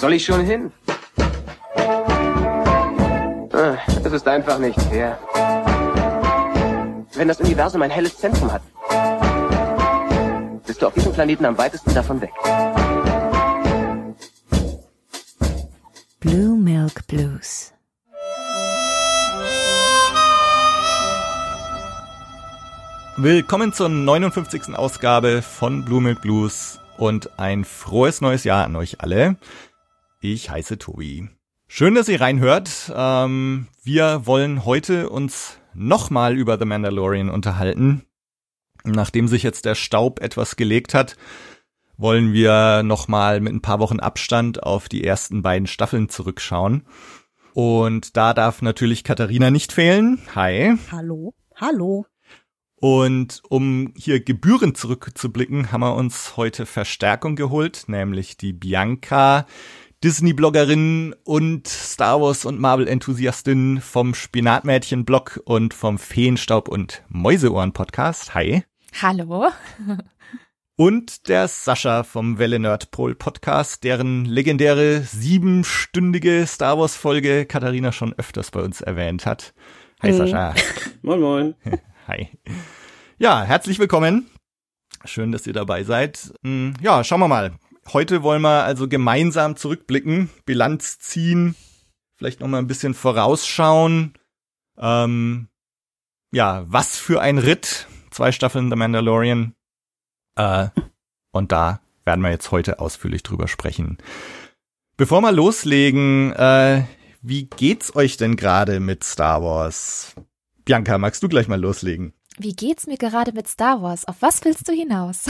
soll ich schon hin? Ah, Es ist einfach nicht fair. Wenn das Universum ein helles Zentrum hat, bist du auf diesem Planeten am weitesten davon weg. Blue Milk Blues. Willkommen zur 59. Ausgabe von Blue Milk Blues und ein frohes neues Jahr an euch alle. Ich heiße Tobi. Schön, dass ihr reinhört. Ähm, wir wollen heute uns nochmal über The Mandalorian unterhalten. Nachdem sich jetzt der Staub etwas gelegt hat, wollen wir nochmal mit ein paar Wochen Abstand auf die ersten beiden Staffeln zurückschauen. Und da darf natürlich Katharina nicht fehlen. Hi. Hallo, hallo. Und um hier gebührend zurückzublicken, haben wir uns heute Verstärkung geholt, nämlich die Bianca, Disney-Bloggerin und Star Wars und Marvel-Enthusiastin vom Spinatmädchen-Blog und vom Feenstaub- und Mäuseohren-Podcast. Hi. Hallo. Und der Sascha vom Welle Nerdpol Podcast, deren legendäre siebenstündige Star Wars Folge Katharina schon öfters bei uns erwähnt hat. Hi Sascha. Moin, moin. Hi. Ja, herzlich willkommen. Schön, dass ihr dabei seid. Hm, Ja, schauen wir mal. Heute wollen wir also gemeinsam zurückblicken, Bilanz ziehen, vielleicht noch mal ein bisschen vorausschauen. Ähm, ja, was für ein Ritt. Zwei Staffeln The Mandalorian. Äh, und da werden wir jetzt heute ausführlich drüber sprechen. Bevor wir loslegen, äh, wie geht's euch denn gerade mit Star Wars? Bianca, magst du gleich mal loslegen? Wie geht's mir gerade mit Star Wars? Auf was willst du hinaus?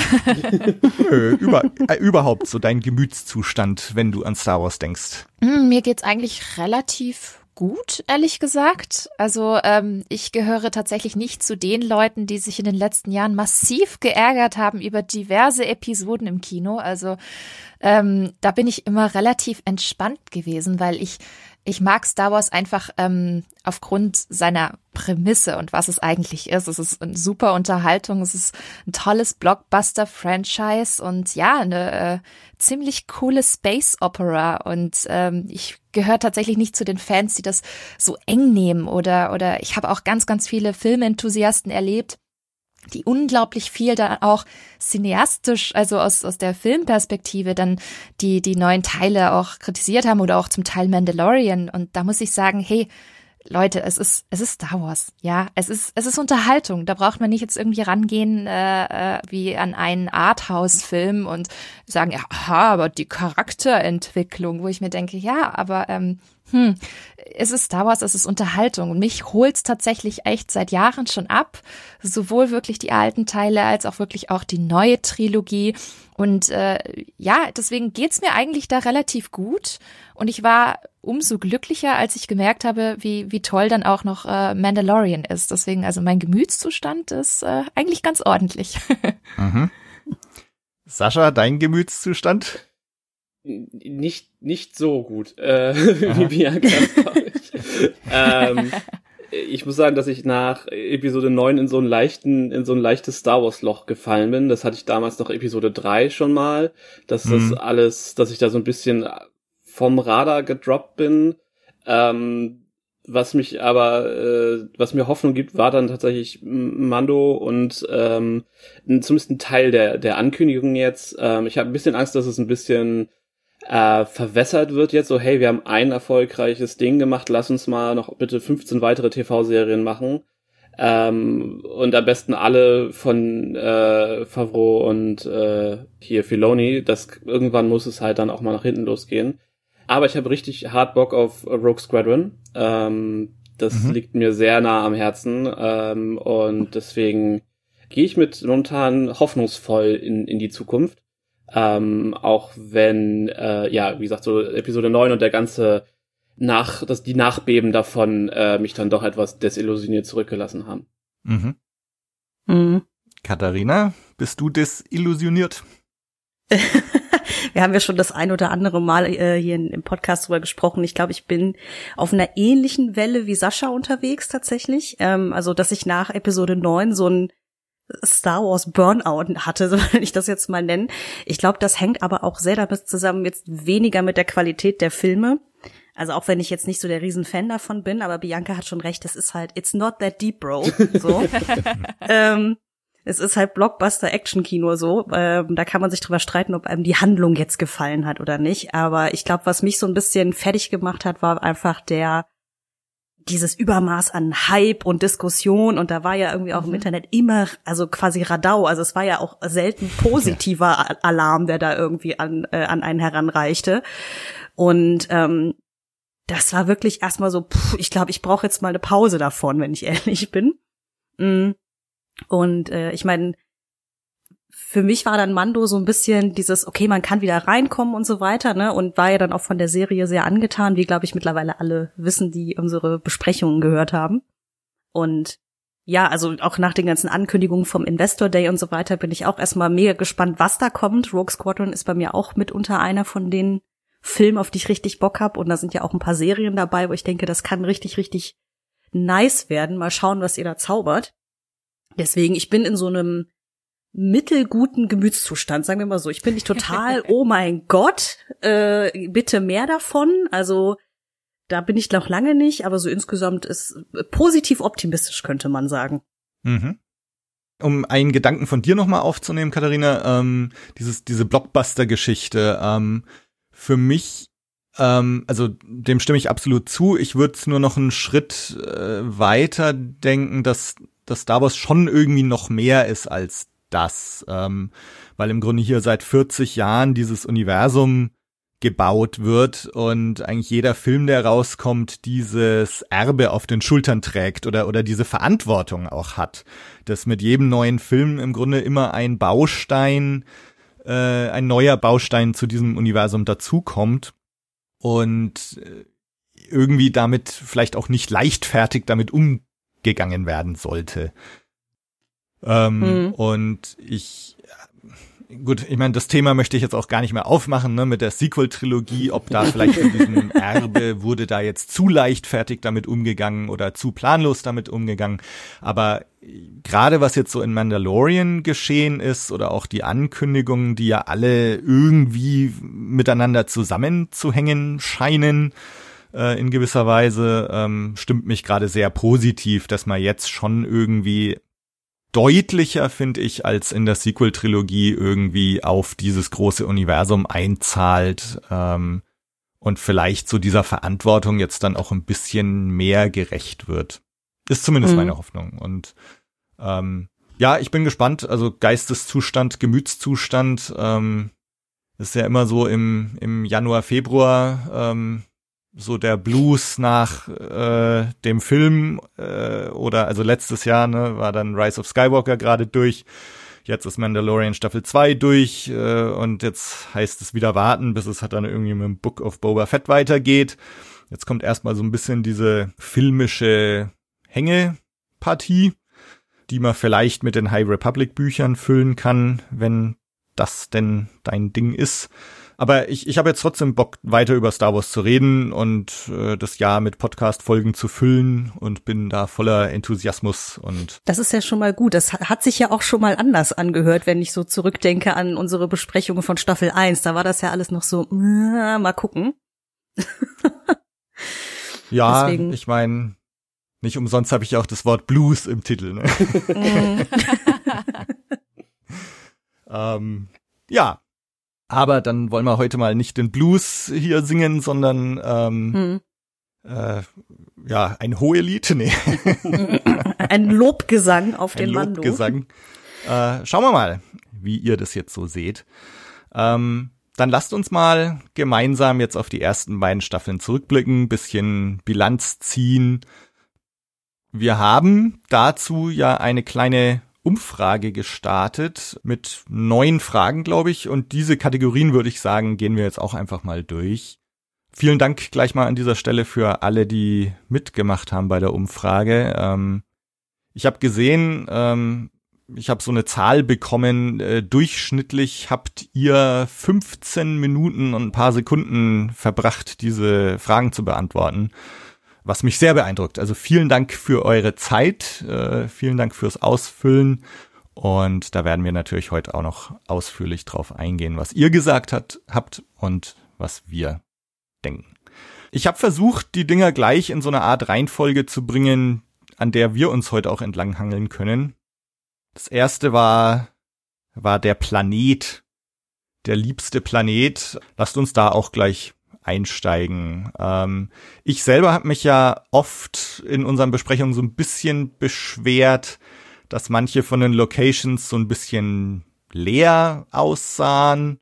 Nö, über, äh, überhaupt so dein Gemütszustand, wenn du an Star Wars denkst. Hm, mir geht's eigentlich relativ gut, ehrlich gesagt. Also ähm, ich gehöre tatsächlich nicht zu den Leuten, die sich in den letzten Jahren massiv geärgert haben über diverse Episoden im Kino. Also ähm, da bin ich immer relativ entspannt gewesen, weil ich ich mag Star Wars einfach ähm, aufgrund seiner Prämisse und was es eigentlich ist. Es ist eine super Unterhaltung, es ist ein tolles Blockbuster-Franchise und ja, eine äh, ziemlich coole Space Opera. Und ähm, ich gehöre tatsächlich nicht zu den Fans, die das so eng nehmen oder oder ich habe auch ganz, ganz viele Filmenthusiasten erlebt, die unglaublich viel dann auch cineastisch, also aus, aus der Filmperspektive dann die, die neuen Teile auch kritisiert haben oder auch zum Teil Mandalorian. Und da muss ich sagen, hey, Leute, es ist, es ist Star Wars, ja, es ist, es ist Unterhaltung. Da braucht man nicht jetzt irgendwie rangehen äh, äh, wie an einen Arthouse-Film und sagen, ja, aha, aber die Charakterentwicklung, wo ich mir denke, ja, aber ähm, hm, es ist Star Wars, es ist Unterhaltung und mich holt's tatsächlich echt seit Jahren schon ab, sowohl wirklich die alten Teile als auch wirklich auch die neue Trilogie und äh, ja, deswegen geht's mir eigentlich da relativ gut und ich war umso glücklicher, als ich gemerkt habe, wie wie toll dann auch noch äh, Mandalorian ist. Deswegen also mein Gemütszustand ist äh, eigentlich ganz ordentlich. Mhm. Sascha, dein Gemütszustand? Nicht, nicht so gut, äh, wie Bianca, ähm, ich muss sagen, dass ich nach Episode 9 in so einen leichten, in so ein leichtes Star Wars Loch gefallen bin. Das hatte ich damals noch Episode 3 schon mal, dass das Mhm. alles, dass ich da so ein bisschen vom Radar gedroppt bin. Ähm, was mich aber, äh, was mir Hoffnung gibt, war dann tatsächlich Mando und ähm, zumindest ein Teil der, der Ankündigung jetzt. Ähm, ich habe ein bisschen Angst, dass es ein bisschen äh, verwässert wird jetzt. So, hey, wir haben ein erfolgreiches Ding gemacht, lass uns mal noch bitte 15 weitere TV-Serien machen. Ähm, und am besten alle von äh, Favreau und äh, hier Filoni. Das irgendwann muss es halt dann auch mal nach hinten losgehen. Aber ich habe richtig hart Bock auf Rogue Squadron. Ähm, das Mhm. liegt mir sehr nah am Herzen. Ähm, und deswegen gehe ich mit momentan hoffnungsvoll in, in die Zukunft. Ähm, auch wenn, äh, ja, wie gesagt, so Episode 9 und der ganze nach, dass die Nachbeben davon äh, mich dann doch etwas desillusioniert zurückgelassen haben. Mhm. Mhm. Katharina, bist du desillusioniert? Wir haben ja schon das ein oder andere Mal äh, hier in, im Podcast drüber gesprochen. Ich glaube, ich bin auf einer ähnlichen Welle wie Sascha unterwegs tatsächlich. Ähm, also, dass ich nach Episode 9 so ein Star Wars Burnout hatte, so will ich das jetzt mal nennen. Ich glaube, das hängt aber auch sehr damit zusammen, jetzt weniger mit der Qualität der Filme. Also auch wenn ich jetzt nicht so der Riesenfan davon bin, aber Bianca hat schon recht, das ist halt, it's not that deep, bro. So. ähm, es ist halt Blockbuster-Action-Kino so. Ähm, da kann man sich drüber streiten, ob einem die Handlung jetzt gefallen hat oder nicht. Aber ich glaube, was mich so ein bisschen fertig gemacht hat, war einfach der dieses Übermaß an Hype und Diskussion und da war ja irgendwie auch im mhm. Internet immer, also quasi Radau, also es war ja auch selten positiver ja. Alarm, der da irgendwie an, äh, an einen heranreichte. Und ähm, das war wirklich erstmal so, pff, ich glaube, ich brauche jetzt mal eine Pause davon, wenn ich ehrlich bin. Mm. Und äh, ich meine, für mich war dann Mando so ein bisschen dieses, okay, man kann wieder reinkommen und so weiter, ne? Und war ja dann auch von der Serie sehr angetan, wie glaube ich mittlerweile alle wissen, die unsere Besprechungen gehört haben. Und ja, also auch nach den ganzen Ankündigungen vom Investor Day und so weiter bin ich auch erstmal mega gespannt, was da kommt. Rogue Squadron ist bei mir auch mitunter einer von den Filmen, auf die ich richtig Bock hab. Und da sind ja auch ein paar Serien dabei, wo ich denke, das kann richtig, richtig nice werden. Mal schauen, was ihr da zaubert. Deswegen, ich bin in so einem mittelguten Gemütszustand, sagen wir mal so. Ich bin nicht total, oh mein Gott, äh, bitte mehr davon. Also da bin ich noch lange nicht, aber so insgesamt ist positiv optimistisch, könnte man sagen. Mhm. Um einen Gedanken von dir nochmal aufzunehmen, Katharina, ähm, dieses, diese Blockbuster-Geschichte, ähm, für mich ähm, also dem stimme ich absolut zu. Ich würde es nur noch einen Schritt äh, weiter denken, dass, dass Star Wars schon irgendwie noch mehr ist als das, ähm, weil im Grunde hier seit 40 Jahren dieses Universum gebaut wird und eigentlich jeder Film, der rauskommt, dieses Erbe auf den Schultern trägt oder, oder diese Verantwortung auch hat, dass mit jedem neuen Film im Grunde immer ein Baustein, äh, ein neuer Baustein zu diesem Universum dazukommt und äh, irgendwie damit vielleicht auch nicht leichtfertig damit umgegangen werden sollte. Ähm, mhm. Und ich, gut, ich meine, das Thema möchte ich jetzt auch gar nicht mehr aufmachen, ne, mit der Sequel-Trilogie, ob da vielleicht in diesem Erbe wurde da jetzt zu leichtfertig damit umgegangen oder zu planlos damit umgegangen. Aber gerade was jetzt so in Mandalorian geschehen ist oder auch die Ankündigungen, die ja alle irgendwie miteinander zusammenzuhängen scheinen, äh, in gewisser Weise, ähm, stimmt mich gerade sehr positiv, dass man jetzt schon irgendwie deutlicher, finde ich, als in der Sequel-Trilogie irgendwie auf dieses große Universum einzahlt ähm, und vielleicht so dieser Verantwortung jetzt dann auch ein bisschen mehr gerecht wird. Ist zumindest mhm. meine Hoffnung. Und ähm, ja, ich bin gespannt. Also Geisteszustand, Gemütszustand ähm, ist ja immer so im, im Januar, Februar ähm, so der Blues nach äh, dem Film äh, oder also letztes Jahr ne, war dann Rise of Skywalker gerade durch. Jetzt ist Mandalorian Staffel 2 durch äh, und jetzt heißt es wieder warten, bis es halt dann irgendwie mit dem Book of Boba Fett weitergeht. Jetzt kommt erstmal so ein bisschen diese filmische Hängepartie, die man vielleicht mit den High Republic Büchern füllen kann, wenn das denn dein Ding ist. Aber ich, ich habe jetzt trotzdem Bock, weiter über Star Wars zu reden und äh, das Jahr mit Podcast-Folgen zu füllen und bin da voller Enthusiasmus und. Das ist ja schon mal gut. Das hat sich ja auch schon mal anders angehört, wenn ich so zurückdenke an unsere Besprechungen von Staffel 1. Da war das ja alles noch so, äh, mal gucken. ja, Deswegen. ich meine, nicht umsonst habe ich ja auch das Wort Blues im Titel. Ne? Mhm. ähm, ja, aber dann wollen wir heute mal nicht den Blues hier singen, sondern ähm, hm. äh, ja, ein Hohelied, nee. ein Lobgesang auf den ein Lobgesang. Äh, schauen wir mal, wie ihr das jetzt so seht. Ähm, dann lasst uns mal gemeinsam jetzt auf die ersten beiden Staffeln zurückblicken, bisschen Bilanz ziehen. Wir haben dazu ja eine kleine Umfrage gestartet mit neun Fragen, glaube ich. Und diese Kategorien würde ich sagen, gehen wir jetzt auch einfach mal durch. Vielen Dank gleich mal an dieser Stelle für alle, die mitgemacht haben bei der Umfrage. Ähm, ich habe gesehen, ähm, ich habe so eine Zahl bekommen, äh, durchschnittlich habt ihr 15 Minuten und ein paar Sekunden verbracht, diese Fragen zu beantworten was mich sehr beeindruckt. Also vielen Dank für eure Zeit, äh, vielen Dank fürs Ausfüllen Und da werden wir natürlich heute auch noch ausführlich drauf eingehen, was ihr gesagt hat, habt und was wir denken. Ich habe versucht, die Dinger gleich in so eine Art Reihenfolge zu bringen, an der wir uns heute auch entlanghangeln können. Das erste war, war der Planet, der liebste Planet. Lasst uns da auch gleich einsteigen. Ähm, ich selber habe mich ja oft in unseren Besprechungen so ein bisschen beschwert, dass manche von den Locations so ein bisschen leer aussahen.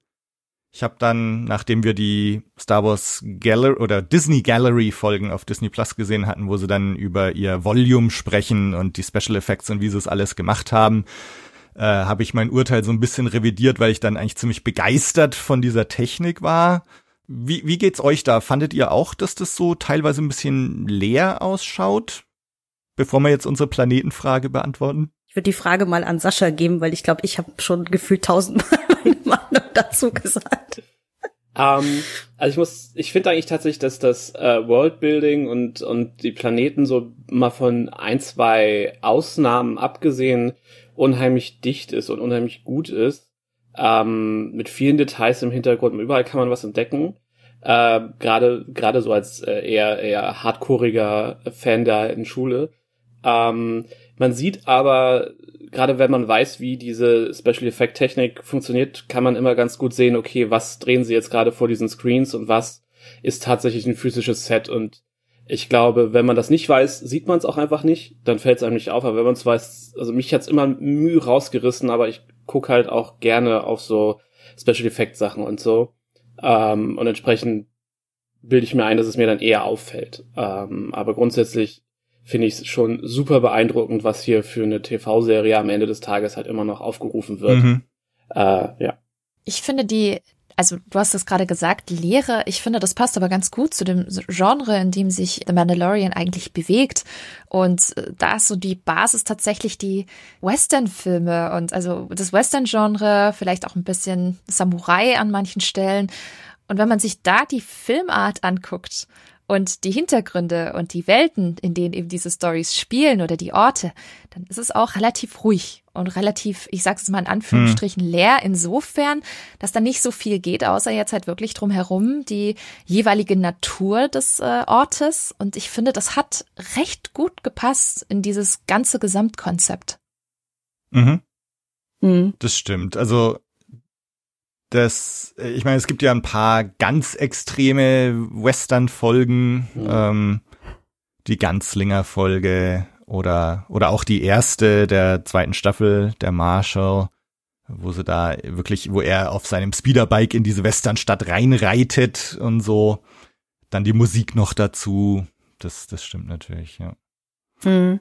Ich habe dann, nachdem wir die Star Wars Gallery oder Disney Gallery Folgen auf Disney Plus gesehen hatten, wo sie dann über ihr Volume sprechen und die Special Effects und wie sie es alles gemacht haben, äh, habe ich mein Urteil so ein bisschen revidiert, weil ich dann eigentlich ziemlich begeistert von dieser Technik war. Wie, wie geht's euch da? Fandet ihr auch, dass das so teilweise ein bisschen leer ausschaut? Bevor wir jetzt unsere Planetenfrage beantworten. Ich würde die Frage mal an Sascha geben, weil ich glaube, ich habe schon gefühlt tausendmal meine Meinung dazu gesagt. Ähm, also ich muss, ich finde eigentlich tatsächlich, dass das äh, Worldbuilding und und die Planeten so mal von ein zwei Ausnahmen abgesehen unheimlich dicht ist und unheimlich gut ist. Ähm, mit vielen Details im Hintergrund. Überall kann man was entdecken. Äh, gerade gerade so als äh, eher eher hardcoreiger Fan der in Schule. Ähm, man sieht aber, gerade wenn man weiß, wie diese Special Effect Technik funktioniert, kann man immer ganz gut sehen, okay, was drehen sie jetzt gerade vor diesen Screens und was ist tatsächlich ein physisches Set und ich glaube, wenn man das nicht weiß, sieht man es auch einfach nicht, dann fällt es einem nicht auf. Aber wenn man es weiß, also mich hat's immer Mühe rausgerissen, aber ich guck halt auch gerne auf so Special Effect Sachen und so. Ähm, und entsprechend bilde ich mir ein, dass es mir dann eher auffällt. Ähm, aber grundsätzlich finde ich es schon super beeindruckend, was hier für eine TV-Serie am Ende des Tages halt immer noch aufgerufen wird. Mhm. Äh, ja. Ich finde die, also du hast es gerade gesagt, Lehre, ich finde, das passt aber ganz gut zu dem Genre, in dem sich The Mandalorian eigentlich bewegt. Und äh, da ist so die Basis tatsächlich die Western-Filme und also das Western-Genre, vielleicht auch ein bisschen Samurai an manchen Stellen. Und wenn man sich da die Filmart anguckt und die Hintergründe und die Welten, in denen eben diese Stories spielen oder die Orte, dann ist es auch relativ ruhig und relativ, ich sag's mal in Anführungsstrichen, hm. leer insofern, dass da nicht so viel geht, außer jetzt halt wirklich drumherum die jeweilige Natur des äh, Ortes. Und ich finde, das hat recht gut gepasst in dieses ganze Gesamtkonzept. Mhm. Mhm. Das stimmt. Also das, ich meine, es gibt ja ein paar ganz extreme Western-Folgen, mhm. ähm, die Ganzlinger-Folge oder, oder auch die erste der zweiten Staffel, der Marshall, wo sie da wirklich, wo er auf seinem Speederbike in diese Westernstadt reinreitet und so. Dann die Musik noch dazu. Das, das stimmt natürlich, ja. Hm.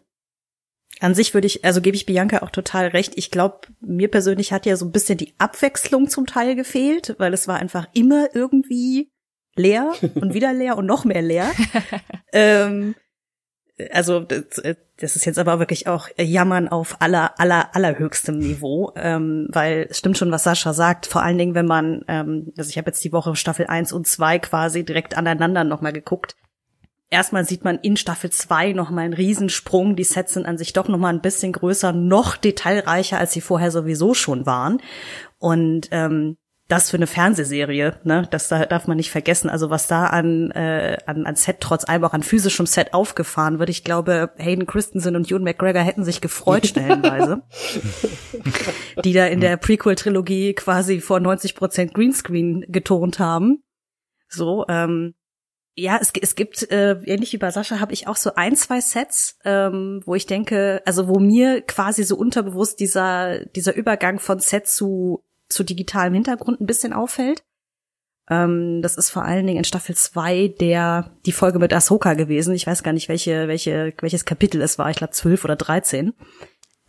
An sich würde ich, also gebe ich Bianca auch total recht. Ich glaube, mir persönlich hat ja so ein bisschen die Abwechslung zum Teil gefehlt, weil es war einfach immer irgendwie leer und wieder leer und noch mehr leer. ähm, also das, das ist jetzt aber wirklich auch Jammern auf aller aller allerhöchstem Niveau, ähm, weil es stimmt schon, was Sascha sagt. Vor allen Dingen, wenn man, ähm, also ich habe jetzt die Woche Staffel 1 und 2 quasi direkt aneinander nochmal geguckt erstmal sieht man in Staffel 2 noch mal einen Riesensprung. Die Sets sind an sich doch noch mal ein bisschen größer, noch detailreicher, als sie vorher sowieso schon waren. Und ähm, das für eine Fernsehserie, ne? Das da darf man nicht vergessen. Also was da an, äh, an, an Set, trotz allem auch an physischem Set aufgefahren wird. Ich glaube, Hayden Christensen und Ewan McGregor hätten sich gefreut stellenweise. die da in der Prequel-Trilogie quasi vor 90 Prozent Greenscreen getont haben. So, ähm, ja, es, es gibt, äh, ähnlich wie bei Sascha, habe ich auch so ein, zwei Sets, ähm, wo ich denke, also wo mir quasi so unterbewusst dieser, dieser Übergang von Set zu, zu digitalem Hintergrund ein bisschen auffällt. Ähm, das ist vor allen Dingen in Staffel 2 der, die Folge mit Ahsoka gewesen. Ich weiß gar nicht, welche, welche, welches Kapitel es war. Ich glaube 12 oder 13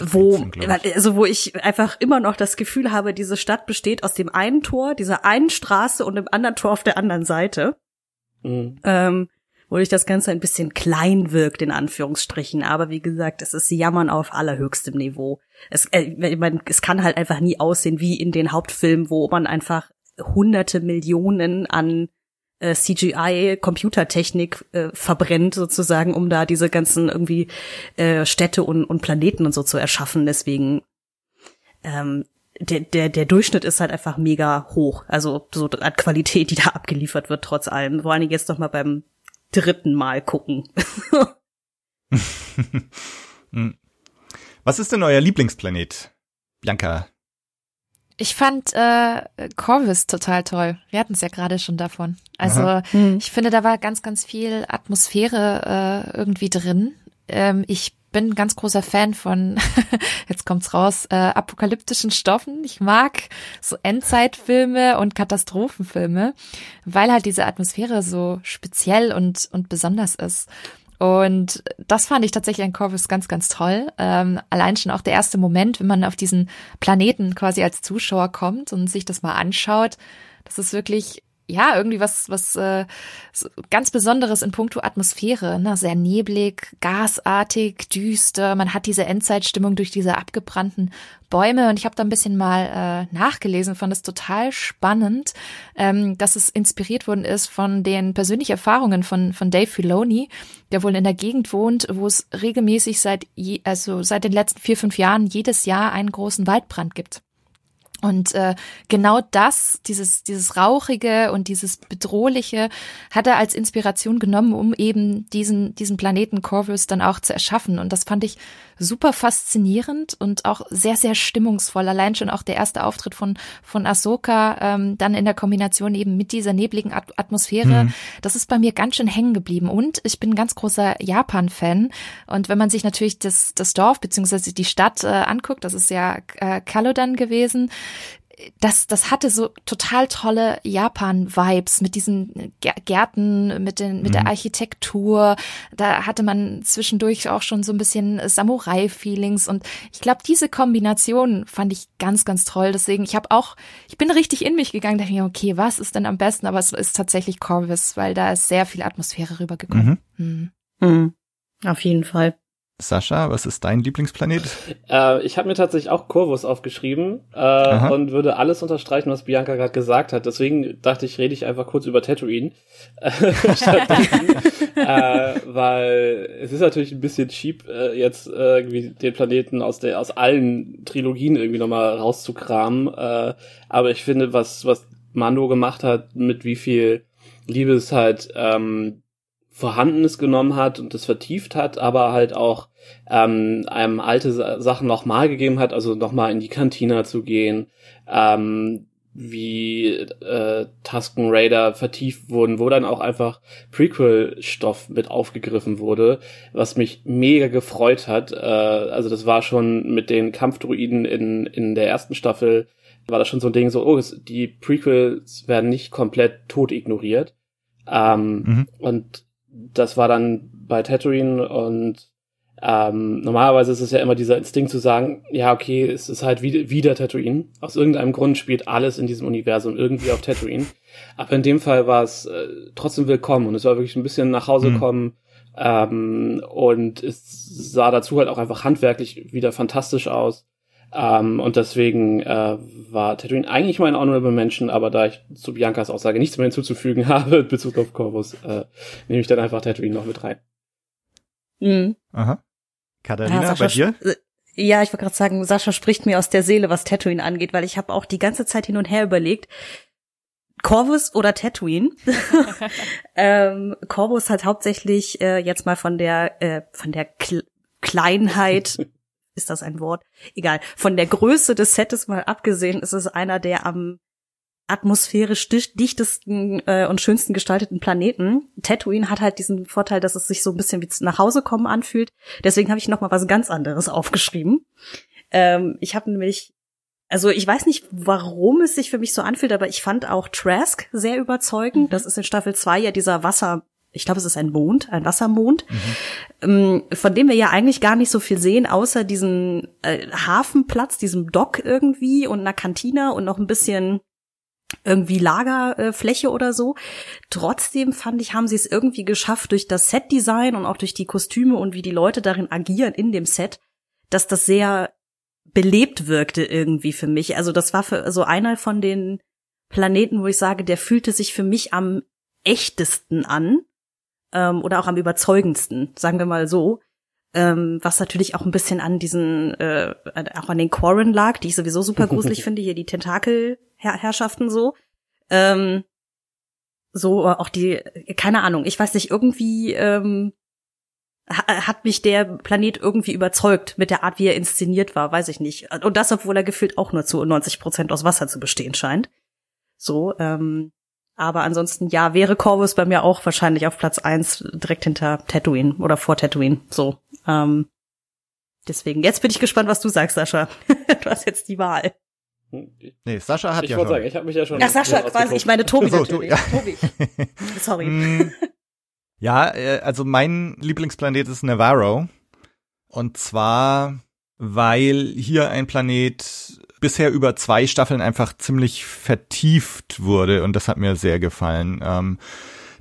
wo, also wo ich einfach immer noch das Gefühl habe, diese Stadt besteht aus dem einen Tor, dieser einen Straße und dem anderen Tor auf der anderen Seite. Mhm. Ähm, wodurch das Ganze ein bisschen klein wirkt, in Anführungsstrichen. Aber wie gesagt, es ist Jammern auf allerhöchstem Niveau. Es, äh, man, es kann halt einfach nie aussehen wie in den Hauptfilmen, wo man einfach hunderte Millionen an äh, CGI-Computertechnik äh, verbrennt, sozusagen, um da diese ganzen irgendwie äh, Städte und, und Planeten und so zu erschaffen. Deswegen ähm, der, der, der Durchschnitt ist halt einfach mega hoch. Also so an Qualität, die da abgeliefert wird, trotz allem. Vor allem jetzt noch mal beim dritten Mal gucken. Was ist denn euer Lieblingsplanet, Bianca? Ich fand äh, Corvus total toll. Wir hatten es ja gerade schon davon. Also Hm. ich finde, da war ganz, ganz viel Atmosphäre äh, irgendwie drin. Ähm, ich bin ein ganz großer Fan von, jetzt kommt's raus, äh, apokalyptischen Stoffen. Ich mag so Endzeitfilme und Katastrophenfilme, weil halt diese Atmosphäre so speziell und, und besonders ist. Und das fand ich tatsächlich an Corvus ganz, ganz toll. Ähm, allein schon auch der erste Moment, wenn man auf diesen Planeten quasi als Zuschauer kommt und sich das mal anschaut, das ist wirklich ja irgendwie was was äh, ganz Besonderes in puncto Atmosphäre, ne? sehr neblig, gasartig, düster. Man hat diese Endzeitstimmung durch diese abgebrannten Bäume und ich habe da ein bisschen mal äh, nachgelesen, fand es total spannend, ähm, dass es inspiriert worden ist von den persönlichen Erfahrungen von von Dave Filoni, der wohl in der Gegend wohnt, wo es regelmäßig seit je, also seit den letzten vier fünf Jahren jedes Jahr einen großen Waldbrand gibt. Und äh, genau das, dieses, dieses Rauchige und dieses Bedrohliche, hat er als Inspiration genommen, um eben diesen, diesen Planeten Corvus dann auch zu erschaffen. Und das fand ich super faszinierend und auch sehr, sehr stimmungsvoll. Allein schon auch der erste Auftritt von, von Ahsoka, ähm, dann in der Kombination eben mit dieser nebligen At Atmosphäre. Mhm. Das ist bei mir ganz schön hängen geblieben. Und ich bin ein ganz großer Japan-Fan. Und wenn man sich natürlich das, das Dorf beziehungsweise die Stadt äh, anguckt, das ist ja äh, Kalodan gewesen, das, das hatte so total tolle Japan-Vibes mit diesen Gär- Gärten, mit, den, mit der Architektur. Da hatte man zwischendurch auch schon so ein bisschen Samurai-Feelings. Und ich glaube, diese Kombination fand ich ganz, ganz toll. Deswegen, ich habe auch, ich bin richtig in mich gegangen, dachte mir, okay, was ist denn am besten? Aber es ist tatsächlich Corvus, weil da ist sehr viel Atmosphäre rübergekommen. Hm. Hm. Auf jeden Fall. Sascha, was ist dein Lieblingsplanet? Äh, ich habe mir tatsächlich auch Corvus aufgeschrieben äh, und würde alles unterstreichen, was Bianca gerade gesagt hat. Deswegen dachte ich, rede ich einfach kurz über Tatooine. äh, äh, weil es ist natürlich ein bisschen cheap, äh, jetzt äh, irgendwie den Planeten aus der aus allen Trilogien irgendwie nochmal rauszukramen. Äh, aber ich finde, was, was Mando gemacht hat, mit wie viel Liebe es halt ähm, Vorhandenes genommen hat und das vertieft hat, aber halt auch ähm, einem alte Sa- Sachen nochmal gegeben hat, also nochmal in die Kantina zu gehen, ähm, wie äh, Tusken Raider vertieft wurden, wo dann auch einfach Prequel-Stoff mit aufgegriffen wurde, was mich mega gefreut hat. Äh, also das war schon mit den Kampfdruiden in, in der ersten Staffel, war das schon so ein Ding, so, oh, die Prequels werden nicht komplett tot ignoriert. Ähm, Mhm. Und das war dann bei Tatooine und ähm, normalerweise ist es ja immer dieser Instinkt zu sagen, ja, okay, es ist halt wieder, wieder Tatooine. Aus irgendeinem Grund spielt alles in diesem Universum irgendwie auf Tatooine. Aber in dem Fall war es äh, trotzdem willkommen und es war wirklich ein bisschen nach Hause Mhm. kommen. Ähm, und es sah dazu halt auch einfach handwerklich wieder fantastisch aus. Ähm, und deswegen äh, war Tatooine eigentlich mein Honorable Mention, aber da ich zu Biancas Aussage nichts mehr hinzuzufügen habe in Bezug auf Corvus, äh, nehme ich dann einfach Tatooine noch mit rein. Mhm. Aha. Katharina, Ja, bei dir? äh, Ja, ich wollte gerade sagen, Sascha spricht mir aus der Seele, was Tatooine angeht, weil ich habe auch die ganze Zeit hin und her überlegt, Corvus oder Tatooine. ähm, Corvus hat hauptsächlich äh, jetzt mal von der äh, von der Kl Kleinheit ist das ein Wort? Egal. Von der Größe des Setes mal abgesehen, ist es einer der am atmosphärisch dich- dichtesten äh, und schönsten gestalteten Planeten. Tatooine hat halt diesen Vorteil, dass es sich so ein bisschen wie nach Hause kommen anfühlt. Deswegen habe ich noch mal was ganz anderes aufgeschrieben. Ähm, ich habe nämlich, also ich weiß nicht, warum es sich für mich so anfühlt, aber ich fand auch Trask sehr überzeugend. Das ist in Staffel 2 ja dieser Wasser, ich glaube, es ist ein Mond, ein Wassermond, ähm, von dem wir ja eigentlich gar nicht so viel sehen, außer diesen äh, Hafenplatz, diesem Dock irgendwie und einer Kantine und noch ein bisschen irgendwie Lagerfläche oder so. Trotzdem fand ich, haben sie es irgendwie geschafft durch das Setdesign und auch durch die Kostüme und wie die Leute darin agieren in dem Set, dass das sehr belebt wirkte irgendwie für mich. Also das war für so einer von den Planeten, wo ich sage, der fühlte sich für mich am echtesten an ähm, oder auch am überzeugendsten, sagen wir mal so. ähm, was natürlich auch ein bisschen an diesen, äh, auch an den Quarren lag, die ich sowieso super gruselig finde, hier die Tentakelherrschaften so. Ähm, so auch die, keine Ahnung, ich weiß nicht, irgendwie ähm, hat mich der Planet irgendwie überzeugt mit der Art, wie er inszeniert war, weiß ich nicht. Und das, obwohl er gefühlt auch nur zu 90 Prozent aus Wasser zu bestehen scheint. So, ähm, aber ansonsten, ja, wäre Corvus bei mir auch wahrscheinlich auf Platz eins direkt hinter Tatooine oder vor Tatooine. So. Ähm, deswegen, jetzt bin ich gespannt, was du sagst, Sascha. du hast jetzt die Wahl. Nee, Sascha hat ich ja schon. sagen, ich habe mich ja schon. Ach, Sascha, quasi, ich meine Tobi so, natürlich. Du, ja. Tobi. Sorry. Mm, ja, äh, also mein Lieblingsplanet ist Navarro. Und zwar, weil hier ein Planet bisher über zwei Staffeln einfach ziemlich vertieft wurde und das hat mir sehr gefallen. Ähm,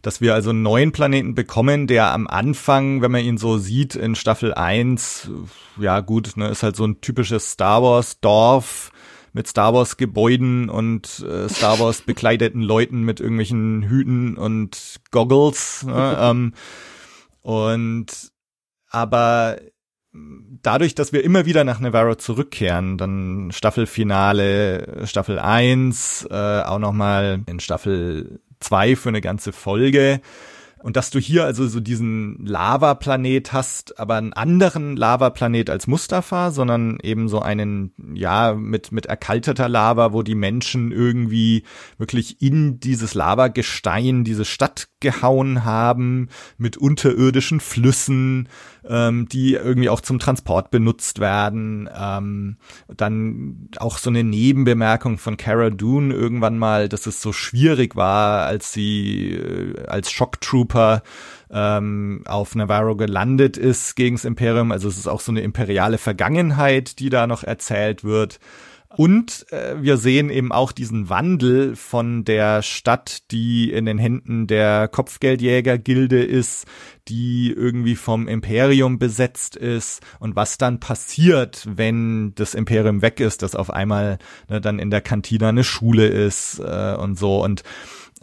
dass wir also einen neuen Planeten bekommen, der am Anfang, wenn man ihn so sieht in Staffel 1, ja gut, ne, ist halt so ein typisches Star Wars Dorf mit Star Wars Gebäuden und äh, Star Wars bekleideten Leuten mit irgendwelchen Hüten und Goggles. Ne, ähm, und aber dadurch, dass wir immer wieder nach Navarro zurückkehren, dann Staffelfinale, Staffel 1, äh, auch nochmal in Staffel 2 für eine ganze Folge, und dass du hier also so diesen Lavaplanet hast, aber einen anderen Lavaplanet als Mustafa, sondern eben so einen, ja, mit, mit erkalteter Lava, wo die Menschen irgendwie wirklich in dieses Lavagestein diese Stadt gehauen haben, mit unterirdischen Flüssen, ähm, die irgendwie auch zum Transport benutzt werden. Ähm, dann auch so eine Nebenbemerkung von Cara Dune irgendwann mal, dass es so schwierig war, als sie äh, als Shocktrooper ähm, auf Navarro gelandet ist gegen das Imperium. Also es ist auch so eine imperiale Vergangenheit, die da noch erzählt wird. Und äh, wir sehen eben auch diesen Wandel von der Stadt, die in den Händen der Kopfgeldjägergilde ist, die irgendwie vom Imperium besetzt ist. Und was dann passiert, wenn das Imperium weg ist, dass auf einmal ne, dann in der Kantina eine Schule ist äh, und so. Und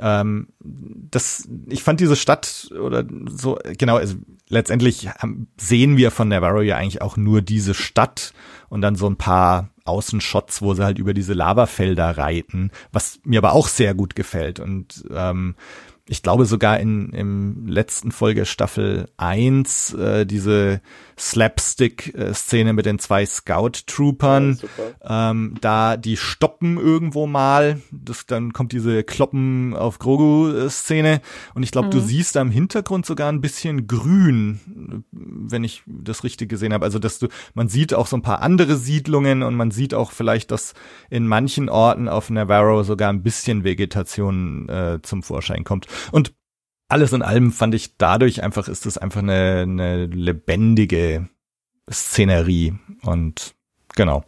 ähm, das, ich fand diese Stadt oder so, genau, also letztendlich sehen wir von Navarro ja eigentlich auch nur diese Stadt und dann so ein paar Außenshots, wo sie halt über diese Lavafelder reiten, was mir aber auch sehr gut gefällt. Und ähm, ich glaube sogar in im letzten Folge Staffel 1 äh, diese Slapstick-Szene mit den zwei Scout-Troopern, ja, ähm, da die stoppen irgendwo mal, das, dann kommt diese Kloppen auf Grogu-Szene und ich glaube, mhm. du siehst da im Hintergrund sogar ein bisschen grün, wenn ich das richtig gesehen habe. Also, dass du, man sieht auch so ein paar andere Siedlungen und man sieht auch vielleicht, dass in manchen Orten auf Navarro sogar ein bisschen Vegetation äh, zum Vorschein kommt. Und alles in allem fand ich dadurch einfach, ist es einfach eine, eine lebendige Szenerie. Und genau.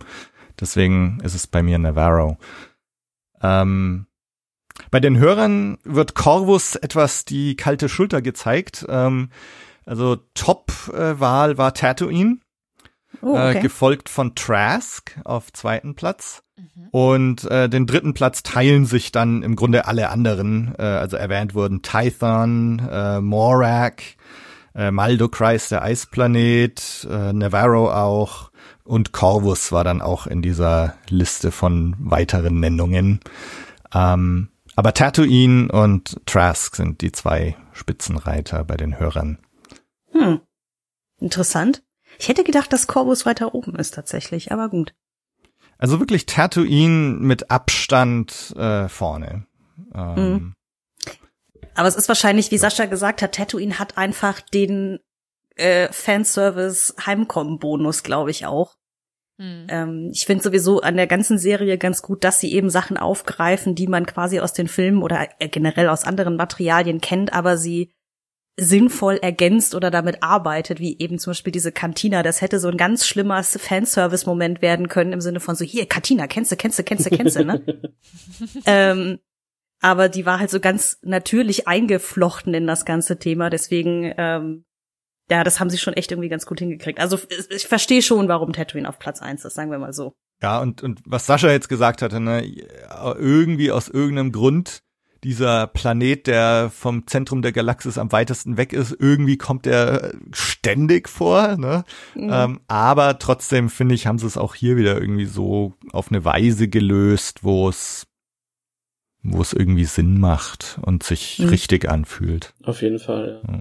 Deswegen ist es bei mir Navarro. Ähm, bei den Hörern wird Corvus etwas die kalte Schulter gezeigt. Ähm, also Top-Wahl äh, war Tatooine. Oh, okay. äh, gefolgt von Trask auf zweiten Platz. Mhm. Und äh, den dritten Platz teilen sich dann im Grunde alle anderen. Äh, also erwähnt wurden Tython, äh, Morak, äh, Maldokreis, der Eisplanet, äh, Navarro auch und Corvus war dann auch in dieser Liste von weiteren Nennungen. Ähm, aber Tatooine und Trask sind die zwei Spitzenreiter bei den Hörern. Hm. Interessant. Ich hätte gedacht, dass Corvus weiter oben ist tatsächlich, aber gut. Also wirklich Tatooine mit Abstand äh, vorne. Ähm. Mhm. Aber es ist wahrscheinlich, wie Sascha gesagt hat, Tatooine hat einfach den äh, Fanservice Heimkommen-Bonus, glaube ich auch. Mhm. Ähm, ich finde sowieso an der ganzen Serie ganz gut, dass sie eben Sachen aufgreifen, die man quasi aus den Filmen oder äh, generell aus anderen Materialien kennt, aber sie sinnvoll ergänzt oder damit arbeitet, wie eben zum Beispiel diese Cantina. Das hätte so ein ganz schlimmer Fanservice-Moment werden können im Sinne von so, hier, Cantina, kennst du, kennst du, kennst du, kennst du, ne? ähm, aber die war halt so ganz natürlich eingeflochten in das ganze Thema, deswegen, ähm, ja, das haben sie schon echt irgendwie ganz gut hingekriegt. Also ich verstehe schon, warum Tatooine auf Platz eins ist, sagen wir mal so. Ja, und, und was Sascha jetzt gesagt hatte, ne, irgendwie aus irgendeinem Grund dieser Planet, der vom Zentrum der Galaxis am weitesten weg ist, irgendwie kommt er ständig vor. Ne? Mhm. Ähm, aber trotzdem finde ich, haben sie es auch hier wieder irgendwie so auf eine Weise gelöst, wo es wo es irgendwie Sinn macht und sich mhm. richtig anfühlt. Auf jeden Fall, ja.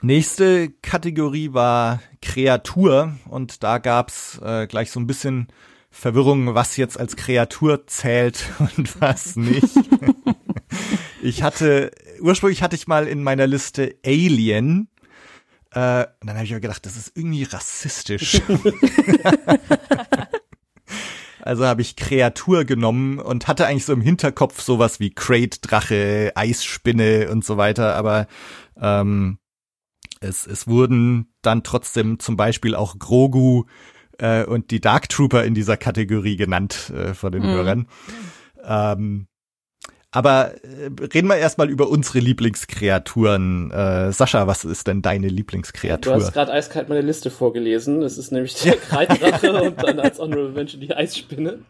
Nächste Kategorie war Kreatur und da gab's äh, gleich so ein bisschen Verwirrung, was jetzt als Kreatur zählt und was nicht. ich hatte, ursprünglich hatte ich mal in meiner Liste Alien. Äh, dann habe ich mir gedacht, das ist irgendwie rassistisch. also habe ich Kreatur genommen und hatte eigentlich so im Hinterkopf sowas wie Crate, Drache, Eisspinne und so weiter, aber ähm, es, es wurden dann trotzdem zum Beispiel auch Grogu äh, und die Dark Trooper in dieser Kategorie genannt äh, von den mhm. Hörern. Ähm, aber äh, reden wir erstmal über unsere Lieblingskreaturen. Äh, Sascha, was ist denn deine Lieblingskreatur? Du hast gerade eiskalt meine Liste vorgelesen. Es ist nämlich der Kreiddrache und dann als Honorable Mention die Eisspinne.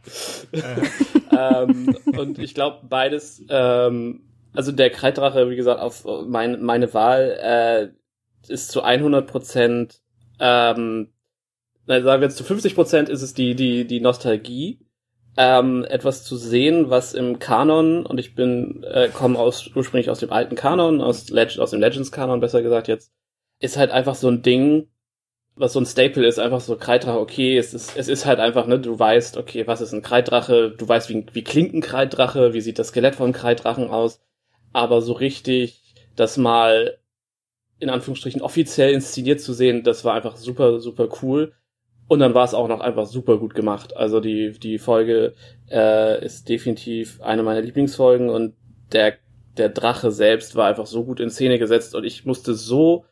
ähm, und ich glaube, beides, ähm, also der Kreiddrache, wie gesagt, auf mein, meine Wahl, äh, ist zu 100 Prozent, ähm, sagen wir jetzt zu 50 Prozent ist es die, die, die Nostalgie, ähm, etwas zu sehen, was im Kanon, und ich bin, äh, komme aus, ursprünglich aus dem alten Kanon, aus, Leg aus dem Legends-Kanon besser gesagt jetzt, ist halt einfach so ein Ding, was so ein Staple ist, einfach so Kreiddrache, okay, es ist, es ist halt einfach, ne, du weißt, okay, was ist ein Kreiddrache, du weißt, wie, wie klingt ein Kreiddrache, wie sieht das Skelett von Kreiddrachen aus, aber so richtig das mal in Anführungsstrichen offiziell inszeniert zu sehen, das war einfach super, super cool. Und dann war es auch noch einfach super gut gemacht. Also die, die Folge äh, ist definitiv eine meiner Lieblingsfolgen und der, der Drache selbst war einfach so gut in Szene gesetzt und ich musste so,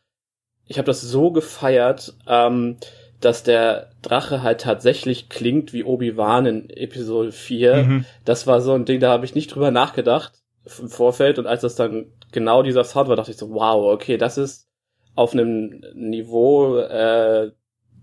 ich habe das so gefeiert, ähm, dass der Drache halt tatsächlich klingt wie Obi-Wan in Episode 4. Mhm. Das war so ein Ding, da habe ich nicht drüber nachgedacht im Vorfeld und als das dann genau dieser Sound war, dachte ich so, wow, okay, das ist auf einem Niveau äh,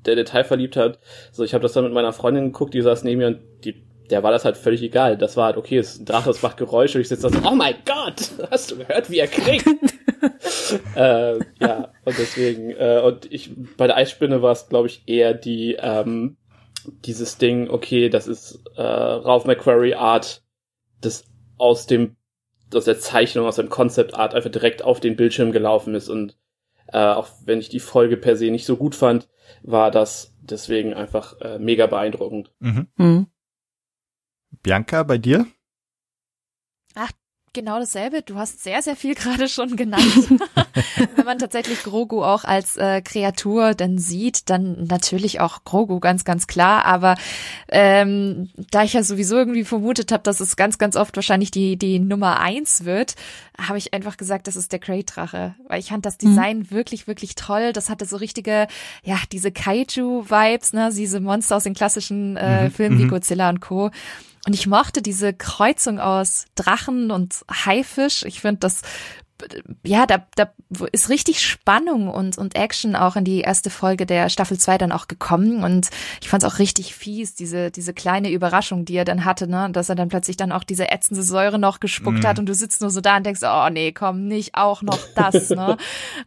der Detailverliebtheit. So, ich habe das dann mit meiner Freundin geguckt, die saß neben mir und die, der war das halt völlig egal. Das war halt, okay, es ist ein Drache, es macht Geräusche und ich sitze da so, oh mein Gott, hast du gehört, wie er klingt? äh, ja, und deswegen, äh, und ich, bei der Eisspinne war es, glaube ich, eher die, ähm, dieses Ding, okay, das ist äh, Ralph McQuarrie Art, das aus dem aus der Zeichnung, aus dem Concept Art einfach direkt auf den Bildschirm gelaufen ist und äh, auch wenn ich die Folge per se nicht so gut fand, war das deswegen einfach äh, mega beeindruckend. Mhm. Mhm. Bianca, bei dir? Genau dasselbe. Du hast sehr, sehr viel gerade schon genannt. Wenn man tatsächlich Grogu auch als äh, Kreatur dann sieht, dann natürlich auch Grogu ganz, ganz klar. Aber ähm, da ich ja sowieso irgendwie vermutet habe, dass es ganz, ganz oft wahrscheinlich die, die Nummer eins wird, habe ich einfach gesagt, das ist der Krayt-Drache. Weil ich fand das mhm. Design mhm. wirklich, wirklich toll. Das hatte so richtige, ja, diese Kaiju-Vibes, ne, diese Monster aus den klassischen äh, mhm. Filmen wie mhm. Godzilla und Co. Und ich mochte diese Kreuzung aus Drachen und Haifisch. Ich finde, das ja, da, da ist richtig Spannung und, und Action auch in die erste Folge der Staffel 2 dann auch gekommen. Und ich fand es auch richtig fies, diese, diese kleine Überraschung, die er dann hatte, ne? Dass er dann plötzlich dann auch diese ätzende Säure noch gespuckt mm. hat und du sitzt nur so da und denkst, oh nee, komm, nicht auch noch das, ne?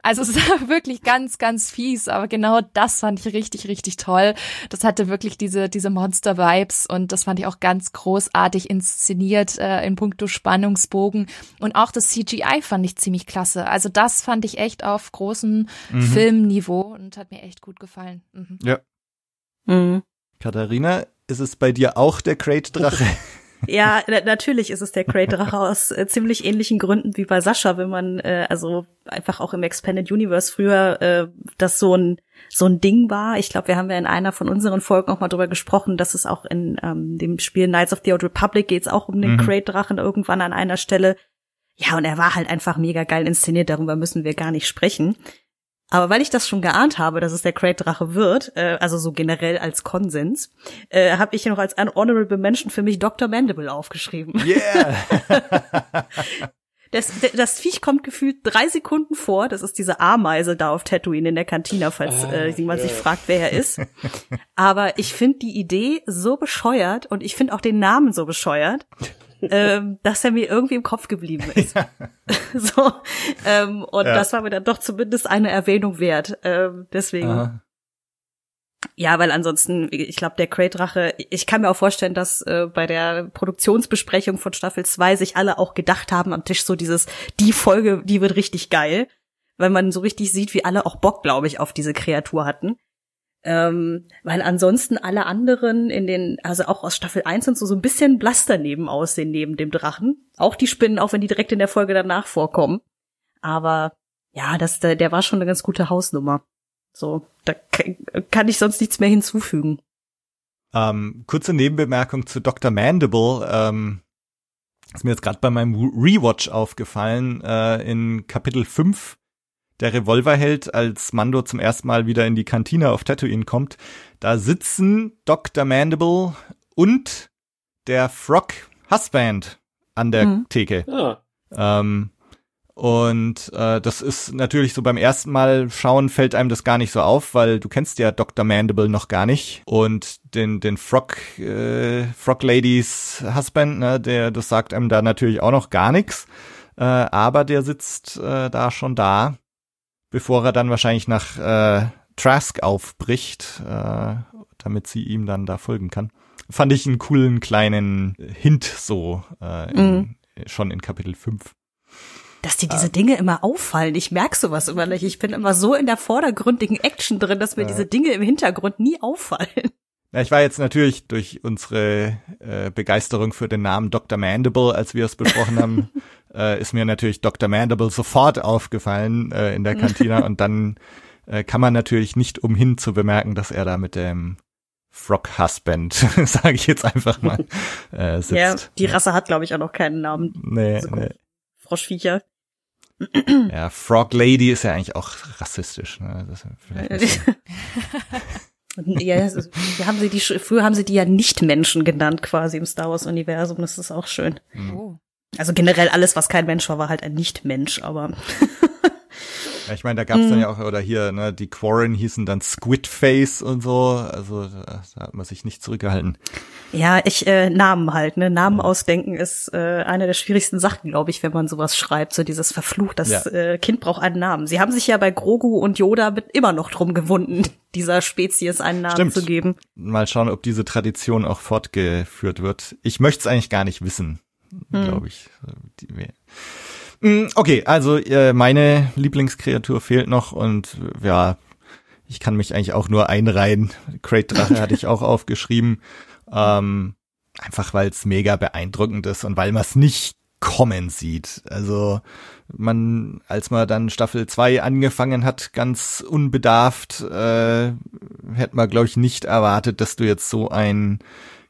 Also es war wirklich ganz, ganz fies, aber genau das fand ich richtig, richtig toll. Das hatte wirklich diese, diese Monster-Vibes und das fand ich auch ganz großartig inszeniert äh, in puncto Spannungsbogen. Und auch das CGI fand ich ziemlich klasse. Also das fand ich echt auf großem mhm. Filmniveau und hat mir echt gut gefallen. Mhm. Ja. Mhm. Katharina, ist es bei dir auch der Crate-Drache? Ja, natürlich ist es der Crate-Drache aus äh, ziemlich ähnlichen Gründen wie bei Sascha, wenn man äh, also einfach auch im Expanded Universe früher äh, das so ein so ein Ding war. Ich glaube, wir haben ja in einer von unseren Folgen auch mal drüber gesprochen, dass es auch in ähm, dem Spiel Knights of the Old Republic geht es auch um den mhm. Crate-Drachen irgendwann an einer Stelle. Ja, und er war halt einfach mega geil inszeniert, darüber müssen wir gar nicht sprechen. Aber weil ich das schon geahnt habe, dass es der Great Drache wird, äh, also so generell als Konsens, äh, habe ich hier noch als ein Honorable Mention für mich Dr. Mandible aufgeschrieben. Yeah! das, das Viech kommt gefühlt drei Sekunden vor. Das ist diese Ameise da auf Tatooine in der Kantina, falls ah, äh, jemand yeah. sich fragt, wer er ist. Aber ich finde die Idee so bescheuert und ich finde auch den Namen so bescheuert ähm, dass er mir irgendwie im Kopf geblieben ist. Ja. so, ähm, und ja. das war mir dann doch zumindest eine Erwähnung wert. Ähm, deswegen. Aha. Ja, weil ansonsten, ich glaube, der Crate-Drache, ich kann mir auch vorstellen, dass äh, bei der Produktionsbesprechung von Staffel 2 sich alle auch gedacht haben am Tisch so dieses, die Folge, die wird richtig geil, weil man so richtig sieht, wie alle auch Bock, glaube ich, auf diese Kreatur hatten. Ähm, weil ansonsten alle anderen in den, also auch aus Staffel 1 und so, so ein bisschen blass daneben aussehen, neben dem Drachen. Auch die Spinnen, auch wenn die direkt in der Folge danach vorkommen. Aber ja, das, der, der war schon eine ganz gute Hausnummer. So, da kann ich sonst nichts mehr hinzufügen. Ähm, kurze Nebenbemerkung zu Dr. Mandible. Ähm, ist mir jetzt gerade bei meinem Rewatch aufgefallen. Äh, in Kapitel 5 der Revolverheld, als Mando zum ersten Mal wieder in die Kantine auf Tatooine kommt, da sitzen Dr. Mandible und der Frog Husband an der mhm. Theke. Ja. Ähm, und äh, das ist natürlich so beim ersten Mal schauen fällt einem das gar nicht so auf, weil du kennst ja Dr. Mandible noch gar nicht und den den Frog äh, Frog Ladies Husband, ne, der das sagt einem da natürlich auch noch gar nichts, äh, aber der sitzt äh, da schon da, bevor er dann wahrscheinlich nach äh, Trask aufbricht, äh, damit sie ihm dann da folgen kann. Fand ich einen coolen kleinen Hint so äh, in, mm. schon in Kapitel 5 dass dir diese Dinge immer auffallen. Ich merke sowas immer nicht. Ich bin immer so in der vordergründigen Action drin, dass mir ja. diese Dinge im Hintergrund nie auffallen. Ja, ich war jetzt natürlich durch unsere äh, Begeisterung für den Namen Dr. Mandible, als wir es besprochen haben, äh, ist mir natürlich Dr. Mandible sofort aufgefallen äh, in der Kantine und dann äh, kann man natürlich nicht umhin zu bemerken, dass er da mit dem Frog Husband, sage ich jetzt einfach mal, äh, sitzt. Ja, die Rasse hat, glaube ich, auch noch keinen Namen. Nee, so nee. Froschviecher. Ja, Frog Lady ist ja eigentlich auch rassistisch. Ne? ja, ist, haben sie die, früher haben sie die ja Nicht-Menschen genannt, quasi im Star Wars-Universum. Das ist auch schön. Oh. Also generell alles, was kein Mensch war, war halt ein Nicht-Mensch, aber Ja, ich meine, da gab's mhm. dann ja auch, oder hier, ne, die Quarren hießen dann Squidface und so, also da, da hat man sich nicht zurückgehalten. Ja, ich, äh, Namen halt, ne, Namen ja. ausdenken ist äh, eine der schwierigsten Sachen, glaube ich, wenn man sowas schreibt, so dieses Verflucht, das ja. äh, Kind braucht einen Namen. Sie haben sich ja bei Grogu und Yoda mit immer noch drum gewunden, dieser Spezies einen Namen Stimmt. zu geben. Mal schauen, ob diese Tradition auch fortgeführt wird. Ich möchte es eigentlich gar nicht wissen, mhm. glaube ich. Die, okay, also äh, meine Lieblingskreatur fehlt noch und ja, ich kann mich eigentlich auch nur einreihen. Great Drache hatte ich auch aufgeschrieben. Ähm, einfach weil es mega beeindruckend ist und weil man es nicht kommen sieht. Also man, als man dann Staffel 2 angefangen hat, ganz unbedarft, äh, hätte man, glaube ich, nicht erwartet, dass du jetzt so ein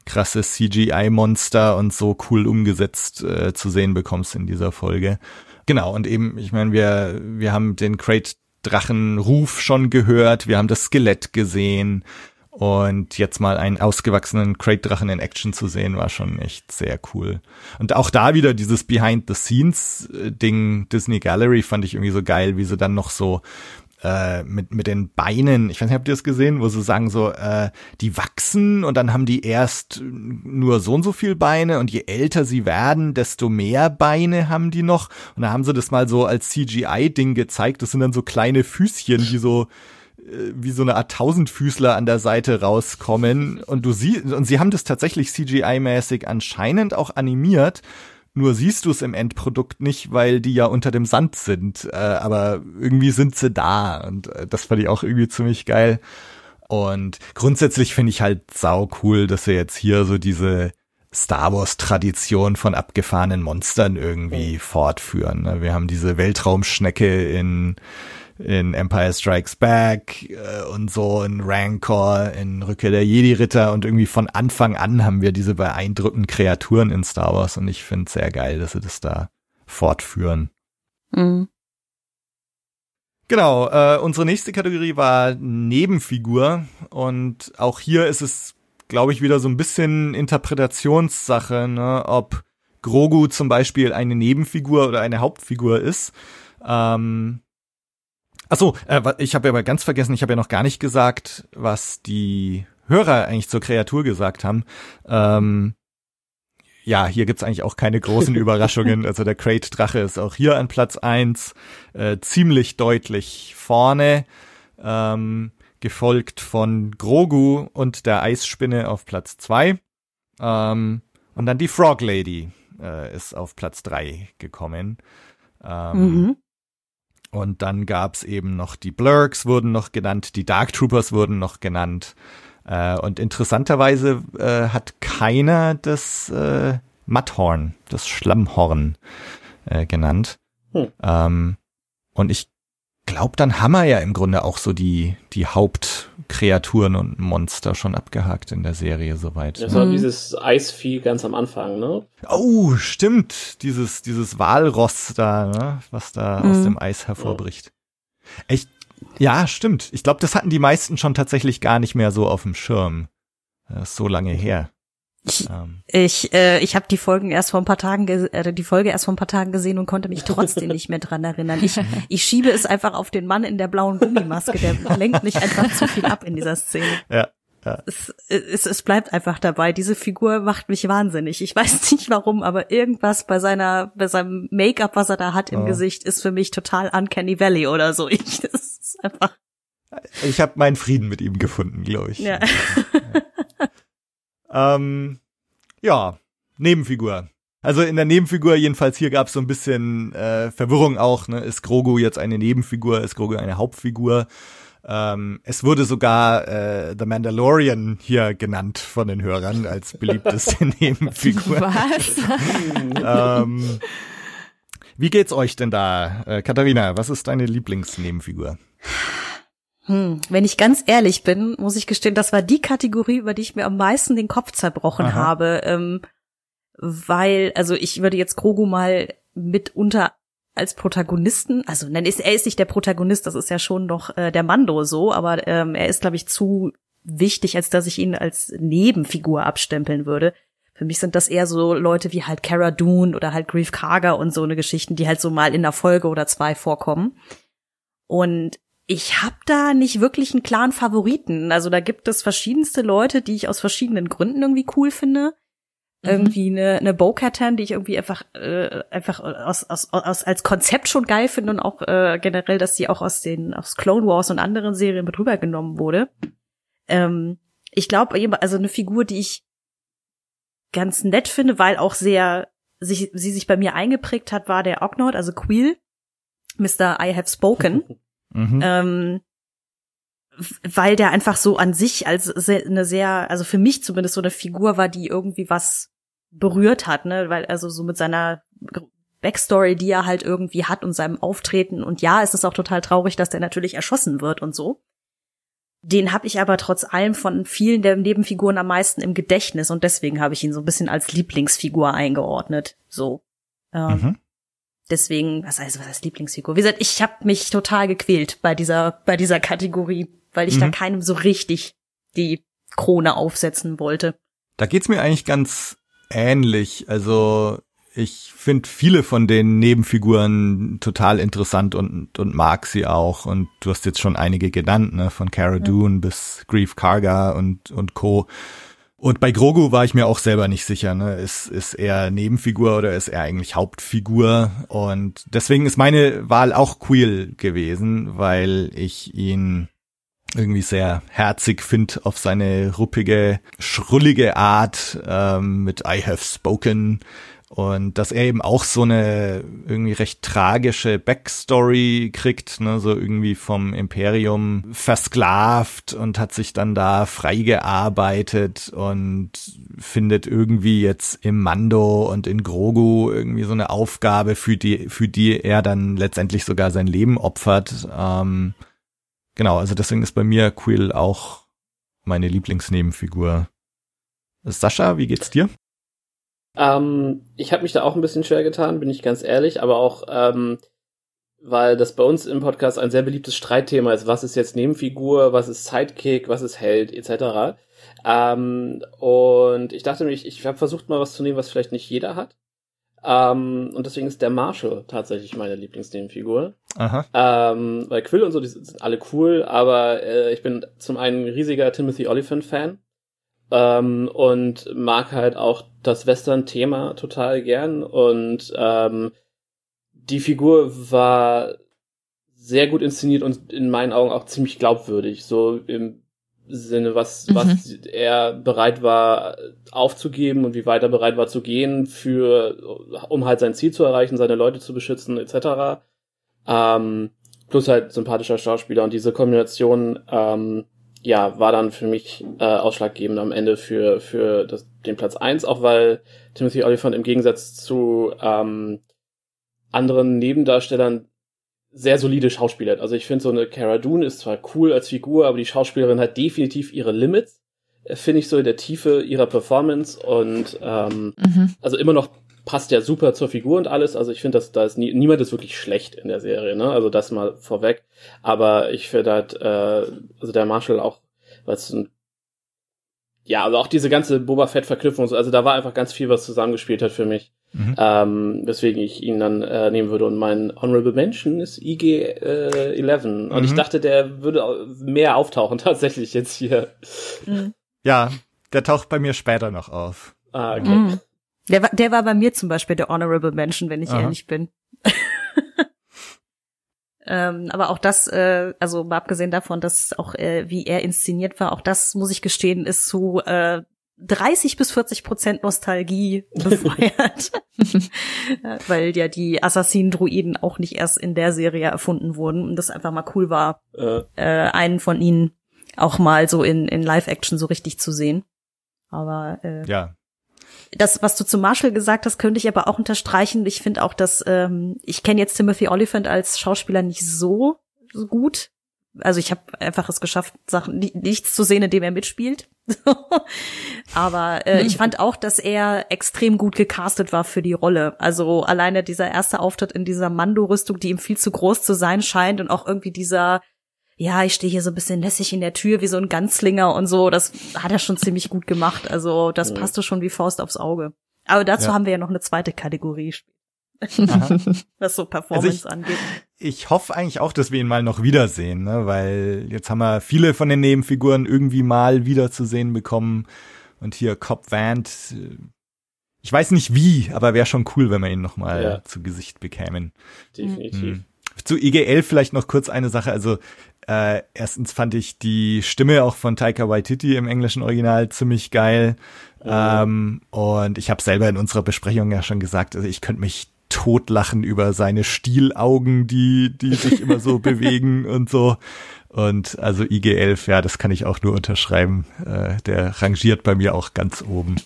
krasses CGI-Monster und so cool umgesetzt äh, zu sehen bekommst in dieser Folge. Genau, und eben, ich meine, wir, wir haben den Crate-Drachenruf schon gehört, wir haben das Skelett gesehen und jetzt mal einen ausgewachsenen Crate-Drachen in Action zu sehen, war schon echt sehr cool. Und auch da wieder dieses Behind-the-Scenes-Ding äh, Disney Gallery fand ich irgendwie so geil, wie sie dann noch so äh, mit, mit den Beinen, ich weiß nicht, habt ihr das gesehen, wo sie sagen so, äh, die wachsen und dann haben die erst nur so und so viel Beine und je älter sie werden, desto mehr Beine haben die noch. Und da haben sie das mal so als CGI-Ding gezeigt. Das sind dann so kleine Füßchen, die so äh, wie so eine Art Tausendfüßler an der Seite rauskommen und du siehst und sie haben das tatsächlich CGI-mäßig anscheinend auch animiert nur siehst du es im Endprodukt nicht, weil die ja unter dem Sand sind. Äh, aber irgendwie sind sie da. Und äh, das fand ich auch irgendwie ziemlich geil. Und grundsätzlich finde ich halt sau cool, dass sie jetzt hier so diese Star Wars Tradition von abgefahrenen Monstern irgendwie fortführen. Ne? Wir haben diese Weltraumschnecke in in Empire Strikes Back äh, und so, in Rancor, in Rückkehr der Jedi-Ritter und irgendwie von Anfang an haben wir diese beeindruckenden Kreaturen in Star Wars und ich finde es sehr geil, dass sie das da fortführen. Mhm. Genau, äh, unsere nächste Kategorie war Nebenfigur und auch hier ist es, glaube ich, wieder so ein bisschen Interpretationssache, ne, ob Grogu zum Beispiel eine Nebenfigur oder eine Hauptfigur ist. Ähm, Achso, äh, ich habe ja aber ganz vergessen, ich habe ja noch gar nicht gesagt, was die Hörer eigentlich zur Kreatur gesagt haben. Ähm, ja, hier gibt's eigentlich auch keine großen Überraschungen. Also der Crate Drache ist auch hier an Platz eins äh, ziemlich deutlich vorne, ähm, gefolgt von Grogu und der Eisspinne auf Platz zwei ähm, und dann die Frog Lady äh, ist auf Platz drei gekommen. Ähm, Mhm. Und dann gab's eben noch die Blurks wurden noch genannt, die Dark Troopers wurden noch genannt. Äh, und interessanterweise äh, hat keiner das äh, Mudhorn, das Schlammhorn äh, genannt. Hm. Ähm, und ich glaube, dann haben wir ja im Grunde auch so die, die Hauptkreaturen und Monster schon abgehakt in der Serie soweit. Das war Mhm. dieses Eisvieh ganz am Anfang, ne? Oh, stimmt. Dieses, dieses Walross da, ne, was da aus Mhm. dem Eis hervorbricht. Echt, ja, stimmt. Ich glaube, das hatten die meisten schon tatsächlich gar nicht mehr so auf dem Schirm. Das ist so lange her. Ich, Ähm, ich, äh, ich habe die Folgen erst vor ein paar Tagen, ge- äh, die Folge erst vor ein paar Tagen gesehen und konnte mich trotzdem nicht mehr dran erinnern. Ich, ich schiebe es einfach auf den Mann in der blauen Gummimaske, der lenkt mich einfach zu viel ab in dieser Szene. ja. Es, es, es bleibt einfach dabei. Diese Figur macht mich wahnsinnig. Ich weiß nicht warum, aber irgendwas bei seiner, bei seinem Make-up, was er da hat im Oh. Gesicht, ist für mich total Uncanny Valley oder so. Ich, das ist einfach, Ich habe meinen Frieden mit ihm gefunden, glaube ich. ja. Ähm, ja, Nebenfigur. Also in der Nebenfigur, jedenfalls hier gab es so ein bisschen äh, Verwirrung auch. Ne? Ist Grogu jetzt eine Nebenfigur? Ist Grogu eine Hauptfigur? Ähm, es wurde sogar äh, The Mandalorian hier genannt von den Hörern als beliebteste Nebenfigur. Was? ähm, wie geht's euch denn da, äh, Katharina? Was ist deine Lieblingsnebenfigur? Hm, wenn ich ganz ehrlich bin, muss ich gestehen, das war die Kategorie, über die ich mir am meisten den Kopf zerbrochen Aha. habe, ähm, weil, also ich würde jetzt Grogu mal mitunter als Protagonisten, also nein, ist, er ist nicht der Protagonist, das ist ja schon noch äh, der Mando so, aber ähm, er ist, glaube ich, zu wichtig, als dass ich ihn als Nebenfigur abstempeln würde. Für mich sind das eher so Leute wie halt Cara Dune oder halt Grief Karga und so eine Geschichten, die halt so mal in einer Folge oder zwei vorkommen. Und ich habe da nicht wirklich einen klaren Favoriten. Also da gibt es verschiedenste Leute, die ich aus verschiedenen Gründen irgendwie cool finde. Irgendwie eine, eine Bo-Katan, die ich irgendwie einfach äh, einfach aus, aus, aus als Konzept schon geil finde und auch äh, generell, dass sie auch aus den aus Clone Wars und anderen Serien mit rübergenommen wurde. Ähm, ich glaube, also eine Figur, die ich ganz nett finde, weil auch sehr sich, sie sich bei mir eingeprägt hat, war der Ognord, also Queel, Mr. I Have Spoken. Mhm. ähm, weil der einfach so an sich als eine sehr, also für mich zumindest so eine Figur war, die irgendwie was berührt hat, ne, weil also so mit seiner Backstory, die er halt irgendwie hat und seinem Auftreten und ja, es ist auch total traurig, dass der natürlich erschossen wird und so. Den habe ich aber trotz allem von vielen der Nebenfiguren am meisten im Gedächtnis und deswegen habe ich ihn so ein bisschen als Lieblingsfigur eingeordnet. So. Ähm, Mhm. Deswegen, was heißt, was heißt Lieblingsfigur? Wie gesagt, ich habe mich total gequält bei dieser, bei dieser Kategorie, weil ich da Mhm. keinem so richtig die Krone aufsetzen wollte. Da geht's mir eigentlich ganz ähnlich. Also ich finde viele von den Nebenfiguren total interessant und, und mag sie auch. Und du hast jetzt schon einige genannt, ne? Von Cara Dune bis Grief Karga und, und Co. Und bei Grogu war ich mir auch selber nicht sicher, ne? Ist, ist er Nebenfigur oder ist er eigentlich Hauptfigur? Und deswegen ist meine Wahl auch Queel gewesen, weil ich ihn irgendwie sehr herzig find auf seine ruppige, schrullige Art ähm, mit I have spoken und dass er eben auch so eine irgendwie recht tragische Backstory kriegt, ne, so irgendwie vom Imperium versklavt und hat sich dann da freigearbeitet und findet irgendwie jetzt im Mando und in Grogu irgendwie so eine Aufgabe, für die, für die er dann letztendlich sogar sein Leben opfert. Ähm, Genau, also deswegen ist bei mir Quill auch meine Lieblingsnebenfigur. Sascha, wie geht's dir? Ähm, ich habe mich da auch ein bisschen schwer getan, bin ich ganz ehrlich, aber auch, ähm, weil das bei uns im Podcast ein sehr beliebtes Streitthema ist, was ist jetzt Nebenfigur, was ist Sidekick, was ist Held, etc. Ähm, und ich dachte mir, ich, ich habe versucht mal was zu nehmen, was vielleicht nicht jeder hat. Ähm, und deswegen ist der Marshall tatsächlich meine Lieblingsnebenfigur. Aha. Ähm, weil Quill und so, die sind alle cool, aber äh, ich bin zum einen ein riesiger Timothy Oliphant-Fan. Ähm, und mag halt auch das Western-Thema total gern und ähm, die Figur war sehr gut inszeniert und in meinen Augen auch ziemlich glaubwürdig, so im Sinne, was, mhm. was er bereit war aufzugeben und wie weit er bereit war zu gehen für, um halt sein Ziel zu erreichen, seine Leute zu beschützen, etc. Ähm, plus halt sympathischer Schauspieler und diese Kombination, ähm, ja, war dann für mich äh, ausschlaggebend am Ende für, für das, den Platz eins, auch weil Timothy Oliphant im Gegensatz zu ähm, anderen Nebendarstellern sehr solide Schauspieler. Also ich finde so eine Cara Dune ist zwar cool als Figur, aber die Schauspielerin hat definitiv ihre Limits, äh, finde ich so in der Tiefe ihrer Performance und ähm, mhm. also immer noch passt ja super zur Figur und alles. Also ich finde, dass da ist nie, niemand ist wirklich schlecht in der Serie, ne? Also das mal vorweg. Aber ich finde halt, äh, also der Marshall auch, weil es ein ja, also auch diese ganze Boba Fett-Verknüpfung, also da war einfach ganz viel, was zusammengespielt hat für mich. Mhm. Ähm, weswegen ich ihn dann äh, nehmen würde. Und mein Honorable Mention ist IG äh, 11. Und mhm. ich dachte, der würde mehr auftauchen, tatsächlich jetzt hier. Mhm. Ja, der taucht bei mir später noch auf. Ah, okay. Der, war, der war bei mir zum Beispiel der Honorable Mention, wenn ich Aha. ehrlich bin. ähm, aber auch das, äh, also mal abgesehen davon, dass auch äh, wie er inszeniert war, auch das muss ich gestehen, ist zu äh, 30 bis 40 Prozent Nostalgie befeuert, weil ja die Assassinen-Druiden auch nicht erst in der Serie erfunden wurden und das einfach mal cool war, äh. Äh, einen von ihnen auch mal so in, in Live-Action so richtig zu sehen. Aber äh, ja. Das, was du zu Marshall gesagt hast, könnte ich aber auch unterstreichen. Ich finde auch, dass ähm, ich kenne jetzt Timothy Oliphant als Schauspieler nicht so gut. Also ich habe einfach es geschafft, Sachen nichts zu sehen, in dem er mitspielt. Aber äh, ich fand auch, dass er extrem gut gecastet war für die Rolle. Also alleine dieser erste Auftritt in dieser Mando-Rüstung, die ihm viel zu groß zu sein scheint und auch irgendwie dieser, ja, ich stehe hier so ein bisschen lässig in der Tür wie so ein Ganzlinger und so, das hat er schon ziemlich gut gemacht. Also das passte schon wie Faust aufs Auge. Aber dazu ja. haben wir ja noch eine zweite Kategorie. was so Performance also ich, angeht. Ich hoffe eigentlich auch, dass wir ihn mal noch wiedersehen, ne? weil jetzt haben wir viele von den Nebenfiguren irgendwie mal wiederzusehen bekommen. Und hier Cobb Vant, äh, ich weiß nicht wie, aber wäre schon cool, wenn wir ihn noch mal ja. zu Gesicht bekämen. Definitiv. Mhm. Zu IGL vielleicht noch kurz eine Sache. Also äh, erstens fand ich die Stimme auch von Taika Waititi im englischen Original ziemlich geil. Mhm. Ähm, und ich habe selber in unserer Besprechung ja schon gesagt, also ich könnte mich totlachen über seine Stielaugen, die, die sich immer so bewegen und so. Und also IG11, ja, das kann ich auch nur unterschreiben. Äh, der rangiert bei mir auch ganz oben.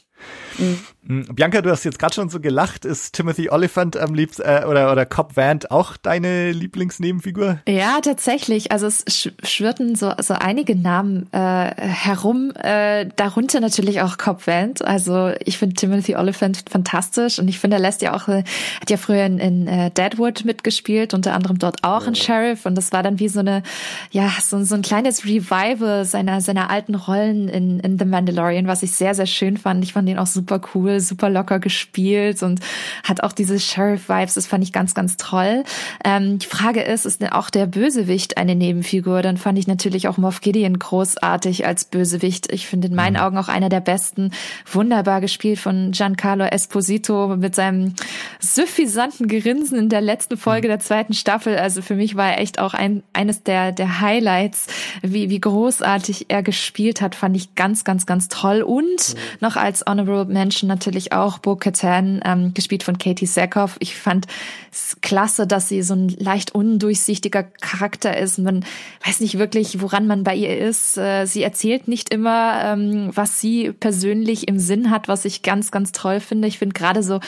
Mhm. Mm, Bianca, du hast jetzt gerade schon so gelacht. Ist Timothy Oliphant am liebsten äh, oder oder Cobb Vant auch deine Lieblingsnebenfigur? Ja, tatsächlich. Also es schwirrten so so einige Namen äh, herum. Äh, darunter natürlich auch Cobb Vant. Also ich finde Timothy Oliphant fantastisch und ich finde, er lässt ja auch äh, hat ja früher in, in äh, Deadwood mitgespielt, unter anderem dort auch ein Sheriff und das war dann wie so eine ja so, so ein kleines Revival seiner seiner alten Rollen in in The Mandalorian, was ich sehr sehr schön fand. Ich fand ihn auch super cool super locker gespielt und hat auch diese Sheriff-Vibes. Das fand ich ganz, ganz toll. Ähm, die Frage ist, ist auch der Bösewicht eine Nebenfigur? Dann fand ich natürlich auch Moff Gideon großartig als Bösewicht. Ich finde in meinen mhm. Augen auch einer der besten. Wunderbar gespielt von Giancarlo Esposito mit seinem suffisanten Grinsen in der letzten Folge der zweiten Staffel. Also für mich war er echt auch ein, eines der, der Highlights, wie, wie großartig er gespielt hat, fand ich ganz, ganz, ganz toll. Und mhm. noch als Honorable Mention natürlich auch Bo Katan, ähm, gespielt von Katie Sackhoff. Ich fand es klasse, dass sie so ein leicht undurchsichtiger Charakter ist. Man weiß nicht wirklich, woran man bei ihr ist. Äh, sie erzählt nicht immer, ähm, was sie persönlich im Sinn hat, was ich ganz, ganz toll finde. Ich finde gerade so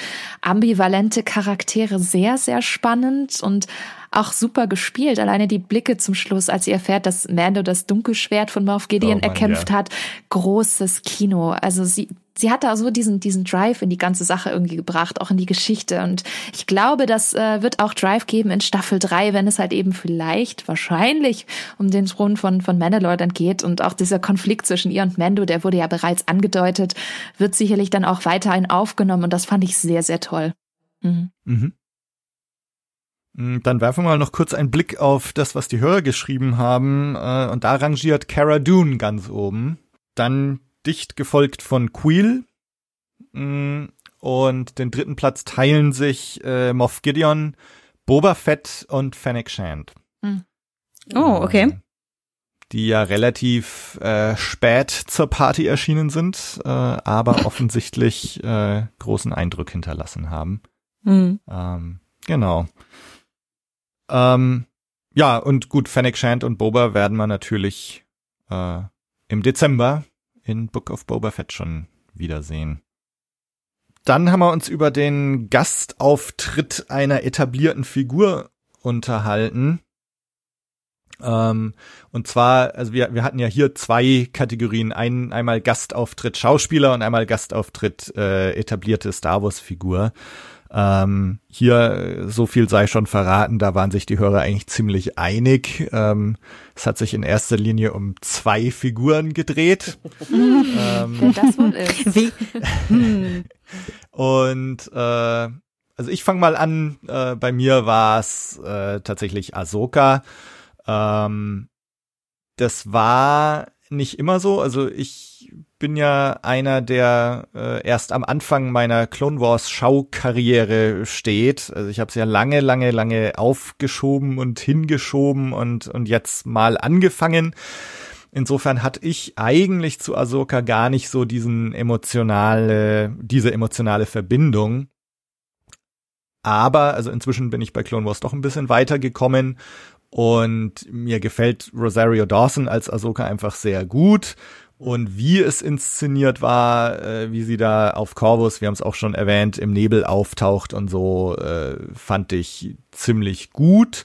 ambivalente Charaktere sehr, sehr spannend und auch super gespielt. Alleine die Blicke zum Schluss, als sie erfährt, dass Mando das Dunkelschwert von Moff Gideon oh Mann, erkämpft ja. hat. Großes Kino. Also sie, sie hat da so diesen, diesen Drive in die ganze Sache irgendwie gebracht, auch in die Geschichte. Und ich glaube, das äh, wird auch Drive geben in Staffel 3, wenn es halt eben vielleicht, wahrscheinlich um den Thron von, von Mandalore dann geht. Und auch dieser Konflikt zwischen ihr und Mando, der wurde ja bereits angedeutet, wird sicherlich dann auch weiterhin aufgenommen. Und das fand ich sehr, sehr toll. Mhm. Mhm. Mm, dann werfen wir mal noch kurz einen Blick auf das, was die Hörer geschrieben haben. Äh, und da rangiert Cara Dune ganz oben. Dann dicht gefolgt von Queel. Mm, und den dritten Platz teilen sich äh, Moff Gideon, Boba Fett und Fennec Shand. Hm. Oh, okay. Ähm, die ja relativ äh, spät zur Party erschienen sind, äh, aber offensichtlich äh, großen Eindruck hinterlassen haben. Mhm. Ähm, genau. Ähm, ja, und gut, Fennec Shand und Boba werden wir natürlich äh, im Dezember in Book of Boba Fett schon wiedersehen. Dann haben wir uns über den Gastauftritt einer etablierten Figur unterhalten. Ähm, und zwar, also wir, wir hatten ja hier zwei Kategorien. Ein, einmal Gastauftritt Schauspieler und einmal Gastauftritt äh, etablierte Star Wars Figur. Ähm, hier, so viel sei schon verraten, da waren sich die Hörer eigentlich ziemlich einig. Ähm, es hat sich in erster Linie um zwei Figuren gedreht. ähm, das wohl ist. Wie? Und äh, also ich fange mal an, äh, bei mir war es äh, tatsächlich Ahsoka. Ähm, das war nicht immer so. Also ich bin ja einer, der äh, erst am Anfang meiner Clone Wars Schaukarriere steht. Also ich habe es ja lange, lange, lange aufgeschoben und hingeschoben und und jetzt mal angefangen. Insofern hatte ich eigentlich zu Ahsoka gar nicht so diesen emotionale, diese emotionale Verbindung. Aber, also inzwischen bin ich bei Clone Wars doch ein bisschen weitergekommen und mir gefällt Rosario Dawson als Ahsoka einfach sehr gut. Und wie es inszeniert war, äh, wie sie da auf Corvus, wir haben es auch schon erwähnt, im Nebel auftaucht und so, äh, fand ich ziemlich gut.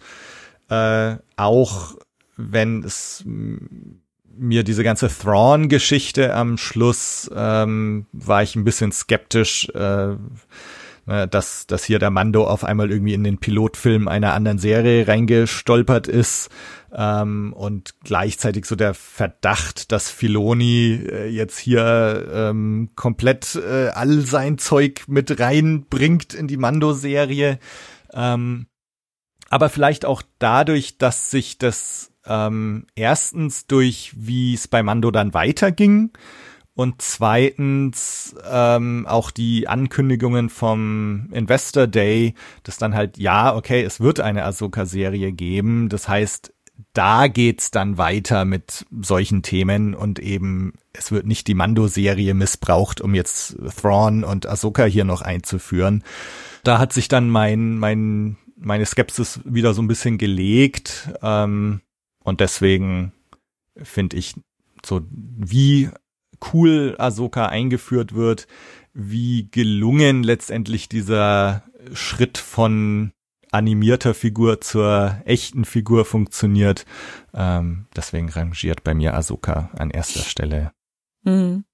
Äh, auch wenn es mir diese ganze Thrawn-Geschichte am Schluss ähm, war ich ein bisschen skeptisch, äh, dass, dass hier der Mando auf einmal irgendwie in den Pilotfilm einer anderen Serie reingestolpert ist ähm, und gleichzeitig so der Verdacht, dass Filoni äh, jetzt hier ähm, komplett äh, all sein Zeug mit reinbringt in die Mando-Serie. Ähm, aber vielleicht auch dadurch, dass sich das ähm, erstens durch, wie es bei Mando dann weiterging, und zweitens ähm, auch die Ankündigungen vom Investor Day, dass dann halt, ja, okay, es wird eine Ahsoka-Serie geben. Das heißt, da geht's dann weiter mit solchen Themen und eben es wird nicht die Mando-Serie missbraucht, um jetzt Thrawn und Ahsoka hier noch einzuführen. Da hat sich dann mein, mein, meine Skepsis wieder so ein bisschen gelegt ähm, und deswegen finde ich so wie cool Ahsoka eingeführt wird, wie gelungen letztendlich dieser Schritt von animierter Figur zur echten Figur funktioniert. Ähm, deswegen rangiert bei mir Ahsoka an erster Stelle. Mhm.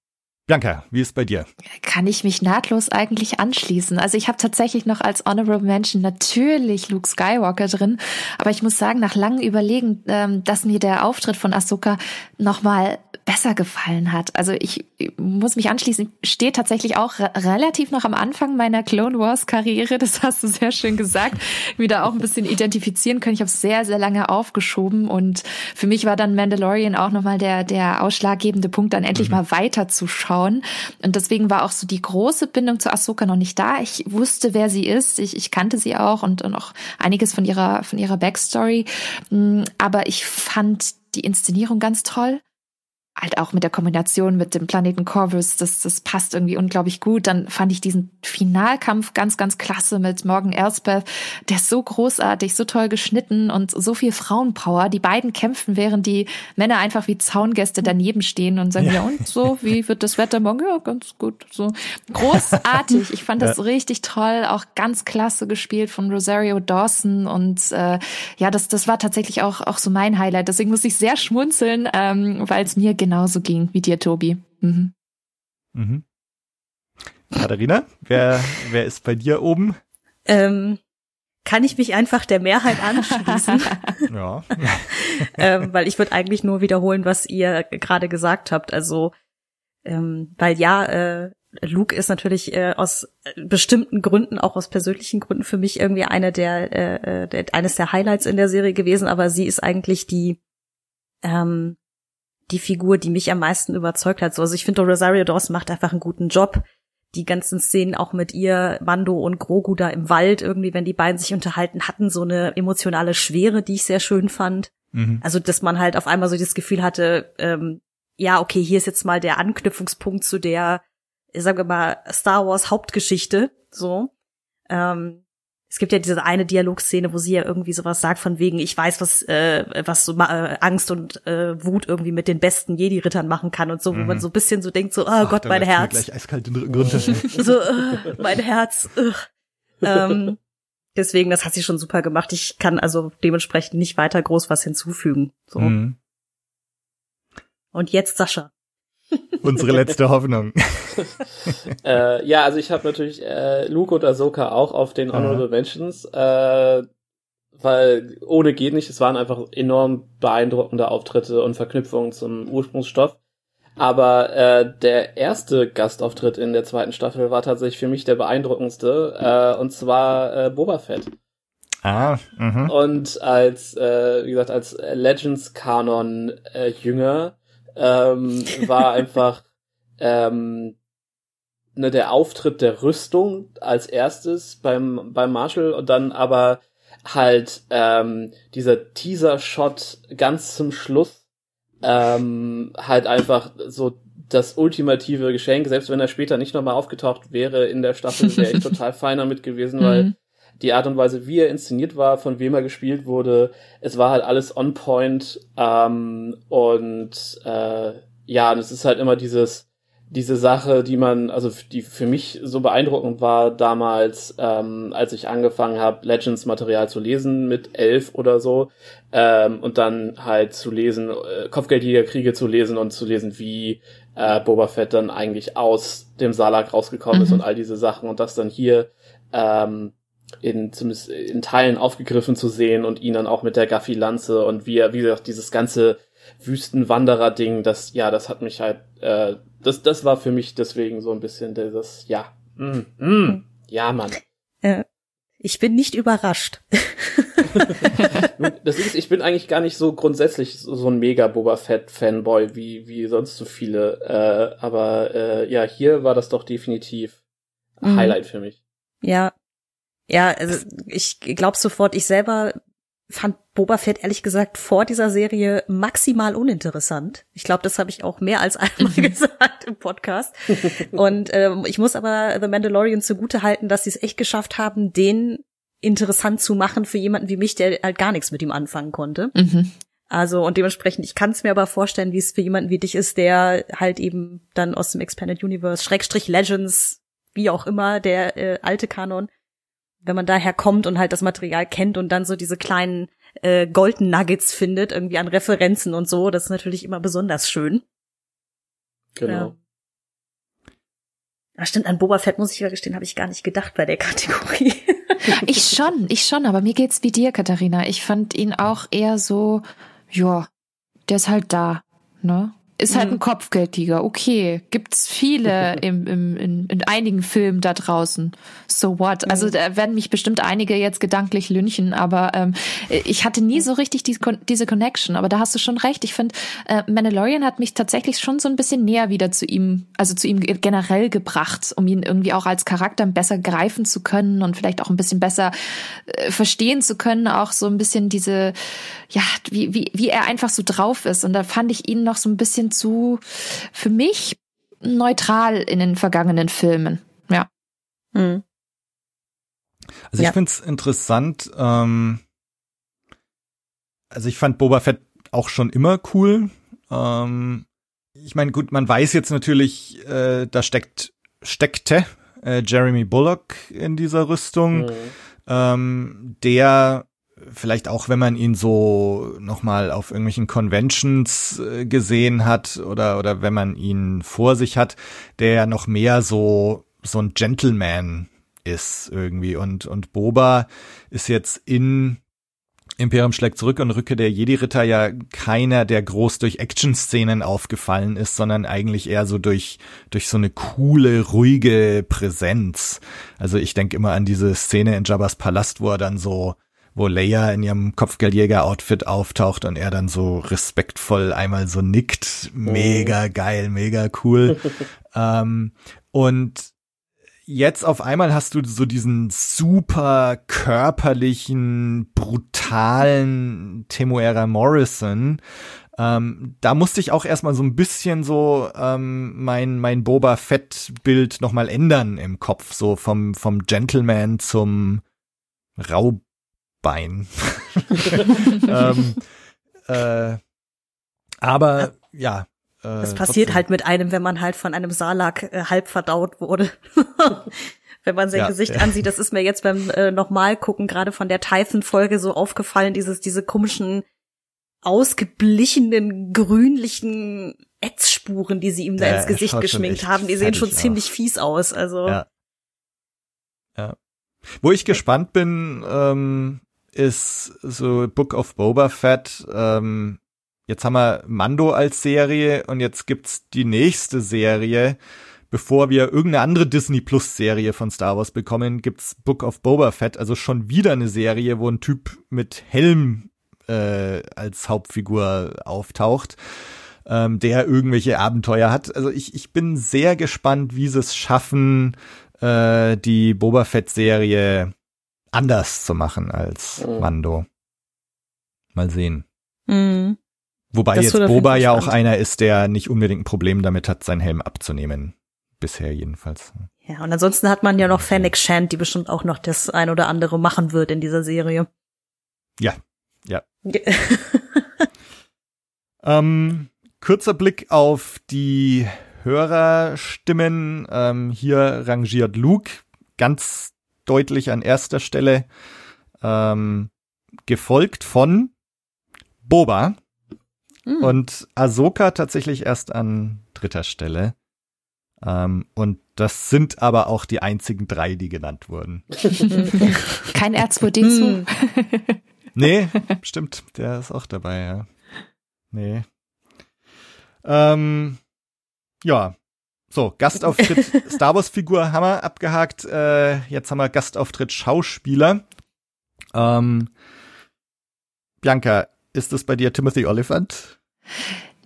Bianca, wie ist bei dir? Kann ich mich nahtlos eigentlich anschließen. Also ich habe tatsächlich noch als Honorable Mention natürlich Luke Skywalker drin, aber ich muss sagen, nach langem Überlegen, ähm, dass mir der Auftritt von Ahsoka nochmal besser gefallen hat. Also ich muss mich anschließen, ich stehe tatsächlich auch re relativ noch am Anfang meiner Clone Wars Karriere, das hast du sehr schön gesagt, wieder auch ein bisschen identifizieren können. Ich habe sehr, sehr lange aufgeschoben und für mich war dann Mandalorian auch nochmal der, der ausschlaggebende Punkt, dann endlich mhm. mal weiterzuschauen. Und deswegen war auch so die große Bindung zu Ahsoka noch nicht da. Ich wusste, wer sie ist. Ich, ich kannte sie auch und, und auch einiges von ihrer, von ihrer Backstory. Mm, aber ich fand die Inszenierung ganz toll halt auch mit der Kombination mit dem Planeten Corvus, das, das passt irgendwie unglaublich gut. Dann fand ich diesen Finalkampf ganz, ganz klasse mit Morgan Elsbeth. Der ist so großartig, so toll geschnitten und so viel Frauenpower. Die beiden kämpfen, während die Männer einfach wie Zaungäste daneben stehen und sagen, ja, ja und so, wie wird das Wetter morgen? Ja, ganz gut. So großartig. Ich fand das ja. richtig toll, auch ganz klasse gespielt von Rosario Dawson und äh, ja, das, das war tatsächlich auch, auch so mein Highlight. Deswegen muss ich sehr schmunzeln, ähm, weil es mir genauso ging wie dir, Tobi. Mhm. Mhm. Katharina, wer, wer ist bei dir oben? Ähm, kann ich mich einfach der Mehrheit anschließen. ja. ähm, weil ich würde eigentlich nur wiederholen, was ihr gerade gesagt habt. Also, ähm, weil ja, äh, Luke ist natürlich äh, aus bestimmten Gründen, auch aus persönlichen Gründen für mich irgendwie einer der, äh, äh der eines der Highlights in der Serie gewesen, aber sie ist eigentlich die ähm, die Figur, die mich am meisten überzeugt hat. So, also ich finde, Rosario Dawson macht einfach einen guten Job. Die ganzen Szenen auch mit ihr, Mando und Grogu da im Wald irgendwie, wenn die beiden sich unterhalten, hatten so eine emotionale Schwere, die ich sehr schön fand. Mhm. Also, dass man halt auf einmal so das Gefühl hatte, ähm, ja, okay, hier ist jetzt mal der Anknüpfungspunkt zu der, sagen wir mal, Star Wars Hauptgeschichte, so. Ähm, es gibt ja diese eine Dialogszene, wo sie ja irgendwie sowas sagt von wegen, ich weiß, was äh, was so äh, Angst und äh, Wut irgendwie mit den besten Jedi-Rittern machen kann und so, wo man so ein bisschen so denkt, so, oh Ach, Gott, mein Herz. Gleich eiskalt runter. So, äh, mein Herz. Äh. Ähm, deswegen, das hat sie schon super gemacht. Ich kann also dementsprechend nicht weiter groß was hinzufügen. So. Mhm. Und jetzt Sascha. Unsere letzte Hoffnung. äh, ja, also ich habe natürlich äh, Luke und Ahsoka auch auf den Honorable Mentions, äh, weil ohne geht nicht. Es waren einfach enorm beeindruckende Auftritte und Verknüpfungen zum Ursprungsstoff. Aber äh, der erste Gastauftritt in der zweiten Staffel war tatsächlich für mich der beeindruckendste, äh, und zwar äh, Boba Fett. Ah, mhm. Und als, äh, wie gesagt, als Legends-Kanon äh, ähm, war einfach ähm, ne, der Auftritt der Rüstung als erstes beim, beim Marshall und dann aber halt ähm, dieser Teaser-Shot ganz zum Schluss ähm, halt einfach so das ultimative Geschenk, selbst wenn er später nicht nochmal aufgetaucht wäre in der Staffel, wäre ich total fein damit gewesen, weil Mhm. Die Art und Weise, wie er inszeniert war, von wem er gespielt wurde, es war halt alles on point ähm, und äh, ja, und es ist halt immer dieses diese Sache, die man, also die für mich so beeindruckend war damals, ähm, als ich angefangen habe, Legends-Material zu lesen mit elf oder so, ähm, und dann halt zu lesen, äh, Kopfgeldjägerkriege zu lesen und zu lesen, wie äh, Boba Fett dann eigentlich aus dem Salak rausgekommen ist Mhm. und all diese Sachen und das dann hier ähm, in zumindest in Teilen aufgegriffen zu sehen und ihn dann auch mit der Gaffi-Lanze und wie er, wie gesagt, dieses ganze Wüstenwanderer-Ding, das, ja, das hat mich halt, äh, das, das war für mich deswegen so ein bisschen dieses, ja, mm, mm, ja, Mann. Äh, ich bin nicht überrascht. Das ist, ich bin eigentlich gar nicht so grundsätzlich so, ein mega Boba Fett Fanboy wie, wie sonst so viele, äh, aber äh, ja, hier war das doch definitiv ein Mhm. Highlight für mich. Ja. Ja, also ich glaube sofort, ich selber fand Boba Fett ehrlich gesagt vor dieser Serie maximal uninteressant. Ich glaube, das habe ich auch mehr als einmal gesagt im Podcast. Und ähm, ich muss aber The Mandalorian zugute halten, dass sie es echt geschafft haben, den interessant zu machen für jemanden wie mich, der halt gar nichts mit ihm anfangen konnte. Mhm. Also und dementsprechend, ich kann es mir aber vorstellen, wie es für jemanden wie dich ist, der halt eben dann aus dem Expanded Universe, Schrägstrich Legends, wie auch immer, der äh, alte Kanon, wenn man daher kommt und halt das Material kennt und dann so diese kleinen äh, Golden Nuggets findet, irgendwie an Referenzen und so, das ist natürlich immer besonders schön. Genau. Ja. Ah, stimmt, an Boba Fett muss ich ja gestehen, habe ich gar nicht gedacht bei der Kategorie. Ich schon, ich schon, aber mir geht's wie dir, Katharina. Ich fand ihn auch eher so, ja, der ist halt da, ne? Ist halt Mhm. ein Kopfgeldtiger, okay. Gibt's viele im, im, in, in einigen Filmen da draußen. So what? Also da werden mich bestimmt einige jetzt gedanklich lynchen, aber ähm, ich hatte nie so richtig die, diese Connection. Aber da hast du schon recht. Ich finde, äh, Mandalorian hat mich tatsächlich schon so ein bisschen näher wieder zu ihm, also zu ihm ge- generell gebracht, um ihn irgendwie auch als Charakter besser greifen zu können und vielleicht auch ein bisschen besser äh, verstehen zu können, auch so ein bisschen diese, ja, wie, wie, wie er einfach so drauf ist. Und da fand ich ihn noch so ein bisschen zu, für mich, neutral in den vergangenen Filmen. Ja. Hm. Also Ja. ich find's interessant. Ähm, also ich fand Boba Fett auch schon immer cool. Ähm, ich meine, gut, man weiß jetzt natürlich, äh, da steckt steckte äh, Jeremy Bullock in dieser Rüstung, Mhm. ähm, der vielleicht auch, wenn man ihn so nochmal auf irgendwelchen Conventions äh, gesehen hat oder oder wenn man ihn vor sich hat, der ja noch mehr so so ein Gentleman ist irgendwie und und Boba ist jetzt in Imperium schlägt zurück und Rücke der Jedi-Ritter ja keiner, der groß durch Action-Szenen aufgefallen ist, sondern eigentlich eher so durch, durch so eine coole, ruhige Präsenz. Also ich denke immer an diese Szene in Jabba's Palast, wo er dann so wo Leia in ihrem Kopfgeldjäger-Outfit auftaucht und er dann so respektvoll einmal so nickt. Mega geil, mega cool. ähm, und jetzt auf einmal hast du so diesen super körperlichen, brutalen Temuera Morrison. Ähm, da musste ich auch erstmal so ein bisschen so ähm, mein, mein Boba Fett-Bild nochmal ändern im Kopf, so vom, vom Gentleman zum Raubein. ähm, äh, aber ja, äh, das passiert trotzdem. halt mit einem, wenn man halt von einem Salak äh, halb verdaut wurde. wenn man sein ja, Gesicht ja. ansieht, das ist mir jetzt beim äh, nochmal gucken, gerade von der Typhon-Folge so aufgefallen, dieses, diese komischen, ausgeblichenen, grünlichen Ätzspuren, die sie ihm da ja, ins Gesicht geschminkt haben, die sehen schon aus. ziemlich fies aus, also. Ja. ja. Wo ich gespannt bin, ähm, ist so Book of Boba Fett, ähm, jetzt haben wir Mando als Serie und jetzt gibt's die nächste Serie. Bevor wir irgendeine andere Disney Plus Serie von Star Wars bekommen, gibt's Book of Boba Fett, also schon wieder eine Serie, wo ein Typ mit Helm äh, als Hauptfigur auftaucht, ähm, der irgendwelche Abenteuer hat. Also ich, ich bin sehr gespannt, wie sie es schaffen, äh, die Boba Fett Serie anders zu machen als mhm. Mando. Mal sehen. Mhm. Wobei das jetzt Boba ja auch einer ist, der nicht unbedingt ein Problem damit hat, seinen Helm abzunehmen. Bisher jedenfalls. Ja, und ansonsten hat man ja noch Fennec Shand, die bestimmt auch noch das ein oder andere machen wird in dieser Serie. Ja, ja. ähm, kurzer Blick auf die Hörerstimmen. Ähm, hier rangiert Luke ganz deutlich an erster Stelle, ähm, gefolgt von Boba Mhm. Und Ahsoka tatsächlich erst an dritter Stelle. Ähm, und das sind aber auch die einzigen drei, die genannt wurden. Kein R2D2. nee, stimmt, der ist auch dabei, ja. Nee. Ähm, ja. So, Gastauftritt Star Wars Figur haben wir abgehakt. Äh, jetzt haben wir Gastauftritt Schauspieler. Ähm, Bianca, ist das bei dir Timothy Oliphant?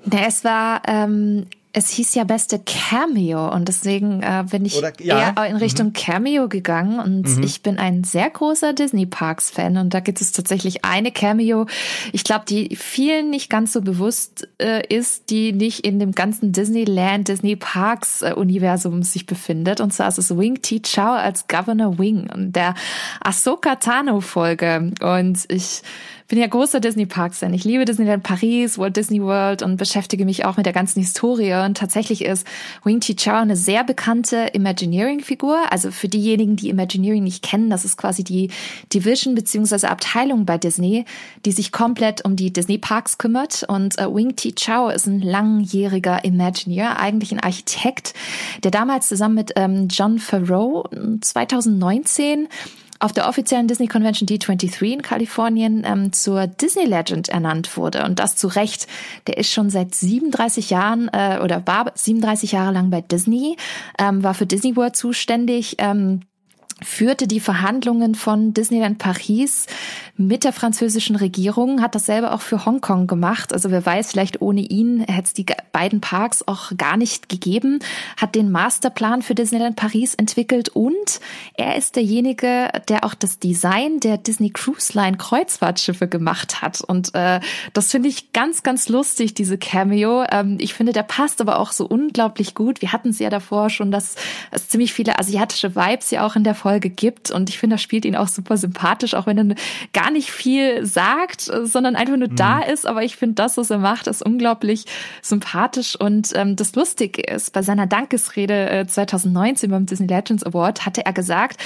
Ne, es war, ähm, es hieß ja beste Cameo und deswegen äh, bin ich Oder, ja. eher in Richtung mhm. Cameo gegangen und mhm. ich bin ein sehr großer Disney Parks Fan und da gibt es tatsächlich eine Cameo, ich glaube, die vielen nicht ganz so bewusst äh, ist, die nicht in dem ganzen Disneyland, Disney Parks äh, Universum sich befindet und zwar ist es Wing T Chow als Governor Wing und der Ahsoka Tano Folge und ich bin ja großer Disney Parks Fan. Ich liebe Disneyland Paris, Walt Disney World und beschäftige mich auch mit der ganzen Historie. Und tatsächlich ist Wing Chi Chao eine sehr bekannte Imagineering-Figur. Also für diejenigen, die Imagineering nicht kennen, das ist quasi die Division beziehungsweise Abteilung bei Disney, die sich komplett um die Disney Parks kümmert. Und äh, Wing Ti Chao ist ein langjähriger Imagineer, eigentlich ein Architekt, der damals zusammen mit ähm, John Farrow 2019 auf der offiziellen Disney Convention D23 in Kalifornien ähm, zur Disney Legend ernannt wurde. Und das zu Recht. Der ist schon seit 37 Jahren äh, oder war 37 Jahre lang bei Disney, ähm, war für Disney World zuständig. Ähm, führte die Verhandlungen von Disneyland Paris mit der französischen Regierung, hat dasselbe auch für Hongkong gemacht. Also wer weiß, vielleicht ohne ihn hätte es die beiden Parks auch gar nicht gegeben, hat den Masterplan für Disneyland Paris entwickelt und er ist derjenige, der auch das Design der Disney Cruise Line Kreuzfahrtschiffe gemacht hat. Und äh, das finde ich ganz, ganz lustig, diese Cameo. Ähm, ich finde, der passt aber auch so unglaublich gut. Wir hatten es ja davor schon, dass es ziemlich viele asiatische Vibes ja auch in der Folge Folge gibt. Und ich finde, das spielt ihn auch super sympathisch, auch wenn er gar nicht viel sagt, sondern einfach nur mhm. da ist. Aber ich finde, das, was er macht, ist unglaublich sympathisch. Und ähm, das Lustige ist, bei seiner Dankesrede äh, 2019 beim Disney Legends Award hatte er gesagt,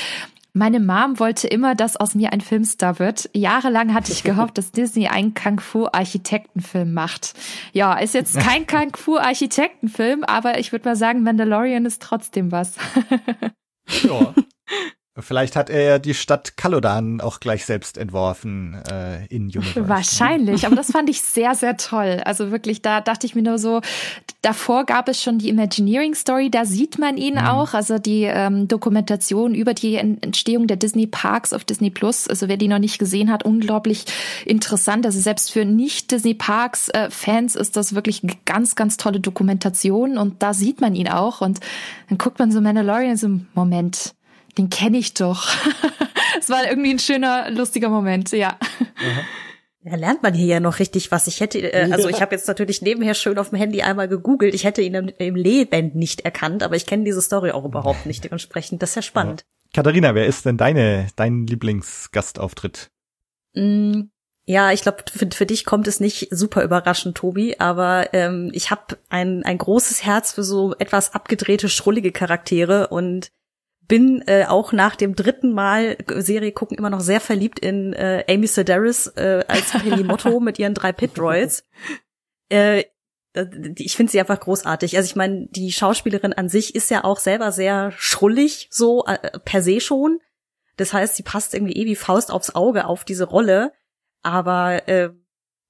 meine Mom wollte immer, dass aus mir ein Filmstar wird. Jahrelang hatte ich gehofft, dass Disney einen Kung-Fu-Architektenfilm macht. Ja, ist jetzt kein Kung-Fu-Architektenfilm, aber ich würde mal sagen, Mandalorian ist trotzdem was. ja. Vielleicht hat er ja die Stadt Kalodan auch gleich selbst entworfen äh, in Universe. Wahrscheinlich, aber das fand ich sehr, sehr toll. Also wirklich, da dachte ich mir nur so, davor gab es schon die Imagineering Story, da sieht man ihn mhm. auch, also die ähm, Dokumentation über die Entstehung der Disney Parks auf Disney Plus. Also wer die noch nicht gesehen hat, unglaublich interessant. Also selbst für nicht-Disney Parks äh, Fans ist das wirklich ganz, ganz tolle Dokumentation und da sieht man ihn auch und dann guckt man so Mandalorian so, Moment, den kenne ich doch. Es war irgendwie ein schöner, lustiger Moment, ja. Ja, lernt man hier ja noch richtig was. Ich hätte, äh, also ich habe jetzt natürlich nebenher schön auf dem Handy einmal gegoogelt. Ich hätte ihn im, im Leben nicht erkannt, aber ich kenne diese Story auch überhaupt nicht. Dementsprechend, das ist ja spannend. Katharina, wer ist denn deine, dein Lieblingsgastauftritt? Mm, ja, ich glaube, für, für dich kommt es nicht super überraschend, Tobi, aber ähm, ich habe ein, ein großes Herz für so etwas abgedrehte, schrullige Charaktere und bin äh, auch nach dem dritten Mal Serie gucken immer noch sehr verliebt in äh, Amy Sedaris äh, als Motto mit ihren drei Pit Droids. Äh, ich finde sie einfach großartig. Also ich meine, die Schauspielerin an sich ist ja auch selber sehr schrullig, so äh, per se schon. Das heißt, sie passt irgendwie eh wie Faust aufs Auge auf diese Rolle. Aber äh,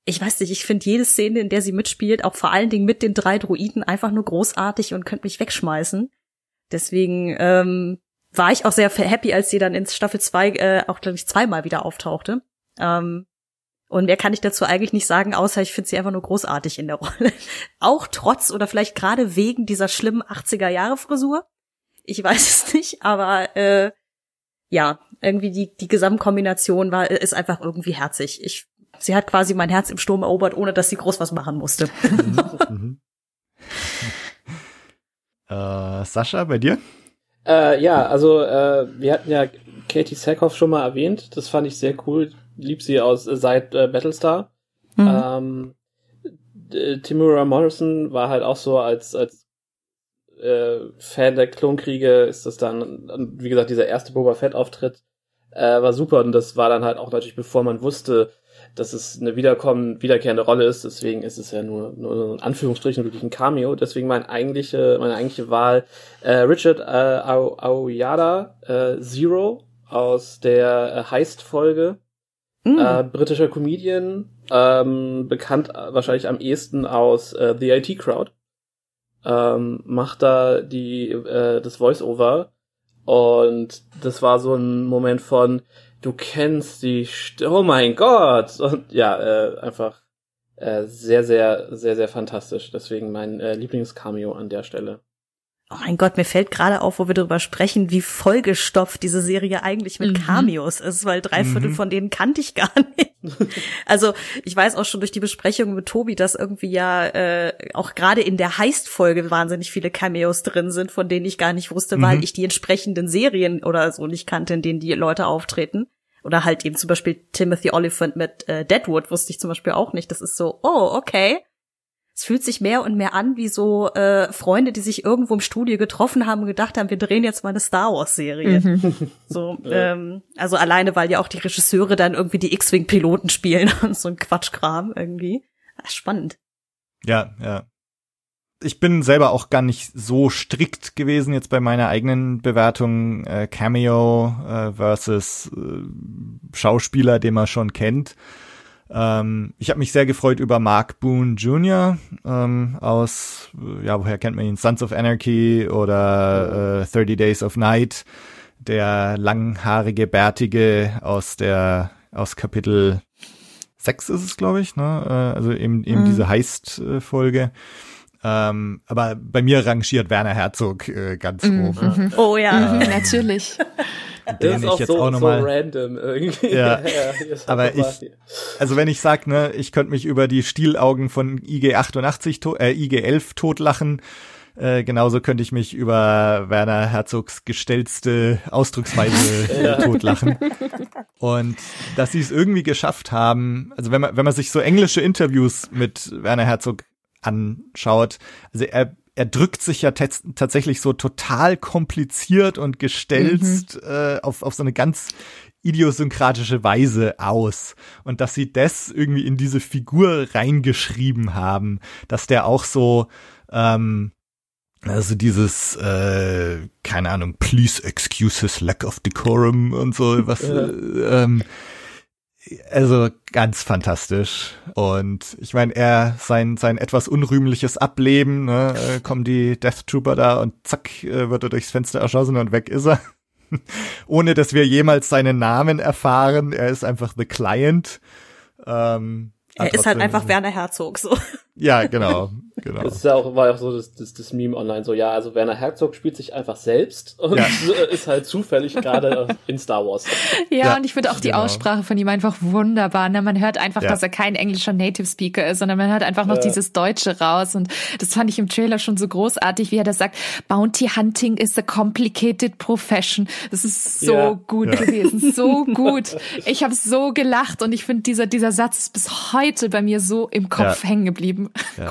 ich weiß nicht, ich finde jede Szene, in der sie mitspielt, auch vor allen Dingen mit den drei Druiden, einfach nur großartig und könnte mich wegschmeißen. Deswegen ähm, war ich auch sehr happy, als sie dann in Staffel 2 äh, auch, glaube ich, zweimal wieder auftauchte. Ähm, und mehr kann ich dazu eigentlich nicht sagen, außer ich finde sie einfach nur großartig in der Rolle. auch trotz oder vielleicht gerade wegen dieser schlimmen 80er-Jahre-Frisur. Ich weiß es nicht, aber äh, ja, irgendwie die, die Gesamtkombination war, ist einfach irgendwie herzig. Ich, sie hat quasi mein Herz im Sturm erobert, ohne dass sie groß was machen musste. Mhm. äh, Sascha, bei dir? Äh, ja, also äh, wir hatten ja Katie Sackhoff schon mal erwähnt. Das fand ich sehr cool. Lieb sie aus äh, seit äh, Battlestar. Mhm. Ähm, Timura Morrison war halt auch so als als äh, Fan der Klonkriege ist das dann, wie gesagt, dieser erste Boba Fett Auftritt äh, war super und das war dann halt auch natürlich, bevor man wusste, dass es eine wiederkommen, wiederkehrende Rolle ist. Deswegen ist es ja nur, nur in Anführungsstrichen wirklich ein Cameo. Deswegen mein eigentliche, meine eigentliche Wahl äh, Richard äh, Aoyada äh, Zero aus der äh, Heist-Folge. Mm. Äh, britischer Comedian, ähm, bekannt wahrscheinlich am ehesten aus äh, The IT Crowd. Ähm, macht da die äh, das Voice-Over und das war so ein Moment von du kennst die, St oh mein Gott! Und ja, äh, einfach äh, sehr, sehr, sehr, sehr fantastisch. Deswegen mein äh, Lieblingscameo an der Stelle. Oh mein Gott, mir fällt gerade auf, wo wir darüber sprechen, wie vollgestopft diese Serie eigentlich mit mhm. Cameos ist, weil drei Viertel mhm. von denen kannte ich gar nicht. also ich weiß auch schon durch die Besprechung mit Tobi, dass irgendwie ja äh, auch gerade in der Heist-Folge wahnsinnig viele Cameos drin sind, von denen ich gar nicht wusste, mhm. weil ich die entsprechenden Serien oder so nicht kannte, in denen die Leute auftreten. Oder halt eben zum Beispiel Timothy Oliphant mit äh, Deadwood wusste ich zum Beispiel auch nicht. Das ist so, oh, okay es fühlt sich mehr und mehr an wie so äh, Freunde, die sich irgendwo im Studio getroffen haben und gedacht haben, wir drehen jetzt mal eine Star Wars Serie. Mhm. So, ähm, also alleine, weil ja auch die Regisseure dann irgendwie die X-Wing-Piloten spielen und so ein Quatschkram irgendwie. Ach, spannend. Ja, ja. Ich bin selber auch gar nicht so strikt gewesen jetzt bei meiner eigenen Bewertung äh, Cameo äh, versus äh, Schauspieler, den man schon kennt. Ähm, ich habe mich sehr gefreut über Mark Boone Jr. Ähm, aus, ja, woher kennt man ihn? Sons of Anarchy oder äh, 30 Days of Night. Der langhaarige, bärtige aus der, aus Kapitel 6 ist es, glaube ich, ne? Äh, also eben, eben mhm. diese Heist-Folge. Ähm, aber bei mir rangiert Werner Herzog äh, ganz mhm. oben. Mhm. Oh ja, äh, natürlich. den ist ich auch jetzt so, auch nochmal. So random irgendwie. Ja, ja, ja aber ich, also wenn ich sag, ne, ich könnte mich über die Stielaugen von IG 88, äh, IG 11 totlachen, äh, genauso könnte ich mich über Werner Herzogs gestellte Ausdrucksweise ja. totlachen. Und dass sie es irgendwie geschafft haben, also wenn man, wenn man sich so englische Interviews mit Werner Herzog anschaut, also er er drückt sich ja tatsächlich so total kompliziert und gestelzt mhm. äh, auf, auf so eine ganz idiosynkratische Weise aus. Und dass sie das irgendwie in diese Figur reingeschrieben haben, dass der auch so, ähm, Also dieses, äh, keine Ahnung, please excuse his lack of decorum und so, was, äh, ähm, also ganz fantastisch. Und ich meine, er, sein, sein etwas unrühmliches Ableben, ne, äh, kommen die Death Trooper da und zack, äh, wird er durchs Fenster erschossen und weg ist er. Ohne dass wir jemals seinen Namen erfahren. Er ist einfach The Client. Ähm, Er ist halt einfach Werner Herzog, so. Ja, genau, genau. Das ist ja auch, war ja auch so das, das, das Meme online, so, ja, also Werner Herzog spielt sich einfach selbst und Ja. ist halt zufällig gerade in Star Wars. Ja, Ja, und ich finde auch die genau. Aussprache von ihm einfach wunderbar. Ne? Man hört einfach, Ja. dass er kein englischer Native Speaker ist, sondern man hört einfach noch Ja. dieses Deutsche raus. Und das fand ich im Trailer schon so großartig, wie er das sagt. Bounty Hunting is a complicated profession. Das ist so Ja. gut Ja. gewesen, so gut. Ich habe so gelacht und ich finde, dieser, dieser Satz ist bis heute bei mir so im Kopf Ja. hängen geblieben. Ja.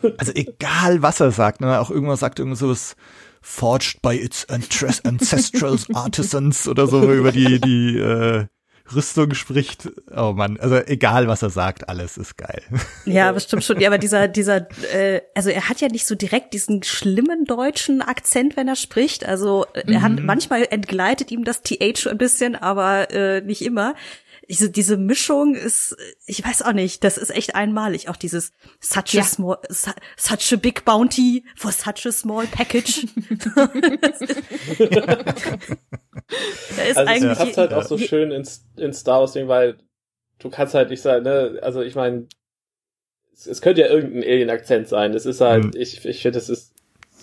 Großartig. Also egal, was er sagt, ne, auch irgendwas sagt irgendwas sowas forged by its ancestral artisans oder so über die die äh, Rüstung spricht. Oh Mann, also egal, was er sagt, alles ist geil. Ja, bestimmt schon. Ja, aber dieser, dieser, äh, also er hat ja nicht so direkt diesen schlimmen deutschen Akzent, wenn er spricht. Also er hat manchmal entgleitet ihm das TH ein bisschen, aber äh, nicht immer. Diese, diese Mischung ist, ich weiß auch nicht, das ist echt einmalig. Auch dieses such a Ja. small, su such a big bounty for such a small package. er ist Also eigentlich, passt halt auch so schön ins, ins Star Wars Ding, weil du kannst halt nicht sagen, ne, also ich meine, es, es könnte ja irgendein Alien-Akzent sein. Das ist halt, Mhm. ich, ich finde, das ist,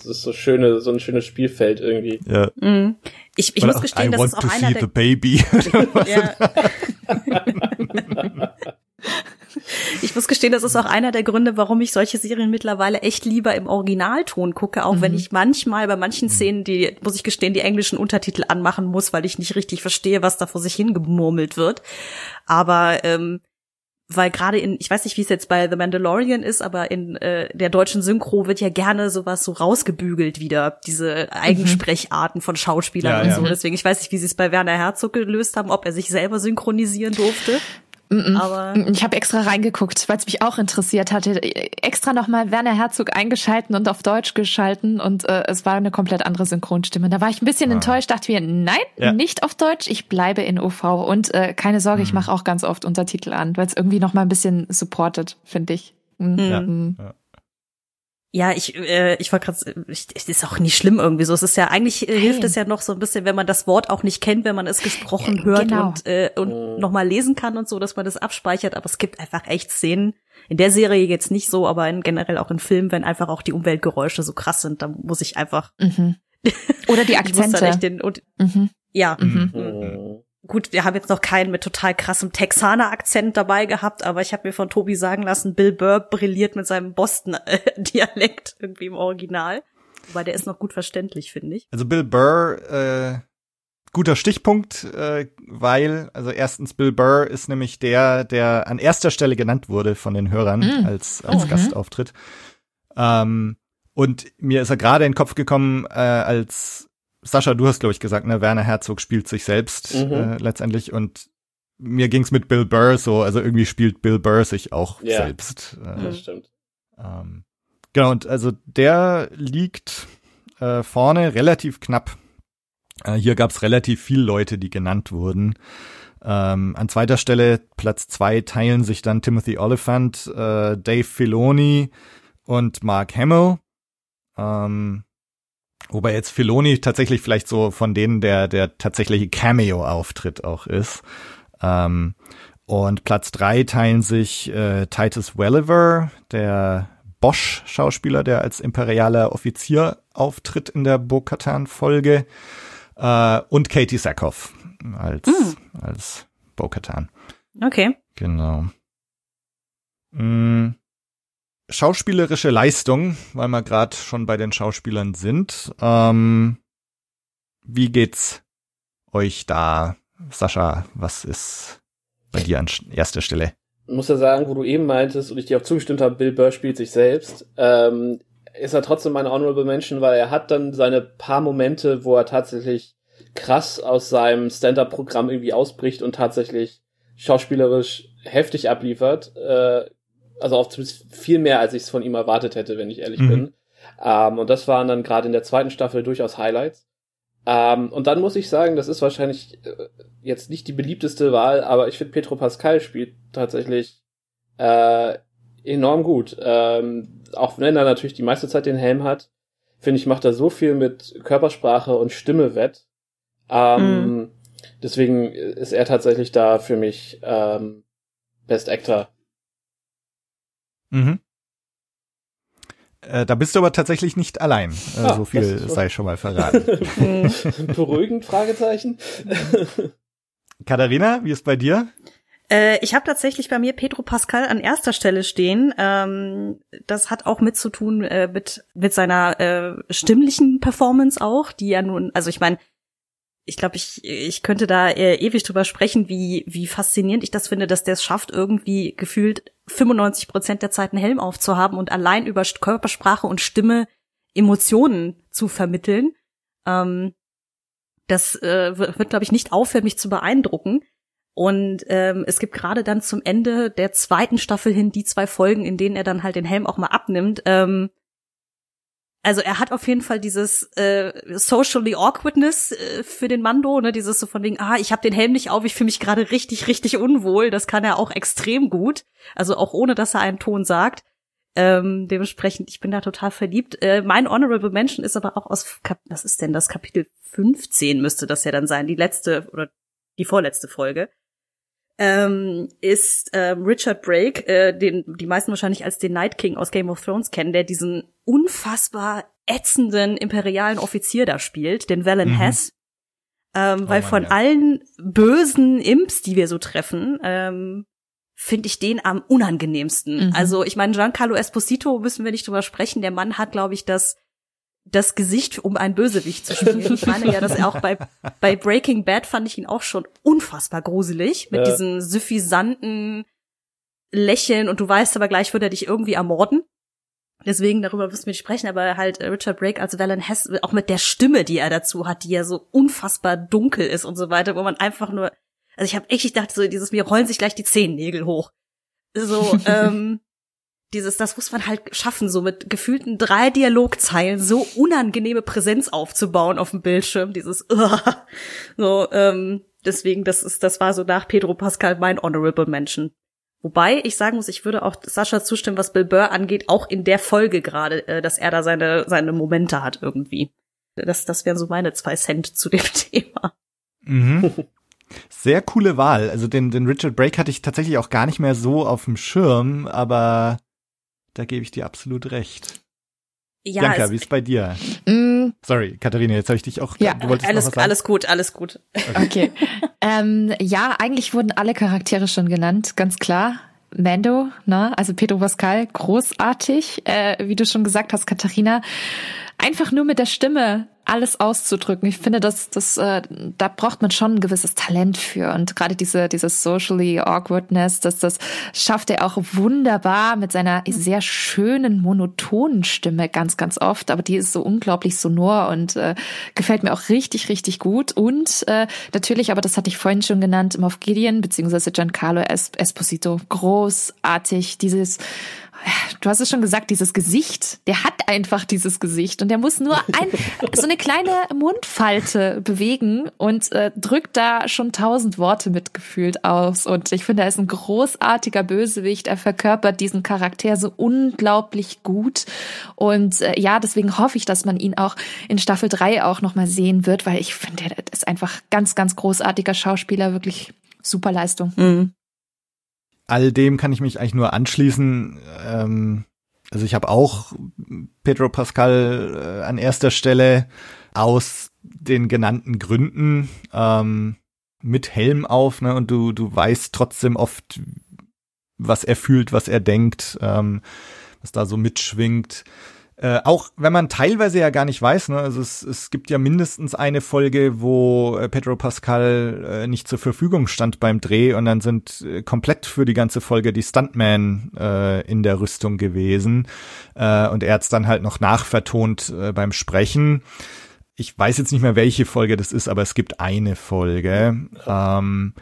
das ist so schöne, so ein schönes Spielfeld irgendwie. Ja. Mm. ich, ich Oder muss auch, gestehen, I das want ist auch to einer der baby. Ich muss gestehen, das ist auch einer der Gründe, warum ich solche Serien mittlerweile echt lieber im Originalton gucke, auch wenn ich manchmal bei manchen Szenen die, muss ich gestehen, die englischen Untertitel anmachen muss, weil ich nicht richtig verstehe, was da vor sich hingemurmelt wird. Aber ähm, weil gerade in, ich weiß nicht, wie es jetzt bei The Mandalorian ist, aber in äh, der deutschen Synchro wird ja gerne sowas so rausgebügelt wieder, diese Eigensprecharten von Schauspielern Ja, und ja. so. Deswegen, ich weiß nicht, wie sie es bei Werner Herzog gelöst haben, ob er sich selber synchronisieren durfte. Aber Ich habe extra reingeguckt, weil es mich auch interessiert hatte. Extra nochmal Werner Herzog eingeschalten und auf Deutsch geschalten und äh, es war eine komplett andere Synchronstimme. Da war ich ein bisschen enttäuscht, dachte mir, nein, Ja. nicht auf Deutsch, ich bleibe in OV und äh, keine Sorge, ich mache auch ganz oft Untertitel an, weil es irgendwie nochmal ein bisschen supportet, finde ich. Mhm. Ja, ich, äh, ich war gerade, ist auch nicht schlimm irgendwie so. Es ist ja eigentlich äh, hilft es ja noch so ein bisschen, wenn man das Wort auch nicht kennt, wenn man es gesprochen Äh, hört genau. und äh, und noch mal lesen kann und so, dass man das abspeichert. Aber es gibt einfach echt Szenen in der Serie jetzt nicht so, aber in, generell auch in Filmen, wenn einfach auch die Umweltgeräusche so krass sind, dann muss ich einfach Mhm. Oder die ich muss dann Akzente. echt den und Mhm. ja. Mhm. Gut, wir haben jetzt noch keinen mit total krassem Texaner-Akzent dabei gehabt, aber ich habe mir von Tobi sagen lassen, Bill Burr brilliert mit seinem Boston-Dialekt irgendwie im Original. Wobei der ist noch gut verständlich, finde ich. Also Bill Burr, äh, guter Stichpunkt, äh, weil, also erstens Bill Burr ist nämlich der, der an erster Stelle genannt wurde von den Hörern Mm. als, als Oh, Gastauftritt. Ähm, und mir ist er gerade in den Kopf gekommen, äh, als Sascha, du hast, glaube ich, gesagt, ne, Werner Herzog spielt sich selbst Mhm. äh, letztendlich und mir ging's mit Bill Burr so, also irgendwie spielt Bill Burr sich auch Ja. selbst. Äh, Das stimmt. ähm, genau, und also der liegt äh, vorne relativ knapp. Äh, hier gab's relativ viele Leute, die genannt wurden. Ähm, an zweiter Stelle, Platz zwei, teilen sich dann Timothy Oliphant, äh, Dave Filoni und Mark Hamill. Ähm, wobei jetzt Filoni tatsächlich vielleicht so von denen der, der tatsächliche Cameo-Auftritt auch ist. Ähm, und Platz drei teilen sich äh, Titus Welliver, der Bosch-Schauspieler, der als imperialer Offizier auftritt in der Bo-Katan-Folge, äh, und Katie Sackhoff als, als Bo-Katan. Okay. Genau. Mm, schauspielerische Leistung, weil wir gerade schon bei den Schauspielern sind. Ähm, wie geht's euch da, Sascha? Was ist bei dir an erster Stelle? muss ja sagen, wo du eben meintest und ich dir auch zugestimmt habe, Bill Burr spielt sich selbst, ähm, ist er trotzdem mein Honorable Mention, weil er hat dann seine paar Momente, wo er tatsächlich krass aus seinem Stand-Up-Programm irgendwie ausbricht und tatsächlich schauspielerisch heftig abliefert. Äh, also auch viel mehr, als ich es von ihm erwartet hätte, wenn ich ehrlich Mhm. bin. Ähm, und das waren dann gerade in der zweiten Staffel durchaus Highlights. Ähm, und dann muss ich sagen, das ist wahrscheinlich äh, jetzt nicht die beliebteste Wahl, aber ich finde Petro Pascal spielt tatsächlich äh, enorm gut. Ähm, auch wenn er natürlich die meiste Zeit den Helm hat, finde ich, macht er so viel mit Körpersprache und Stimme wett. Ähm, mhm. Deswegen ist er tatsächlich da für mich ähm, Best Actor. Mhm. Äh, da bist du aber tatsächlich nicht allein. Äh, ah, so viel sei schon mal verraten. Beruhigend, Fragezeichen. Katharina, wie ist bei dir? Äh, ich habe tatsächlich bei mir Pedro Pascal an erster Stelle stehen. Ähm, das hat auch mit zu tun äh, mit, mit seiner äh, stimmlichen Performance auch, die ja nun, also ich meine, ich glaube, ich, ich könnte da äh, ewig drüber sprechen, wie, wie faszinierend ich das finde, dass der es schafft, irgendwie gefühlt 95 Prozent der Zeit einen Helm aufzuhaben und allein über Körpersprache und Stimme Emotionen zu vermitteln. Ähm, das äh, wird, glaube ich, nicht aufhören, mich zu beeindrucken. Und ähm, es gibt gerade dann zum Ende der zweiten Staffel hin die zwei Folgen, in denen er dann halt den Helm auch mal abnimmt. Ähm, also er hat auf jeden Fall dieses äh, socially awkwardness äh, für den Mando, ne, dieses so von wegen, ah, ich habe den Helm nicht auf, ich fühle mich gerade richtig, richtig unwohl. Das kann er auch extrem gut. Also auch ohne, dass er einen Ton sagt. Ähm, dementsprechend, ich bin da total verliebt. Äh, mein Honorable Mention ist aber auch aus, Kap was ist denn das? Kapitel 15 müsste das ja dann sein, die letzte oder die vorletzte Folge. Ähm, ist ähm, Richard Brake, äh, den die meisten wahrscheinlich als den Night King aus Game of Thrones kennen, der diesen unfassbar ätzenden imperialen Offizier da spielt, den Valen mhm. Hess. Ähm, oh weil Mann, von ja. allen bösen Imps, die wir so treffen, ähm, finde ich den am unangenehmsten. Mhm. Also ich meine, Giancarlo Esposito müssen wir nicht drüber sprechen. Der Mann hat, glaube ich, das das Gesicht, um ein Bösewicht zu spielen. Ich meine ja, dass er auch bei, bei Breaking Bad fand ich ihn auch schon unfassbar gruselig mit ja. diesem suffisanten Lächeln und du weißt aber gleich wird er dich irgendwie ermorden. Deswegen darüber müssen wir nicht sprechen, aber halt Richard Brake als Valen Hess, auch mit der Stimme, die er dazu hat, die ja so unfassbar dunkel ist und so weiter, wo man einfach nur, also ich habe echt gedacht, so dieses, mir rollen sich gleich die Zehennägel hoch. So, ähm, dieses, das muss man halt schaffen, so mit gefühlten drei Dialogzeilen so unangenehme Präsenz aufzubauen auf dem Bildschirm, dieses, uh, so, ähm, deswegen, das ist, das war so nach Pedro Pascal mein Honorable Mention. Wobei ich sagen muss, ich würde auch Sascha zustimmen, was Bill Burr angeht, auch in der Folge gerade, äh, dass er da seine, seine Momente hat irgendwie. Das, das wären so meine zwei Cent zu dem Thema. Mhm. Sehr coole Wahl. Also den, den Richard Brake hatte ich tatsächlich auch gar nicht mehr so auf dem Schirm, aber da gebe ich dir absolut recht. Ja, Bianca, wie ist bei dir? Mm, Sorry, Katharina, jetzt habe ich dich auch. Ja, du wolltest alles, noch was sagen? alles gut, alles gut. Okay. okay. ähm, ja, eigentlich wurden alle Charaktere schon genannt, ganz klar. Mando, ne, also Pedro Pascal, großartig, äh, wie du schon gesagt hast, Katharina. Einfach nur mit der Stimme alles auszudrücken. Ich finde, dass das, äh, da braucht man schon ein gewisses Talent für. Und gerade diese, dieses socially awkwardness, dass das schafft er auch wunderbar mit seiner sehr schönen, monotonen Stimme ganz, ganz oft. Aber die ist so unglaublich sonor und äh, gefällt mir auch richtig, richtig gut. Und äh, natürlich, aber das hatte ich vorhin schon genannt, Moff Gideon beziehungsweise Giancarlo Esposito, großartig. Dieses du hast es schon gesagt, dieses Gesicht, der hat einfach dieses Gesicht und der muss nur ein, so eine kleine Mundfalte bewegen und äh, drückt da schon tausend Worte mitgefühlt aus. Und ich finde, er ist ein großartiger Bösewicht. Er verkörpert diesen Charakter so unglaublich gut. Und äh, ja, deswegen hoffe ich, dass man ihn auch in Staffel 3 auch nochmal sehen wird, weil ich finde, er ist einfach ganz, ganz großartiger Schauspieler, wirklich super Leistung. Mhm all dem kann ich mich eigentlich nur anschließen. Ähm, also ich habe auch Pedro Pascal äh, an erster Stelle aus den genannten Gründen ähm, mit Helm auf, ne? Und du du weißt trotzdem oft, was er fühlt, was er denkt, ähm, was da so mitschwingt. Äh, auch wenn man teilweise ja gar nicht weiß, ne, also es, es gibt ja mindestens eine Folge, wo äh, Pedro Pascal äh, nicht zur Verfügung stand beim Dreh und dann sind äh, komplett für die ganze Folge die Stuntman äh, in der Rüstung gewesen und er hat's dann halt noch nachvertont beim Sprechen. Ich weiß jetzt nicht mehr, welche Folge das ist, aber es gibt eine Folge. Ähm,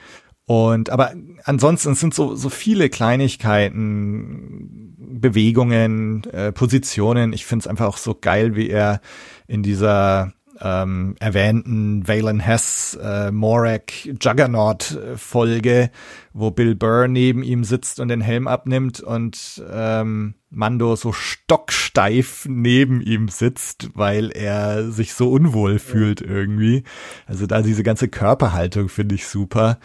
und aber ansonsten sind so so viele Kleinigkeiten Bewegungen, äh, Positionen. Ich finde es einfach auch so geil, wie er in dieser ähm, erwähnten Valen Hess äh, Morag Juggernaut Folge, wo Bill Burr neben ihm sitzt und den Helm abnimmt und ähm, Mando so stocksteif neben ihm sitzt, weil er sich so unwohl fühlt irgendwie. Also da diese ganze Körperhaltung finde ich super.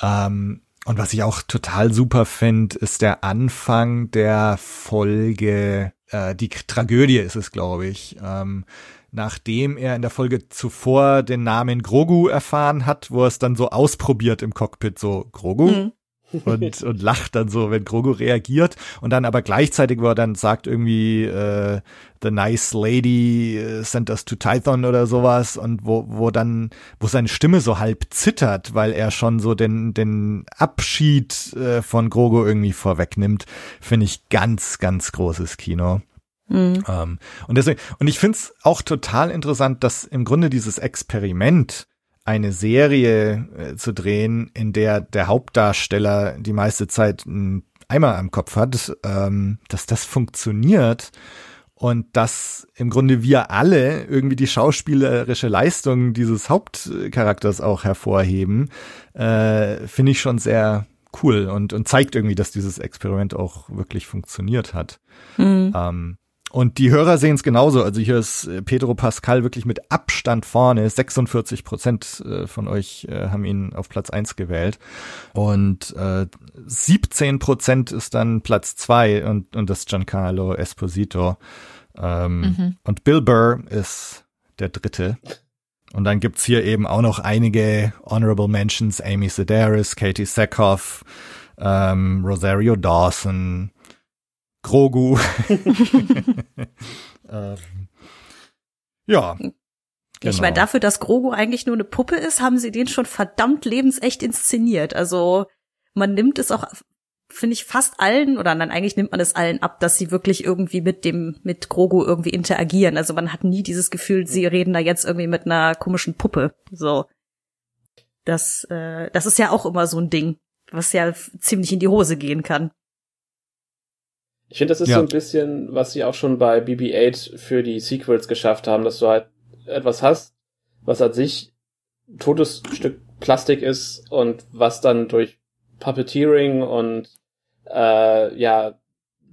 Ähm, und was ich auch total super finde, ist der Anfang der Folge, äh, die Tragödie ist es, glaube ich. Ähm, nachdem er in der Folge zuvor den Namen Grogu erfahren hat, wo er es dann so ausprobiert im Cockpit, so Grogu. Mhm. Und, und lacht dann so, wenn Grogu reagiert und dann aber gleichzeitig, wo er dann sagt irgendwie äh, The nice lady äh, sent us to Tython oder sowas und wo, wo dann, wo seine Stimme so halb zittert, weil er schon so den, den Abschied äh, von Grogu irgendwie vorwegnimmt, finde ich ganz, ganz großes Kino. Mhm. Ähm, und deswegen, und ich finde es auch total interessant, dass im Grunde dieses Experiment, eine Serie äh, zu drehen, in der der Hauptdarsteller die meiste Zeit einen Eimer am Kopf hat, ähm, dass das funktioniert und dass im Grunde wir alle irgendwie die schauspielerische Leistung dieses Hauptcharakters auch hervorheben, äh, finde ich schon sehr cool und, und zeigt irgendwie, dass dieses Experiment auch wirklich funktioniert hat. Mhm. Ähm, und die Hörer sehen es genauso. Also hier ist äh, Pedro Pascal wirklich mit Abstand vorne. 46 Prozent äh, von euch äh, haben ihn auf Platz eins gewählt. Und äh, 17 Prozent ist dann Platz zwei und, und das Giancarlo Esposito. Ähm, mhm. Und Bill Burr ist der dritte. Und dann gibt's hier eben auch noch einige Honorable Mentions. Amy Sedaris, Katie Sackhoff, ähm, Rosario Dawson, Grogu. ähm, ja. Ich genau. meine, dafür, dass Grogu eigentlich nur eine Puppe ist, haben sie den schon verdammt lebensecht inszeniert. Also man nimmt es auch, finde ich, fast allen, oder dann eigentlich nimmt man es allen ab, dass sie wirklich irgendwie mit dem, mit Grogu irgendwie interagieren. Also man hat nie dieses Gefühl, sie reden da jetzt irgendwie mit einer komischen Puppe. So. Das, äh, das ist ja auch immer so ein Ding, was ja ziemlich in die Hose gehen kann. Ich finde, das ist ja. so ein bisschen, was sie auch schon bei BB-8 für die Sequels geschafft haben, dass du halt etwas hast, was an sich totes Stück Plastik ist und was dann durch Puppeteering und äh, ja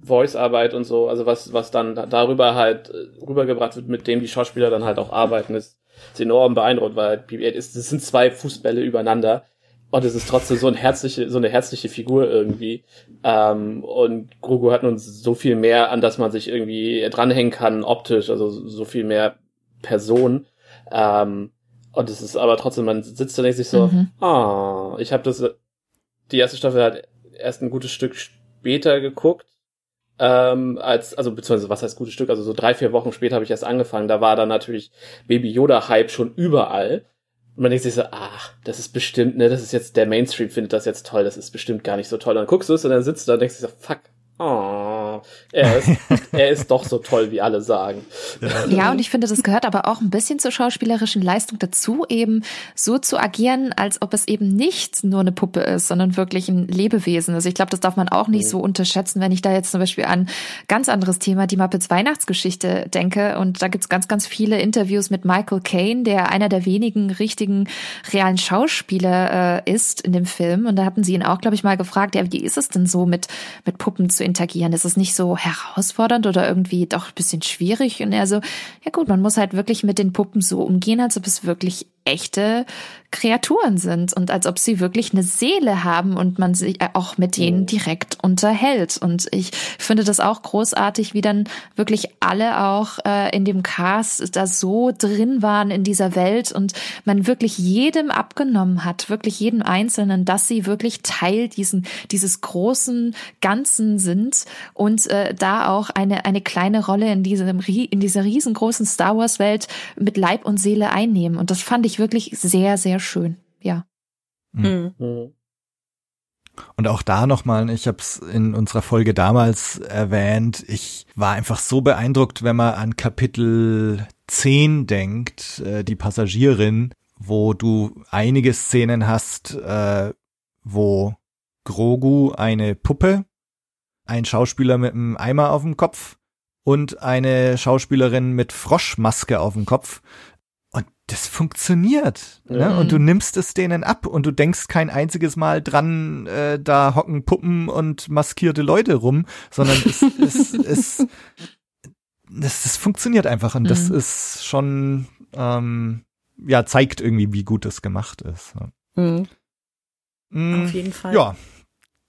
Voice-Arbeit und so, also was was dann darüber halt äh, rübergebracht wird, mit dem die Schauspieler dann halt auch arbeiten, ist, ist enorm beeindruckend, weil BB-8 ist, das sind zwei Fußbälle übereinander und es ist trotzdem so ein herzliche, so eine herzliche Figur irgendwie. Ähm, und Grogu hat nun so viel mehr, an das man sich irgendwie dranhängen kann, optisch, also so viel mehr Person. Ähm, und es ist aber trotzdem, man sitzt da denkt sich so, mhm. ah, ich habe das, die erste Staffel hat erst ein gutes Stück später geguckt. Ähm, als, also beziehungsweise was heißt gutes Stück, also so drei, vier Wochen später habe ich erst angefangen, da war dann natürlich Baby Yoda-Hype schon überall. Und man denkt sich so, ach, das ist bestimmt, ne, das ist jetzt, der Mainstream findet das jetzt toll, das ist bestimmt gar nicht so toll. Und dann guckst du es und dann sitzt du da und denkst dir so, fuck, Oh, er ist, er ist doch so toll, wie alle sagen. Ja, und ich finde, das gehört aber auch ein bisschen zur schauspielerischen Leistung dazu, eben so zu agieren, als ob es eben nicht nur eine Puppe ist, sondern wirklich ein Lebewesen. Also ich glaube, das darf man auch nicht so unterschätzen, wenn ich da jetzt zum Beispiel an ganz anderes Thema, die Muppets Weihnachtsgeschichte denke. Und da gibt's ganz, ganz viele Interviews mit Michael Caine, der einer der wenigen richtigen realen Schauspieler äh, ist in dem Film. Und da hatten sie ihn auch, glaube ich, mal gefragt, ja, wie ist es denn so, mit, mit Puppen zu interagieren? Ist es nicht so herausfordernd oder irgendwie doch ein bisschen schwierig? Und er so, ja gut, man muss halt wirklich mit den Puppen so umgehen, als ob es wirklich echte Kreaturen sind und als ob sie wirklich eine Seele haben und man sich auch mit denen direkt unterhält. Und ich finde das auch großartig, wie dann wirklich alle auch äh, in dem Cast da so drin waren in dieser Welt und man wirklich jedem abgenommen hat, wirklich jedem Einzelnen, dass sie wirklich Teil diesen, dieses großen Ganzen sind und äh, da auch eine, eine kleine Rolle in diesem, in dieser riesengroßen Star Wars Welt mit Leib und Seele einnehmen. Und das fand ich wirklich sehr, sehr schön. Ja. Mhm. mhm. Und auch da nochmal, ich habe es in unserer Folge damals erwähnt, ich war einfach so beeindruckt, wenn man an Kapitel 10 denkt, äh, die Passagierin, wo du einige Szenen hast, äh, wo Grogu eine Puppe ein Schauspieler mit einem Eimer auf dem Kopf und eine Schauspielerin mit Froschmaske auf dem Kopf. Und das funktioniert. Ja. Ne? Und du nimmst es denen ab und du denkst kein einziges Mal dran, äh, da hocken Puppen und maskierte Leute rum, sondern es, es, es, das, das funktioniert einfach und das Mhm. ist schon, ähm, ja, zeigt irgendwie, wie gut das gemacht ist. Mhm. Mm, Auf jeden Fall. Ja,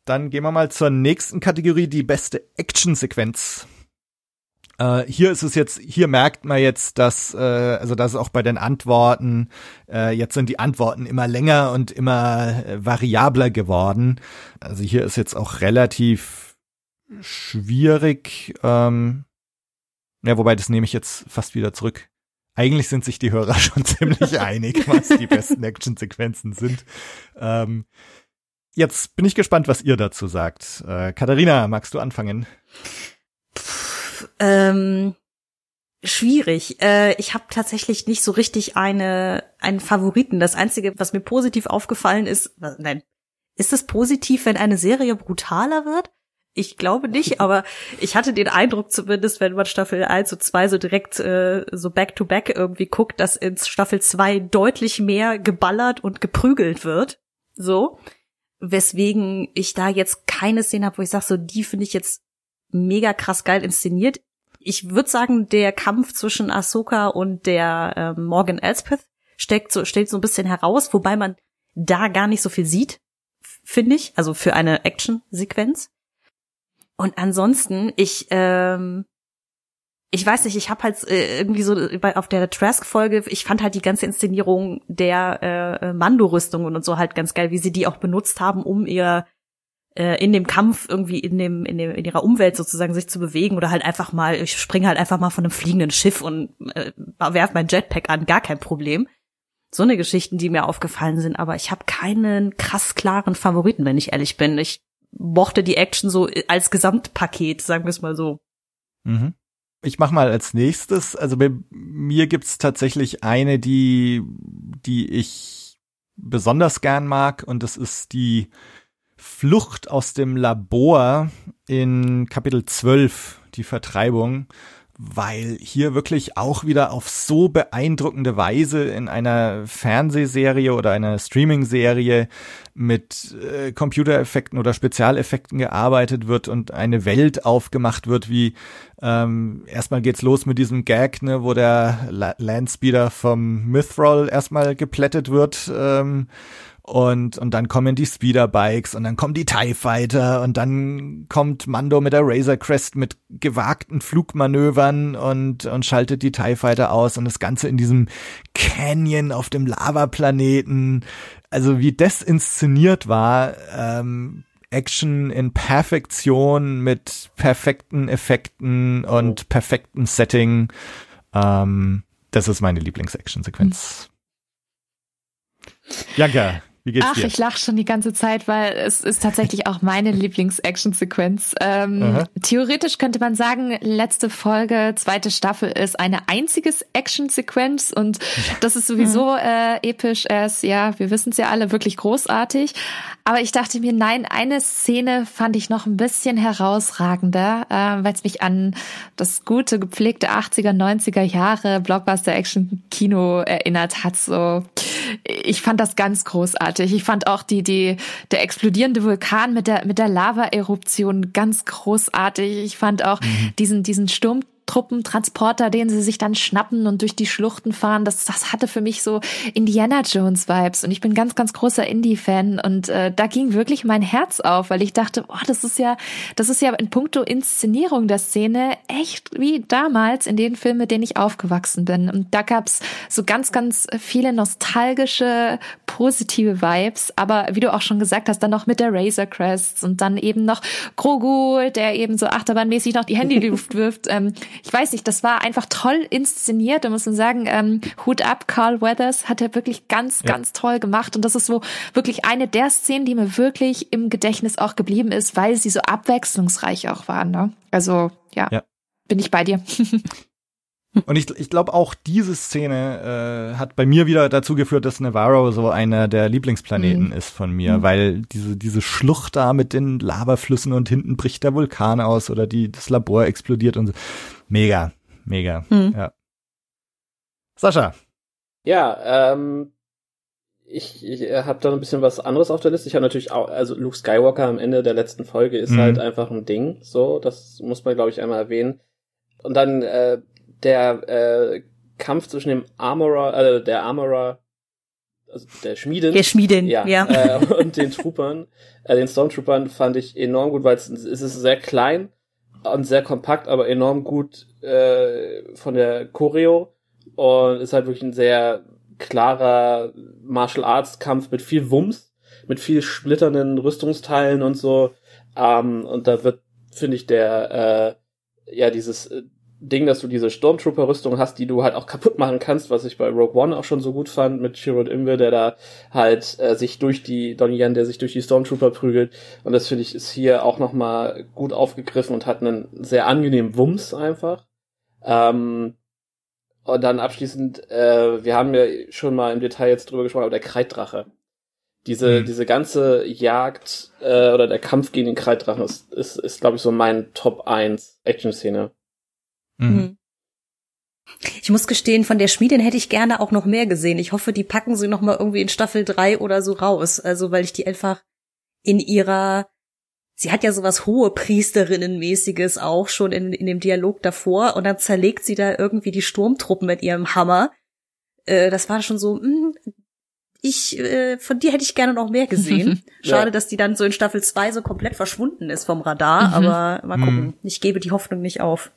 dann gehen wir mal zur nächsten Kategorie, die beste Actionsequenz. Äh, hier ist es jetzt, hier merkt man jetzt, dass, äh, also das ist auch bei den Antworten, äh, jetzt sind die Antworten immer länger und immer äh, variabler geworden. Also hier ist jetzt auch relativ schwierig, ähm, ja, wobei das nehme ich jetzt fast wieder zurück. Eigentlich sind sich die Hörer schon ziemlich einig, was die besten Actionsequenzen sind. Ähm, jetzt bin ich gespannt, was ihr dazu sagt. Äh, Katharina, magst du anfangen? Ähm, schwierig. Äh, ich habe tatsächlich nicht so richtig eine einen Favoriten. Das einzige, was mir positiv aufgefallen ist, nein, ist es positiv, wenn eine Serie brutaler wird? Ich glaube nicht, aber ich hatte den Eindruck zumindest, wenn man Staffel 1 und 2 so direkt äh, so back to back irgendwie guckt, dass in Staffel 2 deutlich mehr geballert und geprügelt wird. So. Weswegen ich da jetzt keine Szene habe, wo ich sage, so die finde ich jetzt mega krass geil inszeniert. Ich würde sagen, der Kampf zwischen Ahsoka und der ähm, Morgan Elspeth steckt so, stellt so ein bisschen heraus, wobei man da gar nicht so viel sieht, finde ich, also für eine Action-Sequenz. Und ansonsten, ich, ähm, ich weiß nicht, ich habe halt äh, irgendwie so bei, auf der Trask-Folge, ich fand halt die ganze Inszenierung der äh, Mando-Rüstungen und so halt ganz geil, wie sie die auch benutzt haben, um ihr äh, in dem Kampf irgendwie in dem, in dem in ihrer Umwelt sozusagen sich zu bewegen oder halt einfach mal ich springe halt einfach mal von einem fliegenden Schiff und äh, werf mein Jetpack an. Gar kein Problem. So eine Geschichten die mir aufgefallen sind aber ich habe keinen krass klaren Favoriten wenn ich ehrlich bin. Ich mochte die Action so als Gesamtpaket sagen wir es mal so. Mhm. Ich mach mal als nächstes, also bei mir gibt's tatsächlich eine, die, die ich besonders gern mag, und das ist die Flucht aus dem Labor in Kapitel 12, die Vertreibung, weil hier wirklich auch wieder auf so beeindruckende Weise in einer Fernsehserie oder einer Streaming-Serie mit äh, Computereffekten oder Spezialeffekten gearbeitet wird und eine Welt aufgemacht wird, wie ähm, erstmal geht's los mit diesem Gag, ne, wo der La Landspeeder vom Mithril erstmal geplättet wird ähm, und, und dann kommen die Speederbikes und dann kommen die TIE Fighter und dann kommt Mando mit der Razor Crest mit gewagten Flugmanövern und, und schaltet die TIE Fighter aus und das Ganze in diesem Canyon auf dem Lavaplaneten. Also wie das inszeniert war, ähm, Action in Perfektion mit perfekten Effekten und perfektem Setting. Ähm, das ist meine Lieblings-Action-Sequenz. Janka, wie geht's Ach, dir? ich lache schon die ganze Zeit, weil es ist tatsächlich auch meine Lieblings-Action-Sequenz. Ähm, theoretisch könnte man sagen, letzte Folge, zweite Staffel ist eine einziges Action-Sequenz und das ist sowieso äh, episch. Er ist, ja, wir wissen es ja alle, wirklich großartig. Aber ich dachte mir, nein, eine Szene fand ich noch ein bisschen herausragender, äh, weil es mich an das gute, gepflegte 80er, 90er Jahre Blockbuster-Action-Kino erinnert hat. So, ich fand das ganz großartig. Ich fand auch die, die, der explodierende Vulkan mit der, mit der Lava-Eruption ganz großartig. Ich fand auch diesen, diesen Sturm Truppentransporter, den sie sich dann schnappen und durch die Schluchten fahren, das, das hatte für mich so Indiana Jones Vibes. Und ich bin ganz, ganz großer Indie-Fan und äh, da ging wirklich mein Herz auf, weil ich dachte, oh, das ist ja, das ist ja in puncto Inszenierung der Szene echt wie damals in den Filmen, mit denen ich aufgewachsen bin. Und da gab's so ganz, ganz viele nostalgische, positive Vibes, aber wie du auch schon gesagt hast, dann noch mit der Razor Crest und dann eben noch Grogu, der eben so achterbahnmäßig noch die Hände in die Luft wirft. Ähm, ich weiß nicht, das war einfach toll inszeniert. Da muss man sagen, ähm, Hut ab, Carl Weathers hat er wirklich ganz, Ja. ganz toll gemacht. Und das ist so wirklich eine der Szenen, die mir wirklich im Gedächtnis auch geblieben ist, weil sie so abwechslungsreich auch waren. Ne? Also ja, Ja. bin ich bei dir. Und ich, ich glaube auch diese Szene äh, hat bei mir wieder dazu geführt, dass Navarro so einer der Lieblingsplaneten Mhm. ist von mir, weil diese diese Schlucht da mit den Lavaflüssen und hinten bricht der Vulkan aus oder die das Labor explodiert und so. Mega, mega. Mhm. Ja. Sascha. Ja, ähm, ich, ich habe da ein bisschen was anderes auf der Liste. Ich habe natürlich auch, also Luke Skywalker am Ende der letzten Folge ist Mhm. halt einfach ein Ding. So, das muss man, glaube ich, einmal erwähnen. Und dann äh, der äh, Kampf zwischen dem Armorer, äh, der Armorer, also der Schmiedin. Der Schmiedin, ja, ja. Äh, und den Troopern, äh, den Stormtroopern fand ich enorm gut, weil es, es ist sehr klein und sehr kompakt, aber enorm gut äh, von der Choreo und ist halt wirklich ein sehr klarer Martial Arts Kampf mit viel Wumms, mit viel splitternden Rüstungsteilen und so. Ähm, und da wird, finde ich, der äh, ja dieses äh, Ding, dass du diese Stormtrooper-Rüstung hast, die du halt auch kaputt machen kannst, was ich bei Rogue One auch schon so gut fand, mit Chirrut Imwe, der da halt äh, sich durch die, Donnie Yen, der sich durch die Stormtrooper prügelt. Und das finde ich ist hier auch nochmal gut aufgegriffen und hat einen sehr angenehmen Wumms einfach. Ähm, und dann abschließend, äh, wir haben ja schon mal im Detail jetzt drüber gesprochen, aber der Kreiddrache. Diese, Mhm. diese ganze Jagd äh, oder der Kampf gegen den Kreiddrachen ist, ist, ist glaube ich, so mein Top 1 Action-Szene. Mhm. Mhm. Ich muss gestehen, von der Schmiedin hätte ich gerne auch noch mehr gesehen. Ich hoffe, die packen sie noch mal irgendwie in Staffel 3 oder so raus. Also, weil ich die einfach in ihrer Sie hat ja sowas hohe Priesterinnenmäßiges auch schon in, in dem Dialog davor und dann zerlegt sie da irgendwie die Sturmtruppen mit ihrem Hammer. Äh, das war schon so, mh, ich, äh, von dir hätte ich gerne noch mehr gesehen. Schade, Ja. dass die dann so in Staffel 2 so komplett verschwunden ist vom Radar, Mhm. aber mal gucken. Mhm. Ich gebe die Hoffnung nicht auf.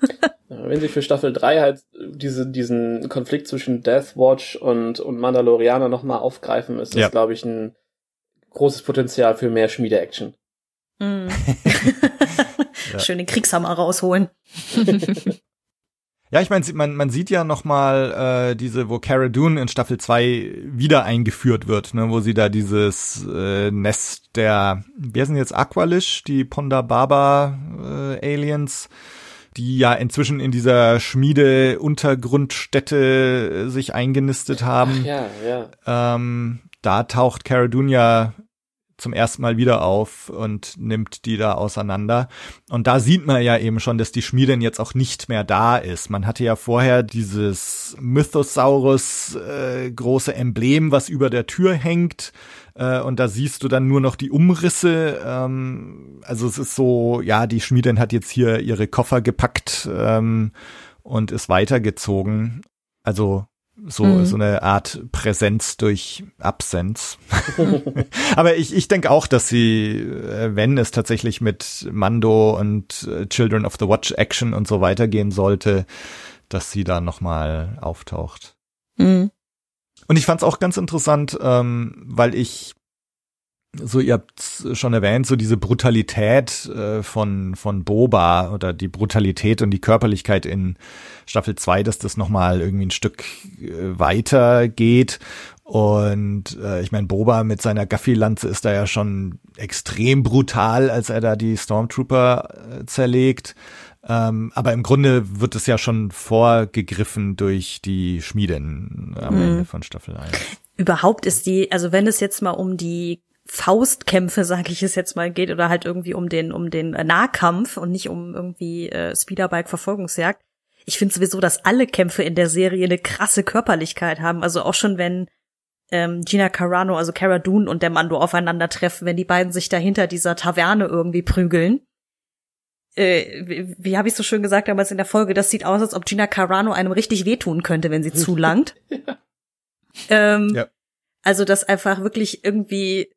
Wenn sie für Staffel 3 halt diese, diesen Konflikt zwischen Death Watch und, und Mandalorianer nochmal aufgreifen, ist das, Ja. glaube ich, ein großes Potenzial für mehr Schmiede-Action. Mhm. Ja. Schön den Kriegshammer rausholen. Ja, ich meine, man, man sieht ja noch mal äh, diese, wo Cara Dune in Staffel 2 wieder eingeführt wird, ne, wo sie da dieses äh, Nest der, wer sind jetzt Aqualish, die Ponda Baba äh, Aliens, die ja inzwischen in dieser Schmiede Untergrundstätte äh, sich eingenistet haben. Ach ja, ja. Ähm, da taucht Cara Dune zum ersten Mal wieder auf und nimmt die da auseinander. Und da sieht man ja eben schon, dass die Schmiedin jetzt auch nicht mehr da ist. Man hatte ja vorher dieses Mythosaurus äh, große Emblem, was über der Tür hängt. Äh, und da siehst du dann nur noch die Umrisse. Ähm, also es ist so, ja, die Schmiedin hat jetzt hier ihre Koffer gepackt ähm, und ist weitergezogen. Also so, Mhm. so eine Art Präsenz durch Absenz. Aber ich, ich denke auch, dass sie, äh, wenn es tatsächlich mit Mando und äh, Children of the Watch Action und so weitergehen sollte, dass sie da nochmal auftaucht. Mhm. Und ich fand es auch ganz interessant, ähm, weil ich so, ihr habt schon erwähnt, so diese Brutalität äh, von, von Boba oder die Brutalität und die Körperlichkeit in Staffel 2, dass das nochmal irgendwie ein Stück äh, weiter geht. Und äh, ich meine, Boba mit seiner Gaffi-Lanze ist da ja schon extrem brutal, als er da die Stormtrooper äh, zerlegt. Ähm, aber im Grunde wird es ja schon vorgegriffen durch die Schmieden am Mhm. Ende von Staffel 1. Überhaupt ist die, also wenn es jetzt mal um die Faustkämpfe, sage ich es jetzt mal, geht oder halt irgendwie um den um den Nahkampf und nicht um irgendwie äh, Speederbike Verfolgungsjagd. Ich finde sowieso, dass alle Kämpfe in der Serie eine krasse Körperlichkeit haben. Also auch schon wenn ähm, Gina Carano, also Cara Dune und der Mando aufeinandertreffen, wenn die beiden sich da hinter dieser Taverne irgendwie prügeln. Äh, wie wie habe ich so schön gesagt damals in der Folge, das sieht aus, als ob Gina Carano einem richtig wehtun könnte, wenn sie zulangt. ähm, Ja. Also, dass einfach wirklich irgendwie,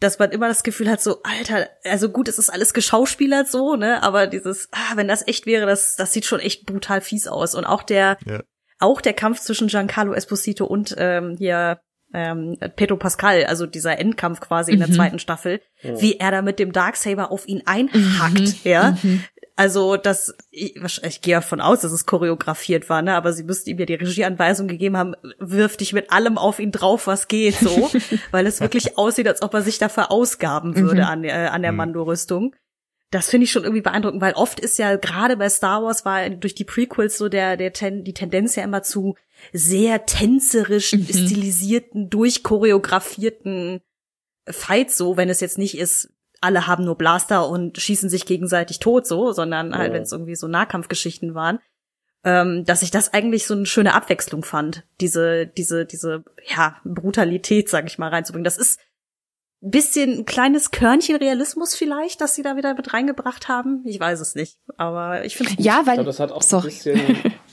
dass man immer das Gefühl hat, so, Alter, also gut, es ist alles geschauspielert so, ne, aber dieses, ah, wenn das echt wäre, das, das sieht schon echt brutal fies aus. Und auch der, Ja. auch der Kampf zwischen Giancarlo Esposito und ähm, hier ähm, Pedro Pascal, also dieser Endkampf quasi in der Mhm. zweiten Staffel, Ja. wie er da mit dem Darksaber auf ihn einhackt, ja. Mhm. Also das, ich, ich gehe davon aus, dass es choreografiert war, ne? Aber sie müssten ihm ja die Regieanweisung gegeben haben, wirf dich mit allem auf ihn drauf, was geht, so, weil es wirklich aussieht, als ob er sich da verausgaben würde Mhm. an, der- äh, an der Mhm. Mando-Rüstung. das finde ich schon irgendwie beeindruckend, weil oft ist ja gerade bei Star Wars war durch die Prequels so der, der ten, die Tendenz ja immer zu sehr tänzerisch Mhm. stilisierten, durchchoreografierten Fights so, wenn es jetzt nicht ist, alle haben nur Blaster und schießen sich gegenseitig tot so, sondern halt, Ja. wenn es irgendwie so Nahkampfgeschichten waren, ähm, dass ich das eigentlich so eine schöne Abwechslung fand, diese, diese, diese, ja, Brutalität, sag ich mal, reinzubringen. Das ist ein bisschen ein kleines Körnchen Realismus vielleicht, dass sie da wieder mit reingebracht haben. Ich weiß es nicht, aber ich finde Ja, Ich weil. glaube, das hat auch sorry. ein bisschen,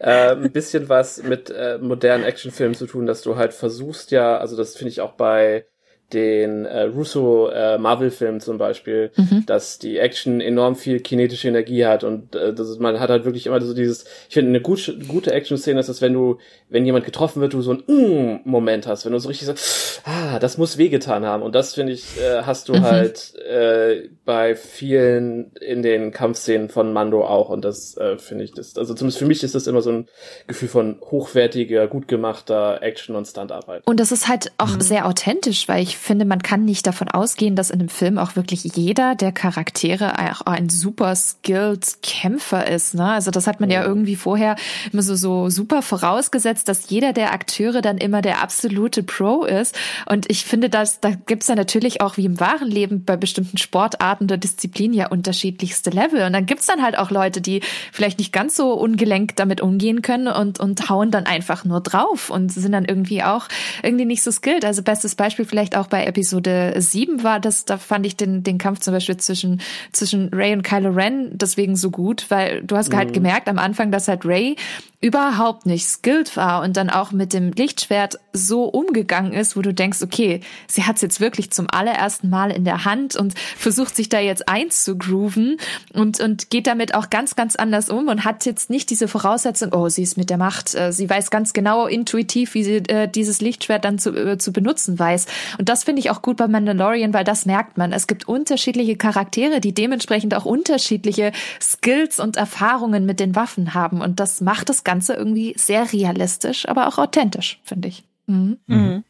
äh, ein bisschen was mit äh, modernen Actionfilmen zu tun, dass du halt versuchst ja, also das finde ich auch bei den äh, Russo äh, Marvel-Filmen zum Beispiel, Mhm. dass die Action enorm viel kinetische Energie hat und äh, das ist, man hat halt wirklich immer so dieses, ich finde eine gute, gute Action-Szene ist es, wenn du, wenn jemand getroffen wird, du so einen mm Moment hast, wenn du so richtig so, ah, das muss wehgetan haben und das finde ich, äh, hast du Mhm. halt äh, bei vielen in den Kampfszenen von Mando auch und das äh, finde ich, das, also zumindest für mich ist das immer so ein Gefühl von hochwertiger, gut gemachter Action und Stuntarbeit. Und das ist halt auch sehr authentisch, weil ich finde, man kann nicht davon ausgehen, dass in einem Film auch wirklich jeder der Charaktere auch ein super skilled Kämpfer ist. Ne? Also das hat man ja irgendwie vorher immer so, so super vorausgesetzt, dass jeder der Akteure dann immer der absolute Pro ist. Und ich finde, dass, da gibt's ja natürlich auch wie im wahren Leben bei bestimmten Sportarten oder Disziplinen ja unterschiedlichste Level. Und dann gibt's dann halt auch Leute, die vielleicht nicht ganz so ungelenkt damit umgehen können und, und hauen dann einfach nur drauf und sind dann irgendwie auch irgendwie nicht so skilled. Also bestes Beispiel vielleicht auch bei Episode 7 war das, da fand ich den, den Kampf zum Beispiel zwischen, zwischen Ray und Kylo Ren deswegen so gut, weil du hast halt gemerkt am Anfang, dass halt Ray überhaupt nicht skilled war und dann auch mit dem Lichtschwert so umgegangen ist, wo du denkst, okay, sie hat es jetzt wirklich zum allerersten Mal in der Hand und versucht sich da jetzt einzugrooven und, und geht damit auch ganz, ganz anders um und hat jetzt nicht diese Voraussetzung, oh, sie ist mit der Macht, äh, sie weiß ganz genau intuitiv, wie sie äh, dieses Lichtschwert dann zu, äh, zu benutzen weiß. Und das finde ich auch gut bei Mandalorian, weil das merkt man. Es gibt unterschiedliche Charaktere, die dementsprechend auch unterschiedliche Skills und Erfahrungen mit den Waffen haben. Und das macht das Ganze irgendwie sehr realistisch, aber auch authentisch, finde ich. Mhm. Mhm.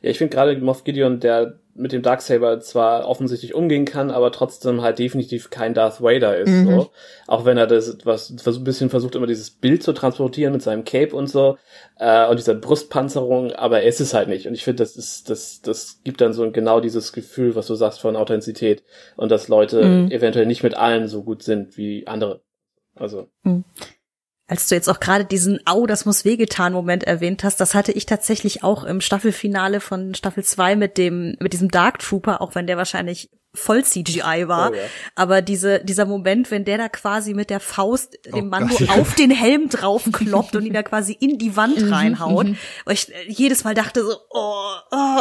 Ja, ich finde gerade Moff Gideon, der mit dem Darksaber zwar offensichtlich umgehen kann, aber trotzdem halt definitiv kein Darth Vader ist. Mhm. So. Auch wenn er das was ein bisschen versucht, immer dieses Bild zu transportieren mit seinem Cape und so äh, und dieser Brustpanzerung, aber er ist es halt nicht. Und ich finde, das ist das das gibt dann so genau dieses Gefühl, was du sagst von Authentizität und dass Leute Mhm. eventuell nicht mit allen so gut sind wie andere. Also Als du jetzt auch gerade diesen Au, das muss wehgetan Moment erwähnt hast, das hatte ich tatsächlich auch im Staffelfinale von Staffel 2 mit dem, mit diesem Dark Trooper, auch wenn der wahrscheinlich voll CGI war. Oh ja. Aber diese, dieser Moment, wenn der da quasi mit der Faust dem Oh Mando Gott. auf den Helm draufkloppt und ihn da quasi in die Wand Mhm, reinhaut, mhm. weil ich jedes Mal dachte so, oh, oh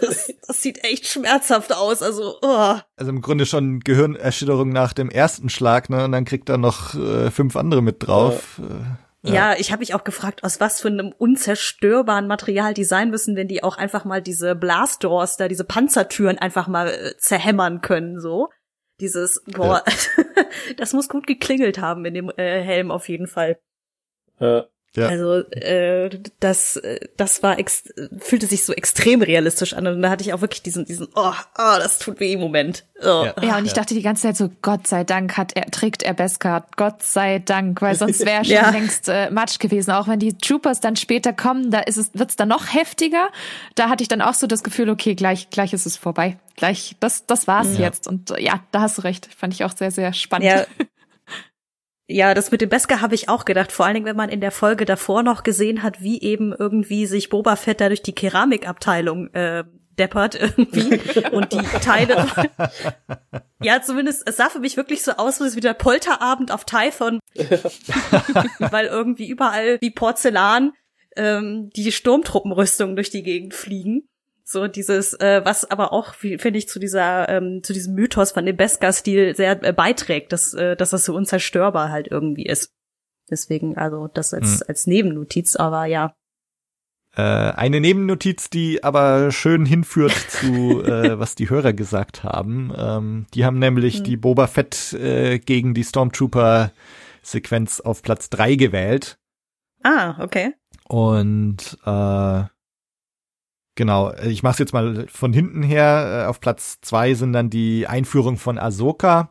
das, das sieht echt schmerzhaft aus. Also, oh. Also im Grunde schon Gehirnerschütterung nach dem ersten Schlag, ne? Und dann kriegt er noch äh, fünf andere mit drauf. Äh, Ja, ich habe mich auch gefragt, aus was für einem unzerstörbaren Material die sein müssen, wenn die auch einfach mal diese Blastdoors da, diese Panzertüren einfach mal äh, zerhämmern können, so. Dieses, boah, das muss gut geklingelt haben in dem äh, Helm auf jeden Fall. äh, Ja. Also äh, das, äh, das war ex fühlte sich so extrem realistisch an und da hatte ich auch wirklich diesen, diesen, oh, oh das tut weh im Moment. Oh. Ja. Ja, und ich dachte die ganze Zeit so, Gott sei Dank hat er, trägt er Beskar, Gott sei Dank, weil sonst wäre schon Ja. längst äh, Matsch gewesen. Auch wenn die Troopers dann später kommen, da ist es, wird's dann noch heftiger. Da hatte ich dann auch so das Gefühl, okay, gleich, gleich ist es vorbei. Gleich, das, das war's jetzt. Und äh, ja, da hast du recht. Fand ich auch sehr, sehr spannend. Ja. Ja, das mit dem Beskar habe ich auch gedacht. Vor allen Dingen, wenn man in der Folge davor noch gesehen hat, wie eben irgendwie sich Boba Fett da durch die Keramikabteilung äh, deppert irgendwie und die Teile. ja, zumindest es sah für mich wirklich so aus, wie der Polterabend auf Typhon, weil irgendwie überall wie Porzellan ähm, die Sturmtruppenrüstungen durch die Gegend fliegen. So dieses, äh, was aber auch, finde ich, zu dieser, ähm, zu diesem Mythos von dem Beskar-Stil sehr äh, beiträgt, dass, äh, dass das so unzerstörbar halt irgendwie ist. Deswegen, also das als, Hm. als Nebennotiz, aber ja. Äh, eine Nebennotiz, die aber schön hinführt zu, äh, was die Hörer gesagt haben. Ähm, die haben nämlich Hm. die Boba Fett äh, gegen die Stormtrooper-Sequenz auf Platz drei gewählt. Ah, okay. Und äh, Genau, ich mache es jetzt mal von hinten her. Äh, auf Platz zwei sind dann die Einführung von Ahsoka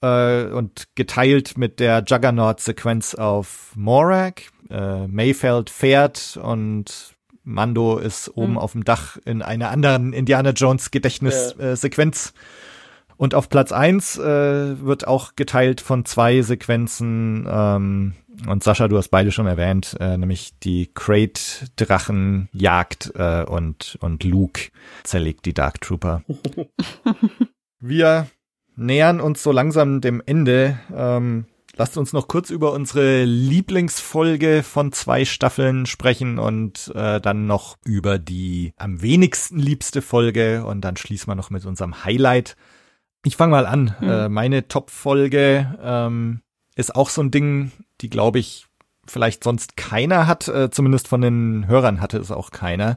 äh, und geteilt mit der Juggernaut-Sequenz auf Morak. Äh, Mayfeld fährt und Mando ist oben mhm. auf dem Dach in einer anderen Indiana Jones Gedächtnissequenz. Ja. Und auf Platz eins äh, wird auch geteilt von zwei Sequenzen. Ähm, und Sascha, du hast beide schon erwähnt, äh, nämlich die Crate-Drachenjagd äh, und, und Luke zerlegt die Dark Trooper. Wir nähern uns so langsam dem Ende. Ähm, lasst uns noch kurz über unsere Lieblingsfolge von zwei Staffeln sprechen und äh, dann noch über die am wenigsten liebste Folge und dann schließen wir noch mit unserem Highlight. Ich fange mal an. Mhm. Äh, meine Top-Folge ähm, ist auch so ein Ding, die glaube ich vielleicht sonst keiner hat. Äh, zumindest von den Hörern hatte es auch keiner.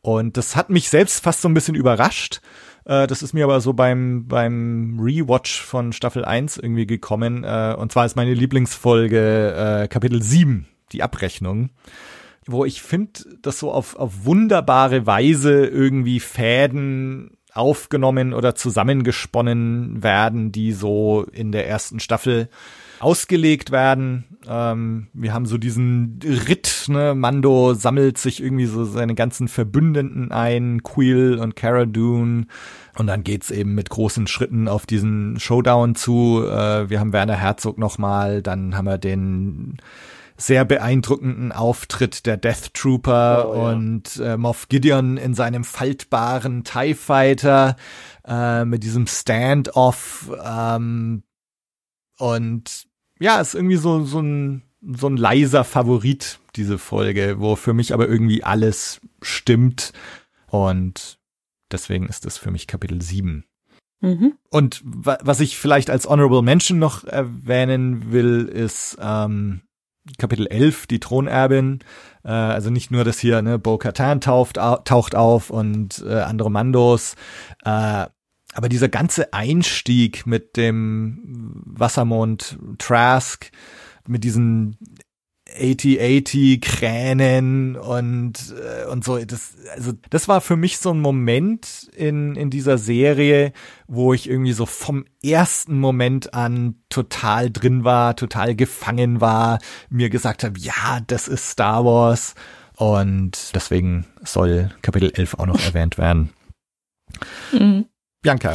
Und das hat mich selbst fast so ein bisschen überrascht. Äh, das ist mir aber so beim, beim Rewatch von Staffel 1 irgendwie gekommen. Äh, und zwar ist meine Lieblingsfolge äh, Kapitel 7, die Abrechnung wo ich finde, dass so auf, auf wunderbare Weise irgendwie Fäden aufgenommen oder zusammengesponnen werden, die so in der ersten Staffel ausgelegt werden. Ähm, wir haben so diesen Ritt, ne? Mando sammelt sich irgendwie so seine ganzen Verbündeten ein, Quill und Cara Dune. Und dann geht's eben mit großen Schritten auf diesen Showdown zu. Äh, wir haben Werner Herzog nochmal, dann haben wir den sehr beeindruckenden Auftritt der Death Trooper oh, ja. und äh, Moff Gideon in seinem faltbaren TIE Fighter äh, mit diesem Standoff ähm, und ja, ist irgendwie so, so ein, so ein leiser Favorit, diese Folge, wo für mich aber irgendwie alles stimmt und deswegen ist es für mich Kapitel 7. Mhm. Und was ich vielleicht als Honorable Mention noch erwähnen will, ist ähm, Kapitel 11, die Thronerbin. Äh, also nicht nur, dass hier ne, Bo-Katan taucht, taucht auf und äh, andere Mandos. Äh, aber dieser ganze Einstieg mit dem Wassermond Trask, mit diesen 8080 Kränen und äh, und so das also das war für mich so ein Moment in in dieser Serie, wo ich irgendwie so vom ersten Moment an total drin war, total gefangen war, mir gesagt habe, ja, das ist Star Wars und deswegen soll Kapitel 11 auch noch erwähnt werden. Mhm. Bianca,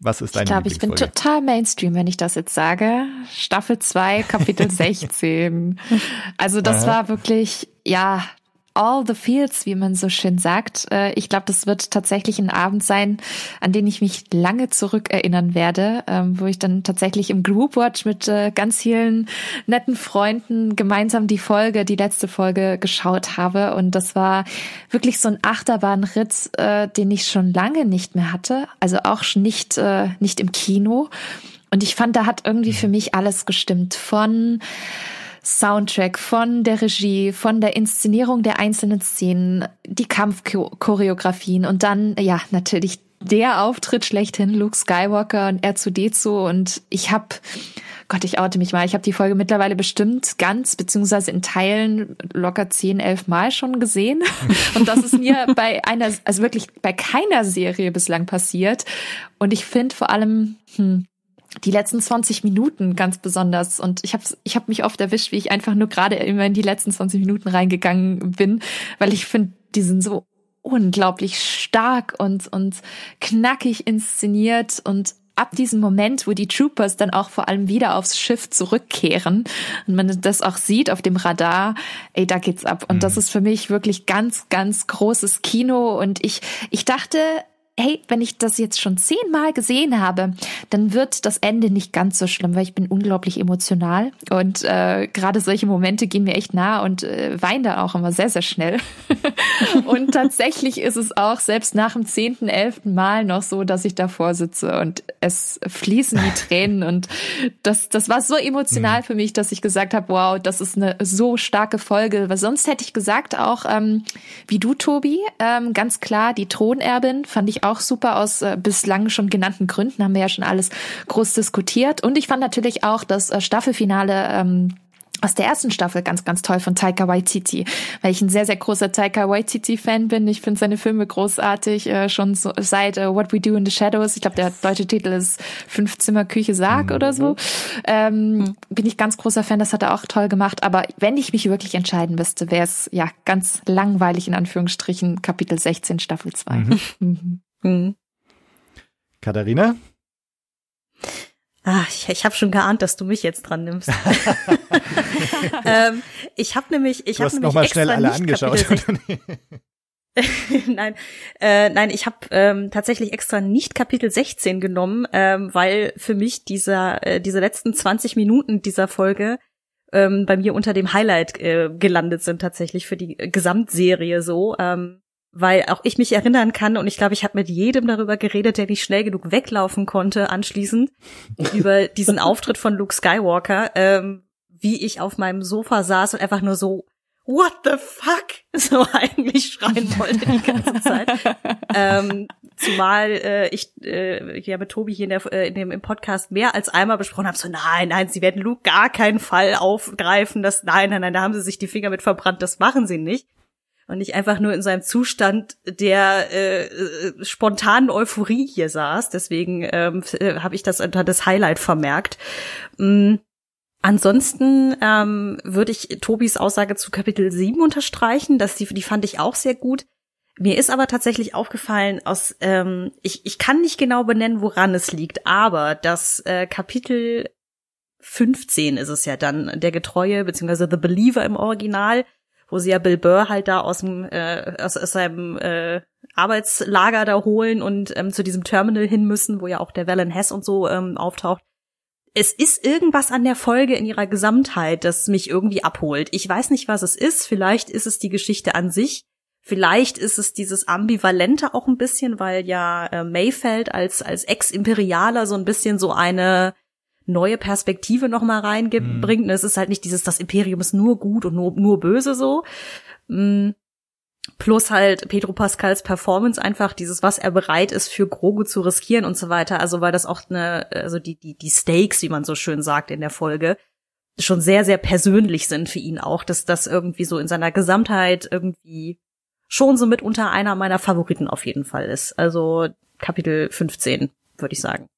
was ist deine Ich glaube, ich bin total Mainstream, wenn ich das jetzt sage. Staffel 2, Kapitel 16. Also das Aha. war wirklich, ja, all the feels, wie man so schön sagt. Äh, ich glaube, das wird tatsächlich ein Abend sein, an den ich mich lange zurückerinnern werde, ähm, wo ich dann tatsächlich im Groupwatch mit äh, ganz vielen netten Freunden gemeinsam die Folge, die letzte Folge geschaut habe. Und das war wirklich so ein Achterbahnritt, äh, den ich schon lange nicht mehr hatte. Also auch nicht, nicht im Kino. Und ich fand, da hat irgendwie für mich alles gestimmt. Von Soundtrack, von der Regie, von der Inszenierung der einzelnen Szenen, die Kampfchoreografien und dann, ja, natürlich der Auftritt schlechthin, Luke Skywalker und R2D2 und ich habe Gott, ich oute mich mal. Ich habe die Folge mittlerweile bestimmt ganz, beziehungsweise in Teilen locker zehn, elf Mal schon gesehen. Und das ist mir bei einer, also wirklich bei keiner Serie bislang passiert. Und ich finde vor allem, hm, die letzten 20 Minuten ganz besonders. Und ich habe ich hab mich oft erwischt, wie ich einfach nur gerade immer in die letzten 20 Minuten reingegangen bin, weil ich finde, die sind so unglaublich stark und, und knackig inszeniert und ab diesem Moment, wo die Troopers dann auch vor allem wieder aufs Schiff zurückkehren und man das auch sieht auf dem Radar, ey, da geht's ab. Und mhm. das ist für mich wirklich ganz, ganz großes Kino. Und ich, ich dachte, hey, wenn ich das jetzt schon zehnmal gesehen habe, dann wird das Ende nicht ganz so schlimm, weil ich bin unglaublich emotional und äh, gerade solche Momente gehen mir echt nah und äh, weine da auch immer sehr, sehr schnell. und tatsächlich ist es auch selbst nach dem zehnten, elften Mal noch so, dass ich davor sitze und es fließen die Tränen und das, das war so emotional mhm. für mich, dass ich gesagt habe, wow, das ist eine so starke Folge, weil sonst hätte ich gesagt auch, ähm, wie du, Tobi, ähm, ganz klar, die Thronerbin fand ich auch super aus äh, bislang schon genannten Gründen, haben wir ja schon alles groß diskutiert. Und ich fand natürlich auch das äh, Staffelfinale ähm, aus der ersten Staffel ganz, ganz toll von Taika Waititi, weil ich ein sehr, sehr großer Taika Waititi-Fan bin. Ich finde seine Filme großartig, äh, schon so, seit uh, What We Do in the Shadows. Ich glaube, der deutsche Titel ist Fünfzimmer Küche Sarg mhm. oder so. Ähm, bin ich ganz großer Fan, das hat er auch toll gemacht. Aber wenn ich mich wirklich entscheiden müsste, wäre es ja ganz langweilig in Anführungsstrichen Kapitel 16 Staffel 2. Mhm. mhm. Mhm. Katharina? Ah, ich, ich habe schon geahnt, dass du mich jetzt dran nimmst. ähm, ich habe nämlich, ich habe nämlich noch mal schnell alle angeschaut. nein, äh, nein, ich habe ähm, tatsächlich extra nicht Kapitel 16 genommen, ähm, weil für mich dieser äh, diese letzten 20 Minuten dieser Folge ähm, bei mir unter dem Highlight äh, gelandet sind tatsächlich für die Gesamtserie so. Ähm, weil auch ich mich erinnern kann und ich glaube, ich habe mit jedem darüber geredet, der nicht schnell genug weglaufen konnte anschließend über diesen Auftritt von Luke Skywalker, ähm, wie ich auf meinem Sofa saß und einfach nur so What the fuck? So eigentlich schreien wollte die ganze Zeit. ähm, zumal äh, ich äh, ja mit Tobi hier in, der, äh, in dem im Podcast mehr als einmal besprochen habe, so nein, nein, sie werden Luke gar keinen Fall aufgreifen, das nein, nein, nein, da haben sie sich die Finger mit verbrannt, das machen sie nicht und nicht einfach nur in seinem Zustand der äh, äh, spontanen Euphorie hier saß. Deswegen ähm, äh, habe ich das unter das Highlight vermerkt. Mhm. Ansonsten ähm, würde ich Tobis Aussage zu Kapitel 7 unterstreichen, dass die, die fand ich auch sehr gut. Mir ist aber tatsächlich aufgefallen, aus ähm, ich, ich kann nicht genau benennen, woran es liegt, aber das äh, Kapitel 15 ist es ja dann, der Getreue, beziehungsweise The Believer im Original, wo sie ja Bill Burr halt da aus dem äh, aus, aus seinem äh, Arbeitslager da holen und ähm, zu diesem Terminal hin müssen, wo ja auch der Valen Hess und so ähm, auftaucht. Es ist irgendwas an der Folge in ihrer Gesamtheit, das mich irgendwie abholt. Ich weiß nicht, was es ist. Vielleicht ist es die Geschichte an sich. Vielleicht ist es dieses Ambivalente auch ein bisschen, weil ja äh, Mayfeld als, als Ex-Imperialer so ein bisschen so eine neue Perspektive noch mal reinbringt. Mhm. Es ist halt nicht dieses, das Imperium ist nur gut und nur, nur böse so. Mhm. Plus halt Pedro Pascals Performance einfach dieses, was er bereit ist für Grogu zu riskieren und so weiter. Also weil das auch eine, also die, die, die Stakes, wie man so schön sagt in der Folge, schon sehr, sehr persönlich sind für ihn auch, dass das irgendwie so in seiner Gesamtheit irgendwie schon so mitunter einer meiner Favoriten auf jeden Fall ist. Also Kapitel 15, würde ich sagen.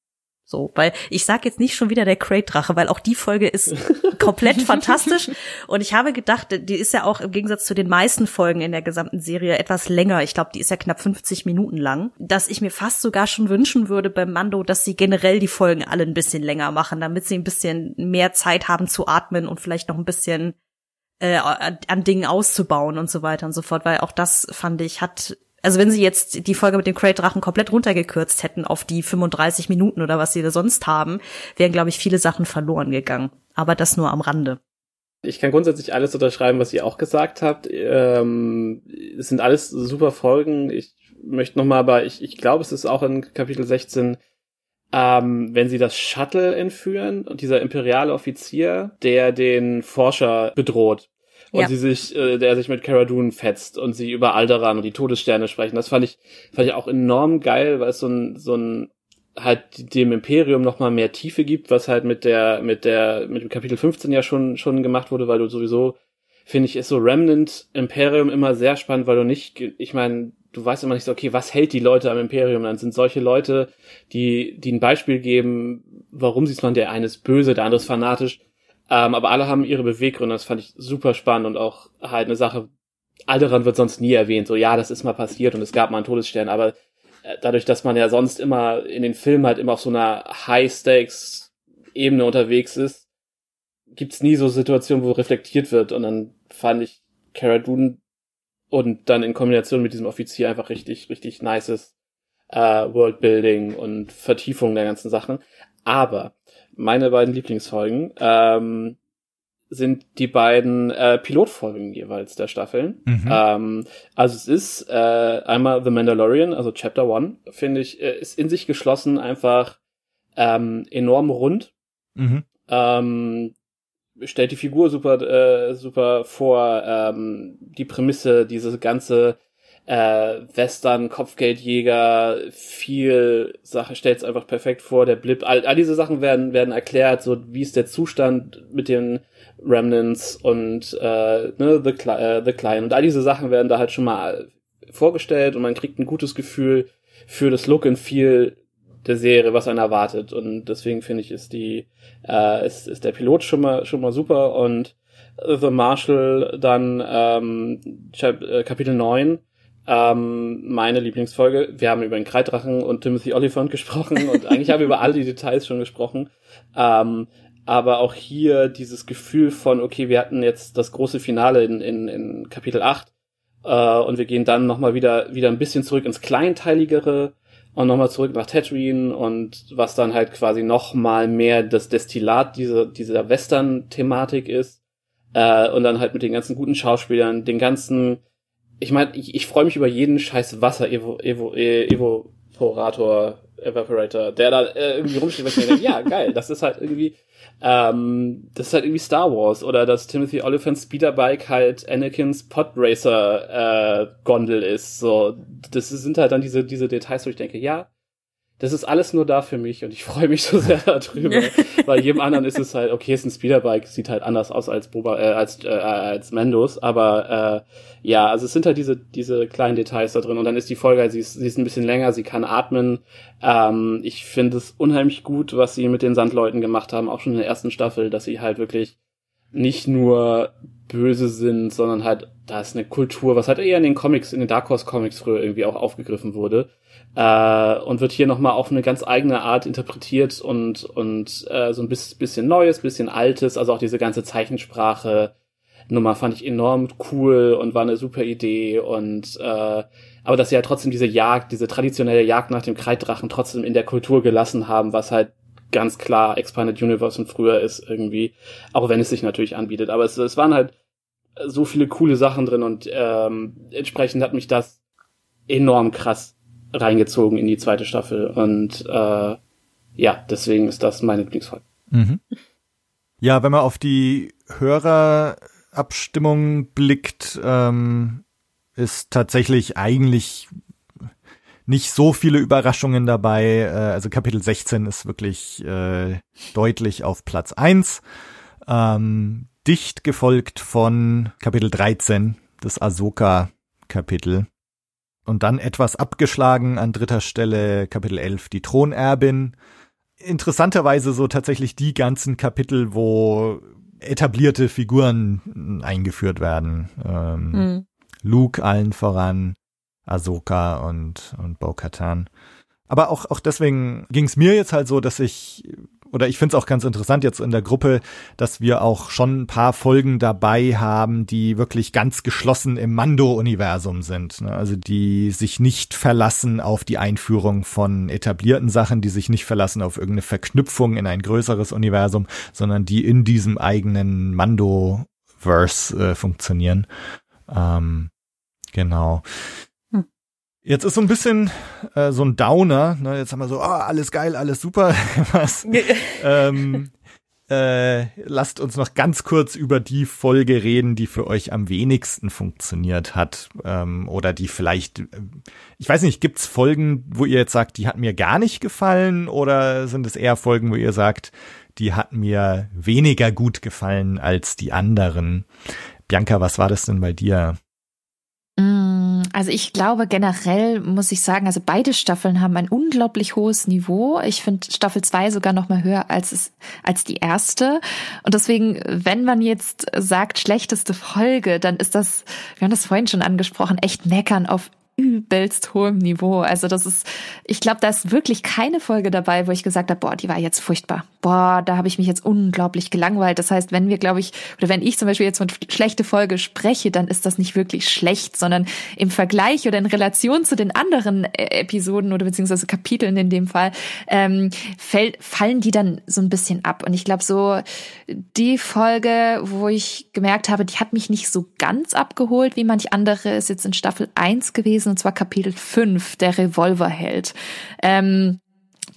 So, weil ich sag jetzt nicht schon wieder der Crate-Drache, weil auch die Folge ist komplett fantastisch. Und ich habe gedacht, die ist ja auch im Gegensatz zu den meisten Folgen in der gesamten Serie etwas länger. Ich glaube, die ist ja knapp 50 Minuten lang. Dass ich mir fast sogar schon wünschen würde beim Mando, dass sie generell die Folgen alle ein bisschen länger machen, damit sie ein bisschen mehr Zeit haben zu atmen und vielleicht noch ein bisschen äh, an Dingen auszubauen und so weiter und so fort. Weil auch das, fand ich, hat also wenn sie jetzt die Folge mit dem Crate-Drachen komplett runtergekürzt hätten auf die 35 Minuten oder was sie da sonst haben, wären, glaube ich, viele Sachen verloren gegangen. Aber das nur am Rande. Ich kann grundsätzlich alles unterschreiben, was ihr auch gesagt habt. Ähm, es sind alles super Folgen. Ich möchte nochmal, aber ich, ich glaube, es ist auch in Kapitel 16, ähm, wenn sie das Shuttle entführen und dieser imperiale Offizier, der den Forscher bedroht und ja. sie sich, äh, der sich mit Cara Dune fetzt und sie über Alderan und die Todessterne sprechen. Das fand ich, fand ich auch enorm geil, weil es so ein, so ein halt dem Imperium noch mal mehr Tiefe gibt, was halt mit der mit der mit dem Kapitel 15 ja schon schon gemacht wurde, weil du sowieso finde ich ist so Remnant Imperium immer sehr spannend, weil du nicht ich meine, du weißt immer nicht so okay, was hält die Leute am Imperium? Dann sind solche Leute, die die ein Beispiel geben, warum sieht man der eine ist böse, der andere ist fanatisch ähm, aber alle haben ihre Beweggründe, das fand ich super spannend und auch halt eine Sache, Alderan wird sonst nie erwähnt, so ja, das ist mal passiert und es gab mal einen Todesstern, aber äh, dadurch, dass man ja sonst immer in den Filmen halt immer auf so einer High-Stakes-Ebene unterwegs ist, gibt's nie so Situationen, wo reflektiert wird und dann fand ich Cara Dune und dann in Kombination mit diesem Offizier einfach richtig, richtig nices äh, Worldbuilding und Vertiefung der ganzen Sachen. Aber meine beiden Lieblingsfolgen ähm, sind die beiden äh, Pilotfolgen jeweils der Staffeln. Mhm. Ähm, also es ist äh, einmal The Mandalorian, also Chapter One, finde ich, äh, ist in sich geschlossen einfach ähm, enorm rund. Mhm. Ähm, stellt die Figur super äh, super vor, ähm, die Prämisse, diese ganze äh, Western, Kopfgeldjäger, viel Sache stellt's einfach perfekt vor, der Blip, all, all diese Sachen werden, werden erklärt, so wie ist der Zustand mit den Remnants und äh, ne, The, Cli äh, The Client. Und all diese Sachen werden da halt schon mal vorgestellt und man kriegt ein gutes Gefühl für das Look and Feel der Serie, was einen erwartet. Und deswegen finde ich ist die äh, ist, ist der Pilot schon mal schon mal super. Und The Marshall dann ähm, äh, Kapitel 9 ähm, meine Lieblingsfolge. Wir haben über den Kreiddrachen und Timothy Oliphant gesprochen und eigentlich haben wir über alle die Details schon gesprochen. Ähm, aber auch hier dieses Gefühl von, okay, wir hatten jetzt das große Finale in, in, in Kapitel 8 äh, und wir gehen dann nochmal wieder, wieder ein bisschen zurück ins Kleinteiligere und nochmal zurück nach Tatooine und was dann halt quasi nochmal mehr das Destillat dieser, dieser Western-Thematik ist. Äh, und dann halt mit den ganzen guten Schauspielern, den ganzen ich meine, ich, ich freue mich über jeden scheiß Wasser Evo, Evo, e, Evaporator, Evaporator, der da äh, irgendwie rumsteht, weil ich mir denke, ja, geil, das ist halt irgendwie, ähm, das ist halt irgendwie Star Wars oder dass Timothy Oliphant Speederbike halt Anakins Podracer äh, Gondel ist. So, das sind halt dann diese diese Details, wo ich denke, ja, das ist alles nur da für mich und ich freue mich so sehr darüber. Bei jedem anderen ist es halt, okay, es ist ein Speederbike, sieht halt anders aus als Boba, äh, als, äh, als Mendos, aber äh, ja, also es sind halt diese, diese kleinen Details da drin und dann ist die Folge, sie ist, sie ist ein bisschen länger, sie kann atmen. Ähm, ich finde es unheimlich gut, was sie mit den Sandleuten gemacht haben, auch schon in der ersten Staffel, dass sie halt wirklich nicht nur böse sind, sondern halt, da ist eine Kultur, was halt eher in den Comics, in den Dark Horse Comics früher irgendwie auch aufgegriffen wurde äh, und wird hier nochmal auf eine ganz eigene Art interpretiert und, und äh, so ein bisschen Neues, bisschen Altes, also auch diese ganze Zeichensprache Nummer fand ich enorm cool und war eine super Idee. Und äh, aber dass sie halt trotzdem diese Jagd, diese traditionelle Jagd nach dem Kreiddrachen trotzdem in der Kultur gelassen haben, was halt ganz klar Expanded Universe und früher ist irgendwie, auch wenn es sich natürlich anbietet. Aber es, es waren halt so viele coole Sachen drin und ähm, entsprechend hat mich das enorm krass reingezogen in die zweite Staffel und äh, ja, deswegen ist das meine Lieblingsfolge. Mhm. Ja, wenn man auf die Hörerabstimmung blickt, ähm, ist tatsächlich eigentlich nicht so viele Überraschungen dabei. Äh, also Kapitel 16 ist wirklich äh, deutlich auf Platz eins. Ähm, dicht gefolgt von Kapitel 13, das Ahsoka-Kapitel. Und dann etwas abgeschlagen an dritter Stelle Kapitel 11, die Thronerbin. Interessanterweise so tatsächlich die ganzen Kapitel, wo etablierte Figuren eingeführt werden. Ähm, mhm. Luke allen voran, Ahsoka und, und Bo-Katan. Aber auch, auch deswegen ging es mir jetzt halt so, dass ich oder ich finde es auch ganz interessant jetzt in der Gruppe, dass wir auch schon ein paar Folgen dabei haben, die wirklich ganz geschlossen im Mando-Universum sind. Ne? Also die sich nicht verlassen auf die Einführung von etablierten Sachen, die sich nicht verlassen auf irgendeine Verknüpfung in ein größeres Universum, sondern die in diesem eigenen Mando-Verse äh, funktionieren. Ähm, genau. Jetzt ist so ein bisschen äh, so ein Downer. Ne? Jetzt haben wir so, ah, alles geil, alles super. Was? ähm, äh, lasst uns noch ganz kurz über die Folge reden, die für euch am wenigsten funktioniert hat. Ähm, oder die vielleicht, äh, ich weiß nicht, gibt's Folgen, wo ihr jetzt sagt, die hat mir gar nicht gefallen? Oder sind es eher Folgen, wo ihr sagt, die hat mir weniger gut gefallen als die anderen? Bianca, was war das denn bei dir? Also ich glaube generell muss ich sagen, also beide Staffeln haben ein unglaublich hohes Niveau. Ich finde Staffel 2 sogar noch mal höher als es als die erste und deswegen, wenn man jetzt sagt schlechteste Folge, dann ist das, wir haben das vorhin schon angesprochen, echt meckern auf übelst hohem Niveau. Also das ist, ich glaube, da ist wirklich keine Folge dabei, wo ich gesagt habe, boah, die war jetzt furchtbar. Boah, da habe ich mich jetzt unglaublich gelangweilt. Das heißt, wenn wir, glaube ich, oder wenn ich zum Beispiel jetzt von schlechte Folge spreche, dann ist das nicht wirklich schlecht, sondern im Vergleich oder in Relation zu den anderen äh, Episoden oder beziehungsweise Kapiteln in dem Fall, ähm, fällt, fallen die dann so ein bisschen ab. Und ich glaube, so die Folge, wo ich gemerkt habe, die hat mich nicht so ganz abgeholt, wie manch andere, ist jetzt in Staffel 1 gewesen und zwar Kapitel 5, der Revolverheld. Ähm,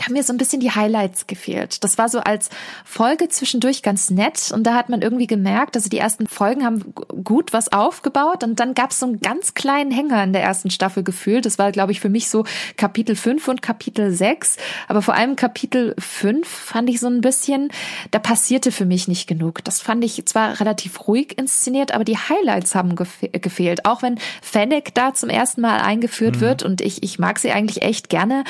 da haben mir so ein bisschen die Highlights gefehlt. Das war so als Folge zwischendurch ganz nett und da hat man irgendwie gemerkt, also die ersten Folgen haben gut was aufgebaut und dann gab es so einen ganz kleinen Hänger in der ersten Staffel gefühlt. Das war, glaube ich, für mich so Kapitel 5 und Kapitel 6, aber vor allem Kapitel 5 fand ich so ein bisschen, da passierte für mich nicht genug. Das fand ich zwar relativ ruhig inszeniert, aber die Highlights haben gefe gefehlt. Auch wenn Fennec da zum ersten Mal eingeführt mhm. wird und ich, ich mag sie eigentlich echt gerne,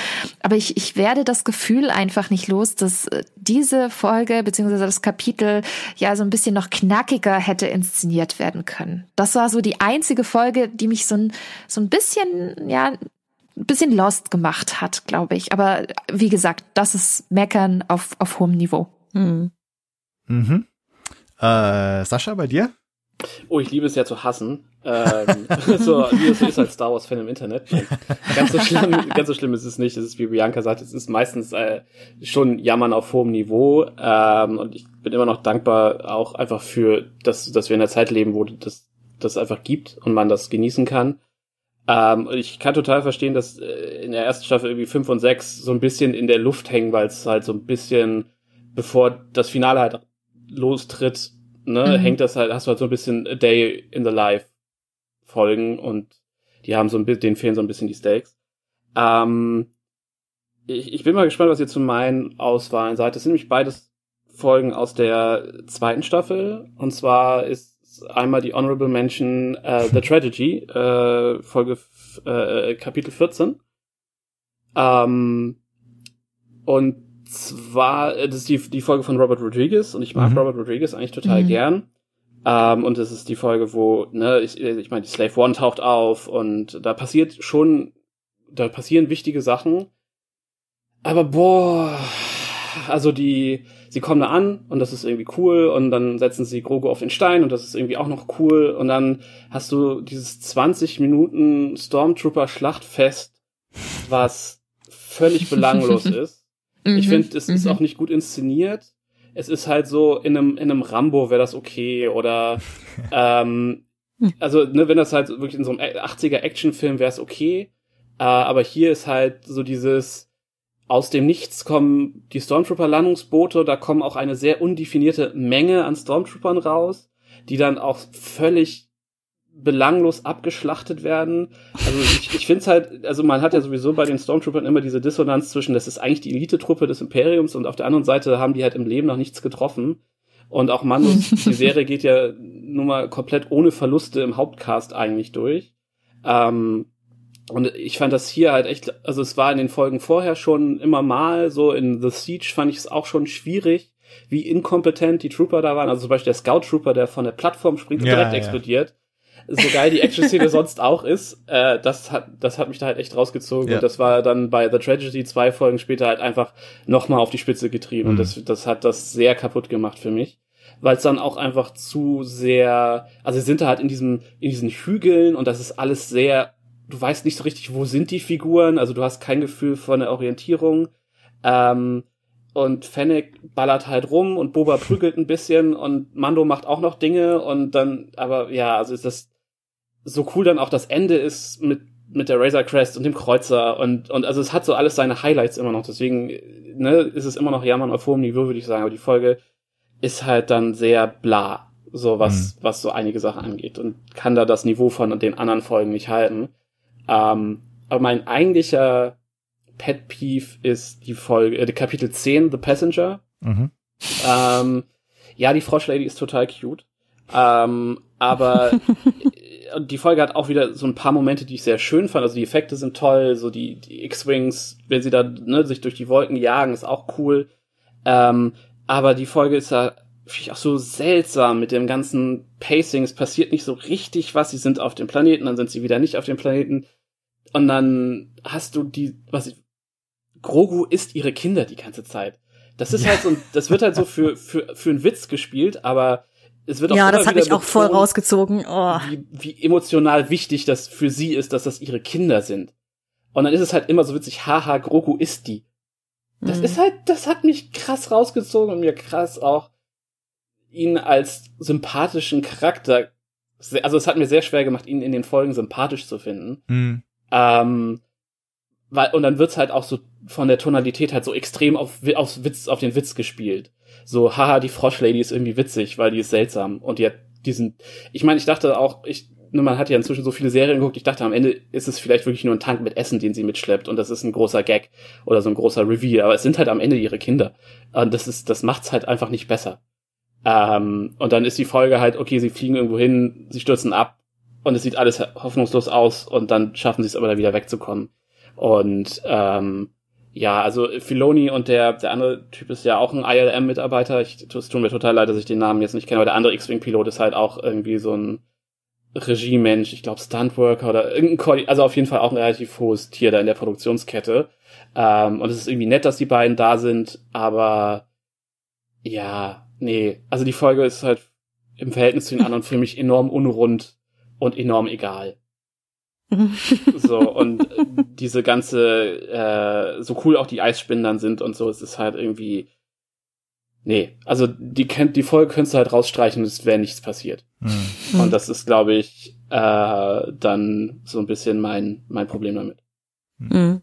aber ich, ich werde das Gefühl einfach nicht los, dass äh, diese Folge beziehungsweise das Kapitel ja so ein bisschen noch knackiger hätte inszeniert werden können. Das war so die einzige Folge, die mich so ein, so ein bisschen, ja, ein bisschen lost gemacht hat, glaube ich. Aber wie gesagt, das ist Meckern auf, auf hohem Niveau. Mhm. Mhm. Äh, Sascha, bei dir? Oh, ich liebe es ja zu hassen. Ähm, so, wie es ist als Star Wars-Fan im Internet. Ganz so schlimm, ganz so schlimm ist es nicht. Es ist, wie Bianca sagt, es ist meistens äh, schon Jammern auf hohem Niveau. Ähm, und ich bin immer noch dankbar auch einfach für, dass, dass wir in einer Zeit leben, wo das, das einfach gibt und man das genießen kann. Ähm, ich kann total verstehen, dass äh, in der ersten Staffel irgendwie fünf und sechs so ein bisschen in der Luft hängen, weil es halt so ein bisschen, bevor das Finale halt lostritt, ne, mhm. hängt das halt, hast du halt so ein bisschen A Day in the Life Folgen und die haben so ein bisschen, denen fehlen so ein bisschen die Stakes. Ähm, ich, ich bin mal gespannt, was ihr zu meinen Auswahlen seid. Das sind nämlich beides Folgen aus der zweiten Staffel. Und zwar ist einmal die Honorable Mention äh, The Tragedy, äh, Folge äh, Kapitel 14. Ähm, und zwar, äh, das ist die, die Folge von Robert Rodriguez und ich mag mhm. Robert Rodriguez eigentlich total mhm. gern. Ähm, und das ist die Folge, wo, ne, ich, ich meine, die Slave One taucht auf und da passiert schon, da passieren wichtige Sachen. Aber boah, also die, sie kommen da an und das ist irgendwie cool und dann setzen sie Grogu auf den Stein und das ist irgendwie auch noch cool und dann hast du dieses 20 Minuten Stormtrooper Schlachtfest, was völlig belanglos ist. ich mhm. finde, es ist mhm. auch nicht gut inszeniert es ist halt so, in einem, in einem Rambo wäre das okay oder ähm, also, ne, wenn das halt wirklich in so einem 80er Actionfilm wäre es okay. Äh, aber hier ist halt so dieses aus dem Nichts kommen die Stormtrooper-Landungsboote, da kommen auch eine sehr undefinierte Menge an Stormtroopern raus, die dann auch völlig belanglos abgeschlachtet werden. Also ich, ich finde es halt, also man hat ja sowieso bei den Stormtroopern immer diese Dissonanz zwischen, das ist eigentlich die Elite-Truppe des Imperiums und auf der anderen Seite haben die halt im Leben noch nichts getroffen. Und auch Manus, die Serie geht ja nun mal komplett ohne Verluste im Hauptcast eigentlich durch. Ähm, und ich fand das hier halt echt, also es war in den Folgen vorher schon immer mal, so in The Siege fand ich es auch schon schwierig, wie inkompetent die Trooper da waren. Also zum Beispiel der Scout Trooper, der von der Plattform springt und ja, direkt ja. explodiert so geil die Action-Szene sonst auch ist, äh, das hat, das hat mich da halt echt rausgezogen. Ja. Und das war dann bei The Tragedy zwei Folgen später halt einfach nochmal auf die Spitze getrieben. Mhm. Und das, das hat das sehr kaputt gemacht für mich. Weil es dann auch einfach zu sehr, also sie sind da halt in diesem, in diesen Hügeln und das ist alles sehr, du weißt nicht so richtig, wo sind die Figuren, also du hast kein Gefühl von der Orientierung. Ähm, und Fennec ballert halt rum und Boba prügelt ein bisschen und Mando macht auch noch Dinge und dann, aber ja, also ist das so cool dann auch das Ende ist mit mit der Razor Crest und dem Kreuzer und und also es hat so alles seine Highlights immer noch, deswegen ne, ist es immer noch Jammern auf hohem Niveau, würde ich sagen, aber die Folge ist halt dann sehr bla, so was mhm. was so einige Sachen angeht und kann da das Niveau von den anderen Folgen nicht halten. Ähm, aber mein eigentlicher Pet Peeve ist die Folge, äh, Kapitel 10, The Passenger. Mhm. Ähm, ja, die Frosch Lady ist total cute. Ähm, aber die Folge hat auch wieder so ein paar Momente, die ich sehr schön fand. Also die Effekte sind toll, so die, die X-Wings, wenn sie da ne, sich durch die Wolken jagen, ist auch cool. Ähm, aber die Folge ist ja auch so seltsam mit dem ganzen Pacing. Es passiert nicht so richtig was. Sie sind auf dem Planeten, dann sind sie wieder nicht auf dem Planeten. Und dann hast du die, was ich, Grogu isst ihre Kinder die ganze Zeit. Das ist halt so, das wird halt so für, für, für einen Witz gespielt, aber es wird auch Ja, das habe ich auch voll rausgezogen. Oh. Wie, wie emotional wichtig das für sie ist, dass das ihre Kinder sind. Und dann ist es halt immer so witzig, haha, Grogu ist die. Das mhm. ist halt, das hat mich krass rausgezogen und mir krass auch ihn als sympathischen Charakter, also es hat mir sehr schwer gemacht, ihn in den Folgen sympathisch zu finden. Mhm. Ähm, weil, und dann wird's halt auch so von der Tonalität halt so extrem auf, auf Witz, auf den Witz gespielt. So, haha, die Froschlady ist irgendwie witzig, weil die ist seltsam und die hat diesen, ich meine, ich dachte auch, ich, nur man hat ja inzwischen so viele Serien geguckt, ich dachte am Ende ist es vielleicht wirklich nur ein Tank mit Essen, den sie mitschleppt und das ist ein großer Gag oder so ein großer Reveal, aber es sind halt am Ende ihre Kinder. Und das ist, das macht's halt einfach nicht besser. Ähm, und dann ist die Folge halt, okay, sie fliegen irgendwo hin, sie stürzen ab und es sieht alles hoffnungslos aus und dann schaffen sie es aber da wieder wegzukommen. Und ähm, ja, also Filoni und der, der andere Typ ist ja auch ein ILM-Mitarbeiter. Es tut mir total leid, dass ich den Namen jetzt nicht kenne, aber der andere X-Wing-Pilot ist halt auch irgendwie so ein Regiemensch, ich glaube Stuntworker oder irgendein also auf jeden Fall auch ein relativ hohes Tier da in der Produktionskette. Ähm, und es ist irgendwie nett, dass die beiden da sind, aber ja, nee, also die Folge ist halt im Verhältnis zu den anderen für mich enorm unrund und enorm egal. So, und diese ganze, äh, so cool auch die Eisspinnen dann sind und so, es ist halt irgendwie, nee, also die, kennt die Folge könntest du halt rausstreichen und es wäre nichts passiert. Mhm. Und das ist, glaube ich, äh, dann so ein bisschen mein, mein Problem damit. Mhm.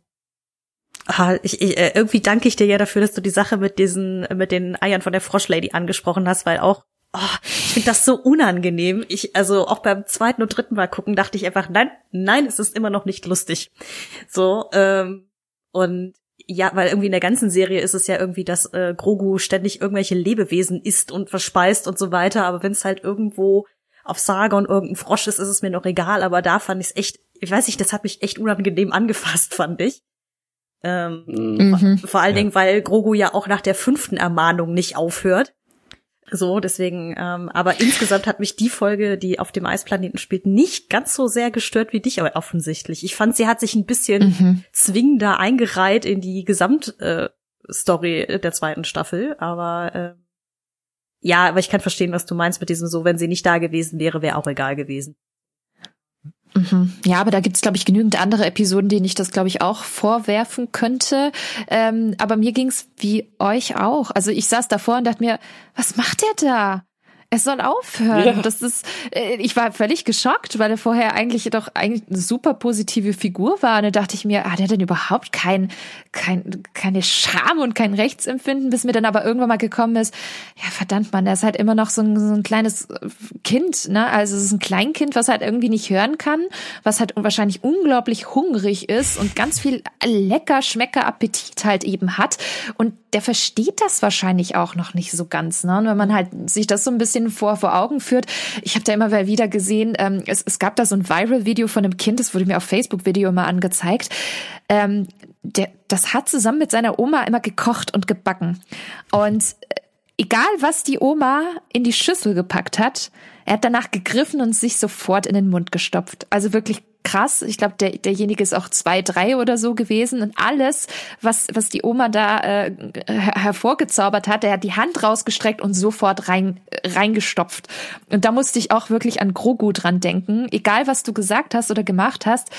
Ah, ich, ich, äh, irgendwie danke ich dir ja dafür, dass du die Sache mit diesen, mit den Eiern von der Froschlady angesprochen hast, weil auch Oh, ich finde das so unangenehm. Ich, also auch beim zweiten und dritten Mal gucken, dachte ich einfach, nein, nein, es ist immer noch nicht lustig. So, ähm, und ja, weil irgendwie in der ganzen Serie ist es ja irgendwie, dass äh, Grogu ständig irgendwelche Lebewesen isst und verspeist und so weiter, aber wenn es halt irgendwo auf Sargon irgendein Frosch ist, ist es mir noch egal, aber da fand ich es echt, ich weiß nicht, das hat mich echt unangenehm angefasst, fand ich. Ähm, mhm. Vor allen Dingen, weil Grogu ja auch nach der fünften Ermahnung nicht aufhört. So, deswegen, ähm, aber insgesamt hat mich die Folge, die auf dem Eisplaneten spielt, nicht ganz so sehr gestört wie dich, aber offensichtlich. Ich fand, sie hat sich ein bisschen mhm. zwingender eingereiht in die Gesamtstory äh, der zweiten Staffel, aber äh, ja, aber ich kann verstehen, was du meinst mit diesem so, wenn sie nicht da gewesen wäre, wäre auch egal gewesen. Mhm. Ja, aber da gibt's glaube ich, genügend andere Episoden, denen ich das, glaube ich, auch vorwerfen könnte. Ähm, aber mir ging's wie euch auch. Also ich saß davor und dachte mir, was macht der da? Es soll aufhören. Ja. Das ist, äh, ich war völlig geschockt, weil er vorher eigentlich doch eigentlich eine super positive Figur war. Und da dachte ich mir, hat er denn überhaupt kein, kein, keine Scham und kein Rechtsempfinden, bis mir dann aber irgendwann mal gekommen ist, ja verdammt man, er ist halt immer noch so ein, so ein kleines Kind, ne? Also es ist ein Kleinkind, was halt irgendwie nicht hören kann, was halt wahrscheinlich unglaublich hungrig ist und ganz viel lecker, schmecker Appetit halt eben hat. Und der versteht das wahrscheinlich auch noch nicht so ganz, ne? Und wenn man halt sich das so ein bisschen bisschen vor, vor Augen führt. Ich habe da immer wieder gesehen, ähm, es, es gab da so ein Viral-Video von einem Kind, das wurde mir auf Facebook-Video immer angezeigt. Ähm, der, das hat zusammen mit seiner Oma immer gekocht und gebacken. Und äh, egal, was die Oma in die Schüssel gepackt hat, er hat danach gegriffen und sich sofort in den Mund gestopft. Also wirklich krass. Ich glaube, der, derjenige ist auch zwei, drei oder so gewesen. Und alles, was, was die Oma da äh, hervorgezaubert hat, er hat die Hand rausgestreckt und sofort rein, reingestopft. Und da musste ich auch wirklich an Grogu dran denken. Egal, was du gesagt hast oder gemacht hast,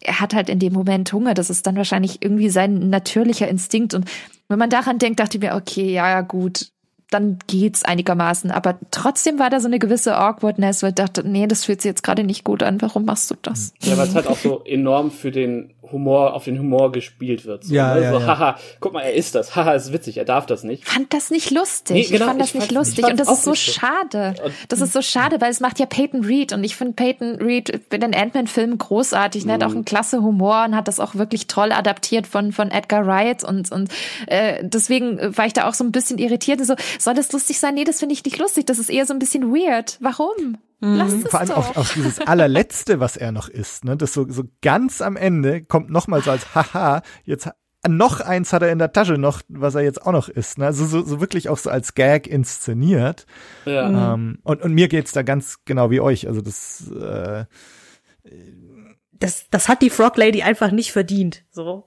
er hat halt in dem Moment Hunger. Das ist dann wahrscheinlich irgendwie sein natürlicher Instinkt. Und wenn man daran denkt, dachte ich mir, okay, ja, gut, dann geht's einigermaßen. Aber trotzdem war da so eine gewisse Awkwardness, weil ich dachte, nee, das fühlt sich jetzt gerade nicht gut an. Warum machst du das? Ja, weil es halt auch so enorm für den Humor, auf den Humor gespielt wird. So, ja, ne? ja, so, ja. haha, guck mal, er ist das. Haha, ist witzig, er darf das nicht. Fand das nicht lustig. Nee, genau, ich fand das ich nicht fand, lustig. Und das ist so schade. Das ist so schade, weil es macht ja Peyton Reed. Und ich finde Peyton Reed in den Ant-Man-Filmen großartig. Ne? Hat auch mhm. einen klasse Humor und hat das auch wirklich toll adaptiert von, von Edgar Wright. Und, und äh, deswegen war ich da auch so ein bisschen irritiert. So, soll das lustig sein? Nee, das finde ich nicht lustig. Das ist eher so ein bisschen weird. Warum? Lass es Vor allem doch. Auch, auch dieses allerletzte, was er noch isst, ne? Das so, so ganz am Ende kommt nochmal so als Haha, jetzt noch eins hat er in der Tasche noch, was er jetzt auch noch isst. Ne? Also so, so wirklich auch so als Gag inszeniert. Ja. Ähm, und, und mir geht's da ganz genau wie euch. Also das äh, das, das hat die Frog Lady einfach nicht verdient. So.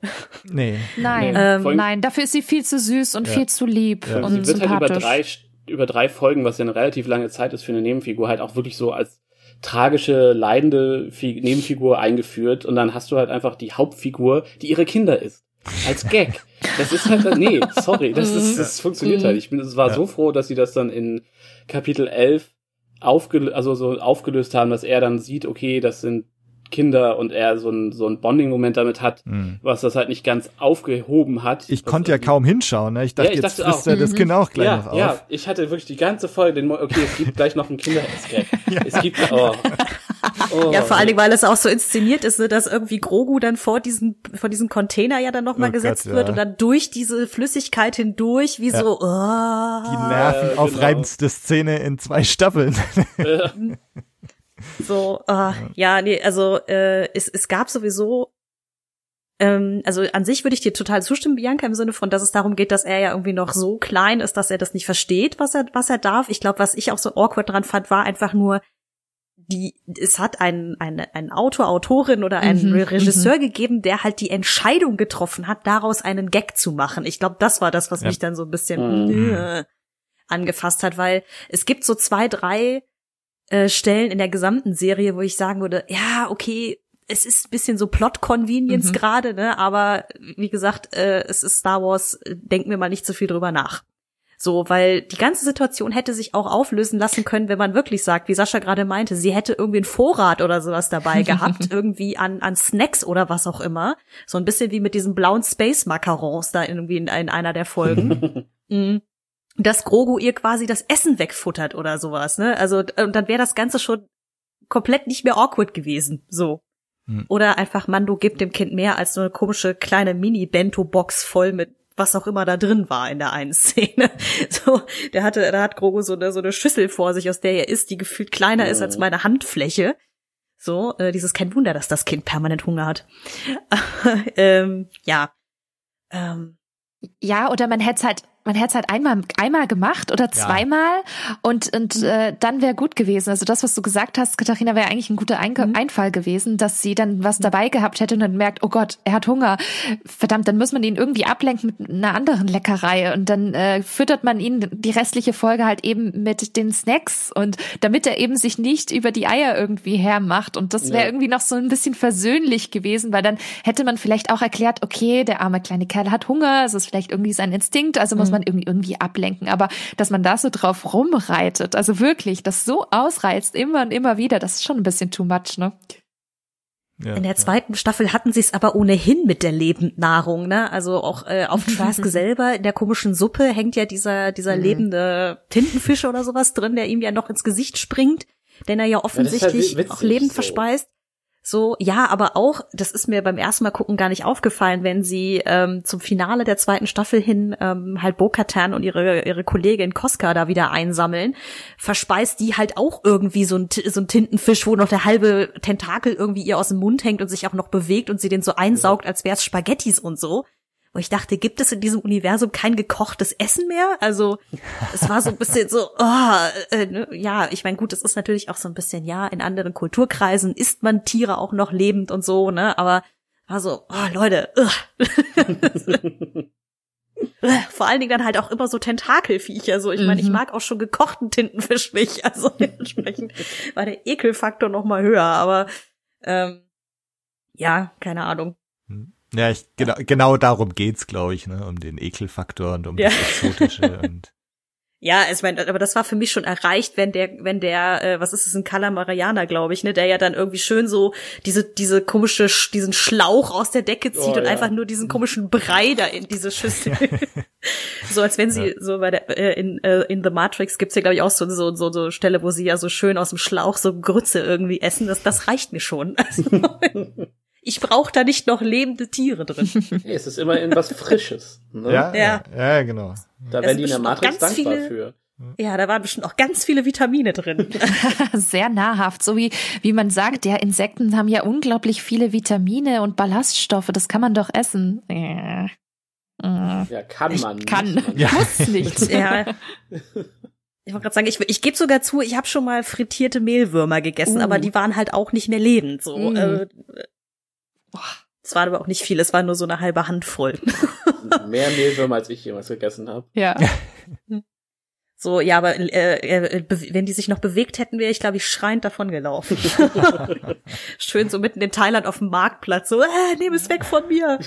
Nee. Nein, nee. Ähm, nein, dafür ist sie viel zu süß und ja. viel zu lieb ja. und sie wird sympathisch. Halt über drei, über drei Folgen, was ja eine relativ lange Zeit ist für eine Nebenfigur, halt auch wirklich so als tragische, leidende Nebenfigur eingeführt und dann hast du halt einfach die Hauptfigur, die ihre Kinder ist. Als Gag. Das ist halt, nee, sorry, das ist, das funktioniert halt. Ich bin, es war ja. so froh, dass sie das dann in Kapitel 11 aufgelöst, also so aufgelöst haben, dass er dann sieht, okay, das sind Kinder und er so ein, so ein Bonding-Moment damit hat, Hm. was das halt nicht ganz aufgehoben hat. Ich konnte ja irgendwie- kaum hinschauen. Ne? Ich dachte, Ja, ich jetzt dachte frisst auch. er das Kind auch gleich noch Ja, auf. ja, ich hatte wirklich die ganze Folge den Mo okay, es gibt gleich noch einen Kinder-Escape. Es gibt, oh. oh. Ja, vor allen Dingen, weil es auch so inszeniert ist, ne, dass irgendwie Grogu dann vor diesem, vor diesem Container ja dann nochmal Oh Gott, gesetzt ja. wird und dann durch diese Flüssigkeit hindurch, wie so, Die oh, nervenaufreibendste Szene in zwei Staffeln. so, ah, ja, nee, also äh, es, es gab sowieso, ähm, also an sich würde ich dir total zustimmen, Bianca, im Sinne von, dass es darum geht, dass er ja irgendwie noch so klein ist, dass er das nicht versteht, was er, was er darf. Ich glaube, was ich auch so awkward dran fand, war einfach nur, die, es hat einen, einen, einen Autor, Autorin oder einen Mhm, Regisseur gegeben, der halt die Entscheidung getroffen hat, daraus einen Gag zu machen. Ich glaube, das war das, was Ja. mich dann so ein bisschen Mhm. äh, angefasst hat, weil es gibt so zwei, drei äh, Stellen in der gesamten Serie, wo ich sagen würde, ja, okay, es ist ein bisschen so Plot-Convenience Mhm. gerade, ne, aber wie gesagt, äh, es ist Star Wars, denken wir mal nicht so viel drüber nach. So, weil die ganze Situation hätte sich auch auflösen lassen können, wenn man wirklich sagt, wie Sascha gerade meinte, sie hätte irgendwie einen Vorrat oder sowas dabei gehabt, irgendwie an, an Snacks oder was auch immer. So ein bisschen wie mit diesen blauen Space-Macarons da irgendwie in, in einer der Folgen. Mhm. Dass Grogu ihr quasi das Essen wegfuttert oder sowas, ne? Also, und dann wäre das Ganze schon komplett nicht mehr awkward gewesen, so. Hm. Oder einfach Mando gibt dem Kind mehr als so eine komische kleine Mini-Bento-Box voll mit was auch immer da drin war in der einen Szene. So, der hatte, da hat Grogu so eine, so eine Schüssel vor sich, aus der er isst, die gefühlt kleiner ist als meine Handfläche. So, äh, dieses kein Wunder, dass das Kind permanent Hunger hat. ähm, ja. Ähm, Ja, oder man hätte es halt, man hätte es halt einmal, einmal gemacht oder zweimal und, und äh, dann wäre gut gewesen. Also das, was du gesagt hast, Katharina, wäre eigentlich ein guter Einge Mhm. Einfall gewesen, dass sie dann was dabei gehabt hätte und dann merkt, oh Gott, er hat Hunger. Verdammt, dann muss man ihn irgendwie ablenken mit einer anderen Leckerei und dann äh, füttert man ihn die restliche Folge halt eben mit den Snacks und damit er eben sich nicht über die Eier irgendwie hermacht und das wäre Ja. irgendwie noch so ein bisschen versöhnlich gewesen, weil dann hätte man vielleicht auch erklärt, okay, der arme kleine Kerl hat Hunger, es ist vielleicht irgendwie sein Instinkt, also muss man irgendwie, irgendwie ablenken. Aber dass man da so drauf rumreitet, also wirklich, das so ausreizt, immer und immer wieder, das ist schon ein bisschen too much, ne? Ja, In der ja. zweiten Staffel hatten sie es aber ohnehin mit der Lebendnahrung, ne? Also auch äh, auf Trask selber in der komischen Suppe hängt ja dieser dieser Mhm. lebende Tintenfisch oder sowas drin, der ihm ja noch ins Gesicht springt, den er ja offensichtlich witzig, auch lebend so. verspeist. So, ja, aber auch, das ist mir beim ersten Mal gucken gar nicht aufgefallen, wenn sie ähm, zum Finale der zweiten Staffel hin ähm, halt Bo-Katan und ihre ihre Kollegin Koska da wieder einsammeln, verspeist die halt auch irgendwie so ein, so ein Tintenfisch, wo noch der halbe Tentakel irgendwie ihr aus dem Mund hängt und sich auch noch bewegt und sie den so einsaugt, als wär's Spaghettis und so. Wo ich dachte, gibt es in diesem Universum kein gekochtes Essen mehr? Also es war so ein bisschen so, oh, äh, ne, ja, ich meine, gut, es ist natürlich auch so ein bisschen, ja, in anderen Kulturkreisen isst man Tiere auch noch lebend und so, ne? Aber war so, oh Leute. Vor allen Dingen dann halt auch immer so Tentakelviecher. So, ich meine, ich Mhm. mag auch schon gekochten Tintenfisch nicht. Also dementsprechend war der Ekelfaktor noch mal höher. Aber ähm, ja, keine Ahnung. Ja, ich, genau, genau darum geht's, glaube ich, ne, um den Ekelfaktor und um Ja. das Exotische und Ja, ich meine, aber das war für mich schon erreicht, wenn der, wenn der, äh, was ist es, ein Kalamarianer, glaube ich, ne, der ja dann irgendwie schön so diese, diese komische, Sch- diesen Schlauch aus der Decke zieht Oh, und ja. einfach nur diesen komischen Brei da in diese Schüssel. so als wenn sie so bei der, äh, in, äh, in The Matrix gibt's ja, glaube ich, auch so, so, so, so Stelle, wo sie ja so schön aus dem Schlauch so Grütze irgendwie essen. Das, das reicht mir schon. Also, ich brauche da nicht noch lebende Tiere drin. Hey, es ist immerhin was Frisches. Ne? ja, Ja. ja, genau. Da werden die in der Matrix ganz dankbar viele- für. Ja, da waren bestimmt auch ganz viele Vitamine drin. Sehr nahrhaft, so wie, wie man sagt, ja, Insekten haben ja unglaublich viele Vitamine und Ballaststoffe, das kann man doch essen. Äh. Äh. Ja, kann man. Kann, muss man. Ja. muss nicht. Ja. Ich wollte gerade sagen, ich, ich gebe sogar zu, ich habe schon mal frittierte Mehlwürmer gegessen, Uh. aber die waren halt auch nicht mehr lebend. So, Mm. äh, es waren aber auch nicht viele, es war nur so eine halbe Handvoll. Mehr Mehlwürmer, als ich jemals gegessen habe. Ja. So, ja, aber äh, äh, wenn die sich noch bewegt hätten, wäre ich, glaube ich, schreiend davon gelaufen. Schön so mitten in Thailand auf dem Marktplatz, so, äh, nehm es weg von mir.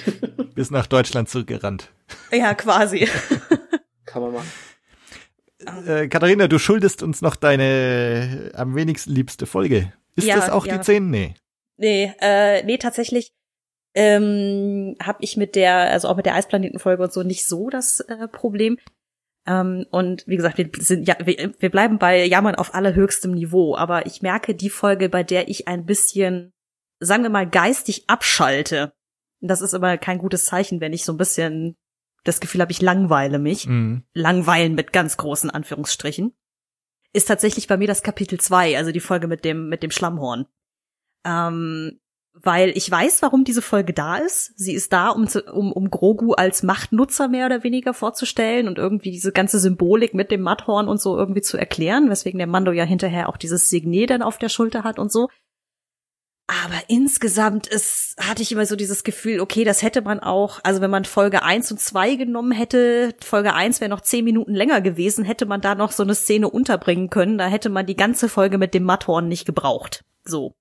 Bis nach Deutschland zurückgerannt. Ja, quasi. Kann man machen. Äh, Katharina, du schuldest uns noch deine am wenigsten liebste Folge. Ist Ja, das auch ja. die 10? Nee. Nee, äh, nee, tatsächlich ähm, habe ich mit der, also auch mit der Eisplanetenfolge und so nicht so das äh, Problem. Ähm, und wie gesagt, wir sind ja, wir, wir bleiben bei Jammern auf allerhöchstem Niveau, aber ich merke die Folge, bei der ich ein bisschen, sagen wir mal, geistig abschalte. Das ist immer kein gutes Zeichen, wenn ich so ein bisschen das Gefühl habe, ich langweile mich. Mhm. Langweilen mit ganz großen Anführungsstrichen. Ist tatsächlich bei mir das Kapitel 2, also die Folge mit dem, mit dem Schlammhorn. Ähm, weil ich weiß, warum diese Folge da ist. Sie ist da, um, zu, um, um Grogu als Machtnutzer mehr oder weniger vorzustellen und irgendwie diese ganze Symbolik mit dem Matthorn und so irgendwie zu erklären, weswegen der Mando ja hinterher auch dieses Signet dann auf der Schulter hat und so. Aber insgesamt ist, hatte ich immer so dieses Gefühl, okay, das hätte man auch, also wenn man Folge 1 und 2 genommen hätte, Folge 1 wäre noch 10 Minuten länger gewesen, hätte man da noch so eine Szene unterbringen können, da hätte man die ganze Folge mit dem Matthorn nicht gebraucht. So.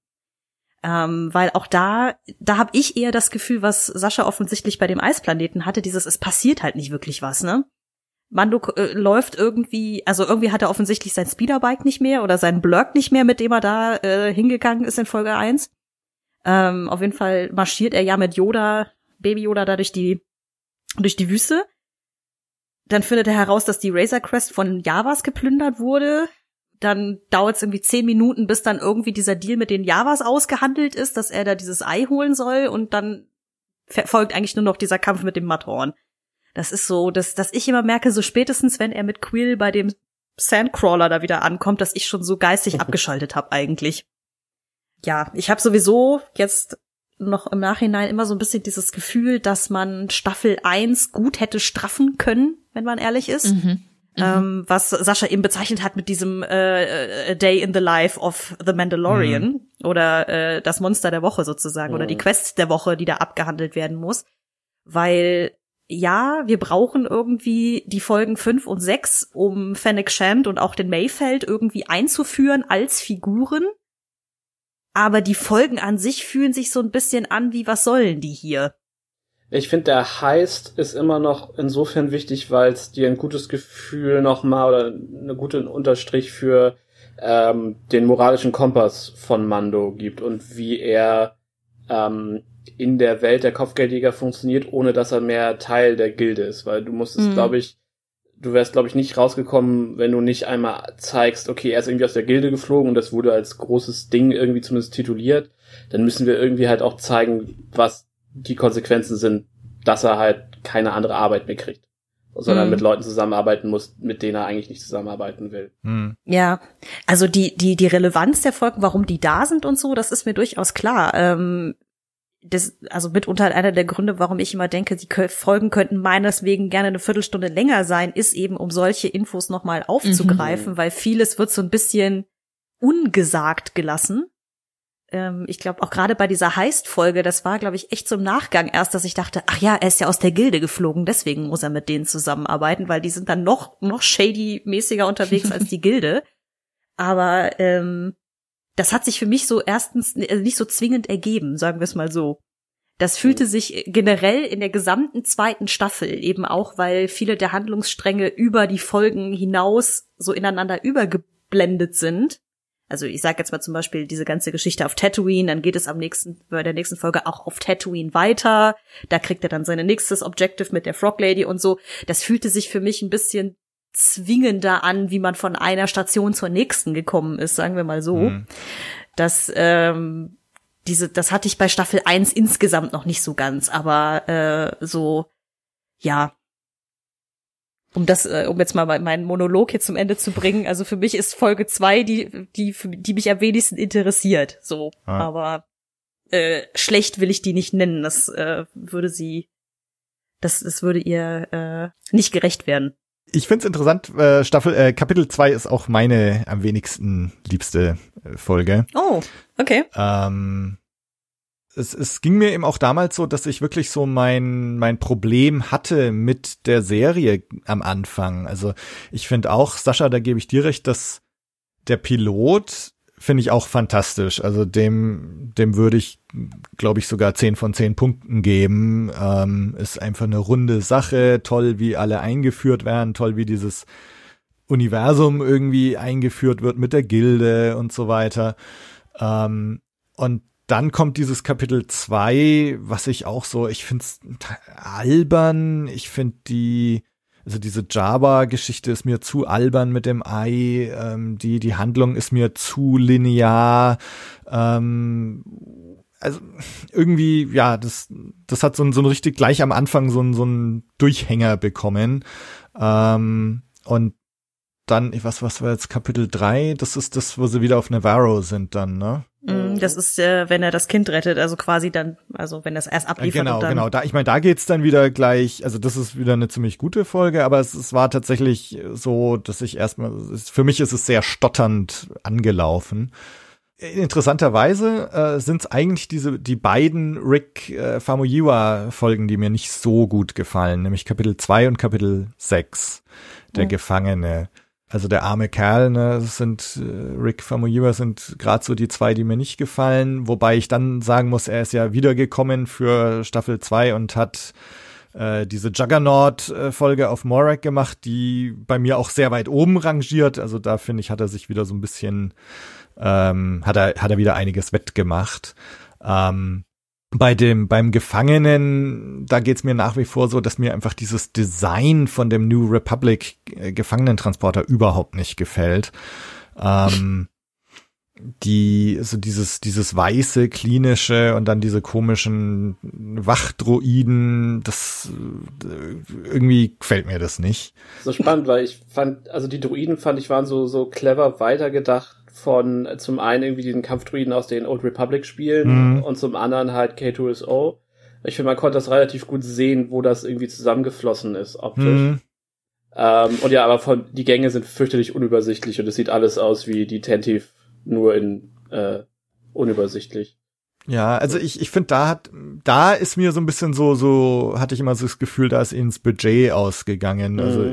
Ähm, weil auch da, da habe ich eher das Gefühl, was Sascha offensichtlich bei dem Eisplaneten hatte, dieses, es passiert halt nicht wirklich was, ne? Mando äh, läuft irgendwie, also irgendwie hat er offensichtlich sein Speederbike nicht mehr oder seinen Blurk nicht mehr, mit dem er da äh, hingegangen ist in Folge 1. Ähm, auf jeden Fall marschiert er ja mit Yoda, Baby Yoda da durch die, durch die Wüste. Dann findet er heraus, dass die Razor Crest von Javas geplündert wurde dann dauert es irgendwie zehn Minuten, bis dann irgendwie dieser Deal mit den Javas ausgehandelt ist, dass er da dieses Ei holen soll und dann folgt eigentlich nur noch dieser Kampf mit dem Matthorn. Das ist so, dass, dass ich immer merke, so spätestens, wenn er mit Quill bei dem Sandcrawler da wieder ankommt, dass ich schon so geistig abgeschaltet habe eigentlich. Ja, ich habe sowieso jetzt noch im Nachhinein immer so ein bisschen dieses Gefühl, dass man Staffel 1 gut hätte straffen können, wenn man ehrlich ist. Mhm. Mhm. Ähm, was Sascha eben bezeichnet hat mit diesem äh, äh, Day in the Life of the Mandalorian mhm. oder äh, das Monster der Woche sozusagen mhm. oder die Quest der Woche, die da abgehandelt werden muss. Weil ja, wir brauchen irgendwie die Folgen fünf und sechs, um Fennec Shand und auch den Mayfeld irgendwie einzuführen als Figuren. Aber die Folgen an sich fühlen sich so ein bisschen an wie, was sollen die hier? Ich finde, der Heist ist immer noch insofern wichtig, weil es dir ein gutes Gefühl nochmal oder eine gute Unterstrich für ähm, den moralischen Kompass von Mando gibt und wie er ähm, in der Welt der Kopfgeldjäger funktioniert, ohne dass er mehr Teil der Gilde ist. Weil du musstest, mhm. glaube ich, du wärst, glaube ich, nicht rausgekommen, wenn du nicht einmal zeigst, okay, er ist irgendwie aus der Gilde geflogen und das wurde als großes Ding irgendwie zumindest tituliert. Dann müssen wir irgendwie halt auch zeigen, was die Konsequenzen sind, dass er halt keine andere Arbeit mehr kriegt. Sondern mhm. mit Leuten zusammenarbeiten muss, mit denen er eigentlich nicht zusammenarbeiten will. Mhm. Ja, also die, die, die Relevanz der Folgen, warum die da sind und so, das ist mir durchaus klar. Ähm, das, also mitunter einer der Gründe, warum ich immer denke, die Folgen könnten meineswegen gerne eine Viertelstunde länger sein, ist eben, um solche Infos nochmal aufzugreifen, mhm. weil vieles wird so ein bisschen ungesagt gelassen ich glaube auch gerade bei dieser Heist-Folge, das war, glaube ich, echt zum Nachgang erst, dass ich dachte, ach ja, er ist ja aus der Gilde geflogen, deswegen muss er mit denen zusammenarbeiten, weil die sind dann noch, noch shady-mäßiger unterwegs als die Gilde. Aber ähm, das hat sich für mich so erstens äh, nicht so zwingend ergeben, sagen wir es mal so. Das fühlte sich generell in der gesamten zweiten Staffel eben auch, weil viele der Handlungsstränge über die Folgen hinaus so ineinander übergeblendet sind also ich sage jetzt mal zum Beispiel diese ganze Geschichte auf Tatooine, dann geht es am nächsten, bei der nächsten Folge auch auf Tatooine weiter. Da kriegt er dann seine nächstes Objective mit der Frog Lady und so. Das fühlte sich für mich ein bisschen zwingender an, wie man von einer Station zur nächsten gekommen ist, sagen wir mal so. Mhm. Das, ähm, diese, das hatte ich bei Staffel 1 insgesamt noch nicht so ganz, aber äh, so, ja, um das, äh, um jetzt mal meinen Monolog hier zum Ende zu bringen, also für mich ist Folge zwei die, die, die mich am wenigsten interessiert. So, ah. aber äh, schlecht will ich die nicht nennen. Das äh, würde sie, das, das würde ihr äh, nicht gerecht werden. Ich find's interessant, äh, Staffel, äh, Kapitel 2 ist auch meine am wenigsten liebste äh, Folge. Oh, okay. Ähm, es, es ging mir eben auch damals so, dass ich wirklich so mein, mein Problem hatte mit der Serie am Anfang. Also ich finde auch, Sascha, da gebe ich dir recht, dass der Pilot finde ich auch fantastisch. Also dem, dem würde ich, glaube ich, sogar zehn von zehn Punkten geben. Ähm, ist einfach eine runde Sache, toll, wie alle eingeführt werden, toll, wie dieses Universum irgendwie eingeführt wird mit der Gilde und so weiter. Ähm, und dann kommt dieses Kapitel 2, was ich auch so, ich find's albern, ich find die, also diese Java-Geschichte ist mir zu albern mit dem Ei, ähm, die, die Handlung ist mir zu linear, ähm, also irgendwie, ja, das, das hat so ein, so ein richtig gleich am Anfang so ein, so ein Durchhänger bekommen. Ähm, und dann, was, was war jetzt Kapitel 3? Das ist das, wo sie wieder auf Navarro sind dann, ne? Mm, das ist, äh, wenn er das Kind rettet, also quasi dann, also wenn es erst abliefert. Genau, genau. Da, ich meine, da geht's dann wieder gleich, also das ist wieder eine ziemlich gute Folge, aber es, es war tatsächlich so, dass ich erstmal, für mich ist es sehr stotternd angelaufen. Interessanterweise äh, sind es eigentlich diese die beiden Rick äh, Famuyiwa Folgen, die mir nicht so gut gefallen, nämlich Kapitel 2 und Kapitel 6, der Mhm. Gefangene. Also der arme Kerl, ne, sind äh, Rick Famuyiwa sind gerade so die zwei, die mir nicht gefallen, wobei ich dann sagen muss, er ist ja wiedergekommen für Staffel 2 und hat äh, diese Juggernaut-Folge auf Morak gemacht, die bei mir auch sehr weit oben rangiert. Also da finde ich, hat er sich wieder so ein bisschen, ähm, hat er, hat er wieder einiges wettgemacht. Ähm, bei dem, beim Gefangenen, da geht's mir nach wie vor so, dass mir einfach dieses Design von dem New Republic äh, Gefangenentransporter überhaupt nicht gefällt. Ähm, die, so dieses, dieses weiße, klinische und dann diese komischen Wachdroiden, das äh, irgendwie gefällt mir das nicht. So spannend, weil ich fand, also die Druiden fand ich waren so, so clever weitergedacht von zum einen irgendwie diesen Kampfdruiden aus den Old Republic Spielen Mhm. und zum anderen halt K2SO. Ich finde, man konnte das relativ gut sehen, wo das irgendwie zusammengeflossen ist, optisch. Hm, Ähm, und ja, aber von, die Gänge sind fürchterlich unübersichtlich und es sieht alles aus wie die Tentive, nur in, äh, unübersichtlich. Ja, also ich, ich finde, da hat, da ist mir so ein bisschen so, so, hatte ich immer so das Gefühl, da ist ihnen das Budget ausgegangen. Also,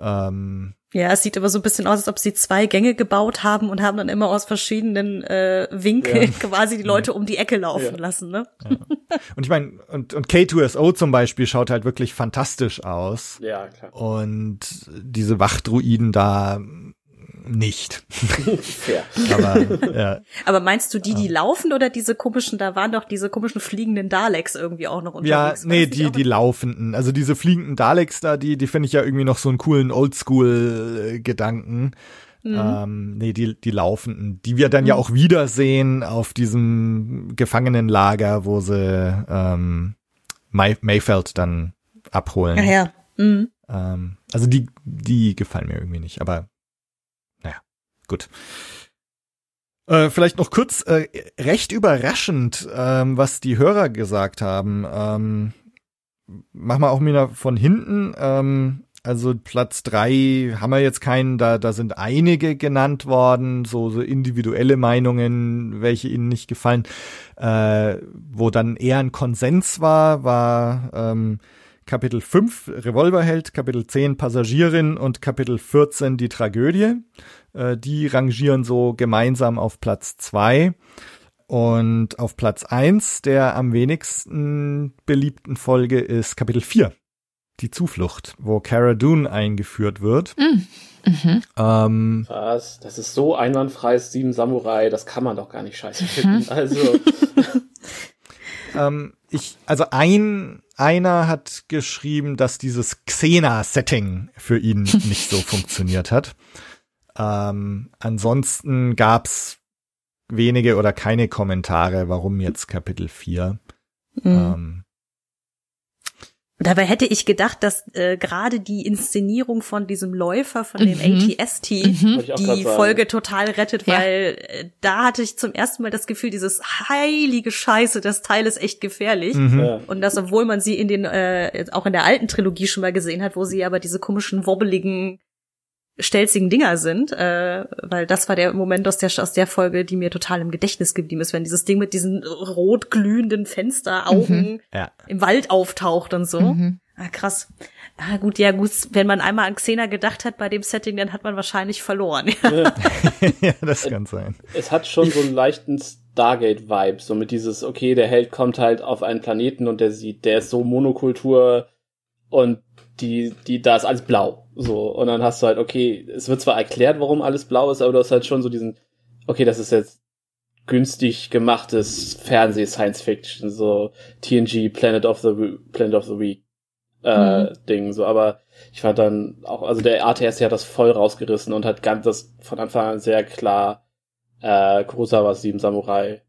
ähm, Ja, es sieht immer so ein bisschen aus, als ob sie zwei Gänge gebaut haben und haben dann immer aus verschiedenen äh, Winkeln quasi die Leute um die Ecke laufen Ja. lassen, ne? und ich meine, und, und K2SO zum Beispiel schaut halt wirklich fantastisch aus. Ja, klar. Und diese Wachdruiden da nicht. Aber ja. Aber meinst du die, die laufen oder diese komischen, da waren doch diese komischen fliegenden Daleks irgendwie auch noch Ja, unterwegs? War nee, die, die laufenden. Also diese fliegenden Daleks da, die, die finde ich ja irgendwie noch so einen coolen Oldschool-Gedanken. Mhm. Ähm, nee, die, die laufenden, die wir dann ja auch wiedersehen auf diesem Gefangenenlager, wo sie ähm, May Mayfeld dann abholen. Ja, ja. Mhm. Ähm, also die, die gefallen mir irgendwie nicht, aber gut. Äh, vielleicht noch kurz, äh, recht überraschend, ähm, was die Hörer gesagt haben. Ähm, mach mal auch wieder von hinten. Ähm, also Platz drei haben wir jetzt keinen, da, da sind einige genannt worden, so, so individuelle Meinungen, welche ihnen nicht gefallen. Äh, wo dann eher ein Konsens war, war ähm, Kapitel 5 Revolverheld, Kapitel 10 Passagierin und Kapitel 14 die Tragödie. Äh, die rangieren so gemeinsam auf Platz 2. Und auf Platz 1 der am wenigsten beliebten Folge ist Kapitel 4. Die Zuflucht, wo Cara Dune eingeführt wird. Mhm. Ähm, Was? Das ist so einwandfreies Sieben Samurai, das kann man doch gar nicht scheiße finden. Also, ähm, ich, also ein, einer hat geschrieben, dass dieses Xena-Setting für ihn nicht so funktioniert hat. Ähm, ansonsten gab's wenige oder keine Kommentare, warum jetzt Kapitel 4. Mhm. Ähm, Dabei hätte ich gedacht, dass äh, gerade die Inszenierung von diesem Läufer, von dem Mhm. ATST, Mhm. die. Folge total rettet, Ja. weil äh, da hatte ich zum ersten Mal das Gefühl, dieses heilige Scheiße, das Teil ist echt gefährlich. mhm. Ja. Und das, obwohl man sie in den, äh, auch in der alten Trilogie schon mal gesehen hat, wo sie aber diese komischen, wobbeligen, stelzigen Dinger sind, äh, weil das war der Moment aus der, aus der Folge, die mir total im Gedächtnis geblieben ist, wenn dieses Ding mit diesen rot glühenden Fensteraugen Ja. im Wald auftaucht und so. Mhm. Ah, krass. Ah, gut, ja, gut, wenn man einmal an Xena gedacht hat bei dem Setting, dann hat man wahrscheinlich verloren. ja, das kann sein. es hat schon so einen leichten Stargate-Vibe, so mit dieses, okay, der Held kommt halt auf einen Planeten und der sieht, der ist so Monokultur und die, die, da ist alles blau. So, und dann hast du halt, okay, es wird zwar erklärt, warum alles blau ist, aber du hast halt schon so diesen, okay, das ist jetzt günstig gemachtes Fernseh-Science-Fiction, so TNG Planet of the Planet of the Week äh, mhm. Ding, so, aber ich fand dann auch, also der ATS hat das voll rausgerissen und hat ganz das von Anfang an sehr klar äh, Kurosawas Sieben Samurai.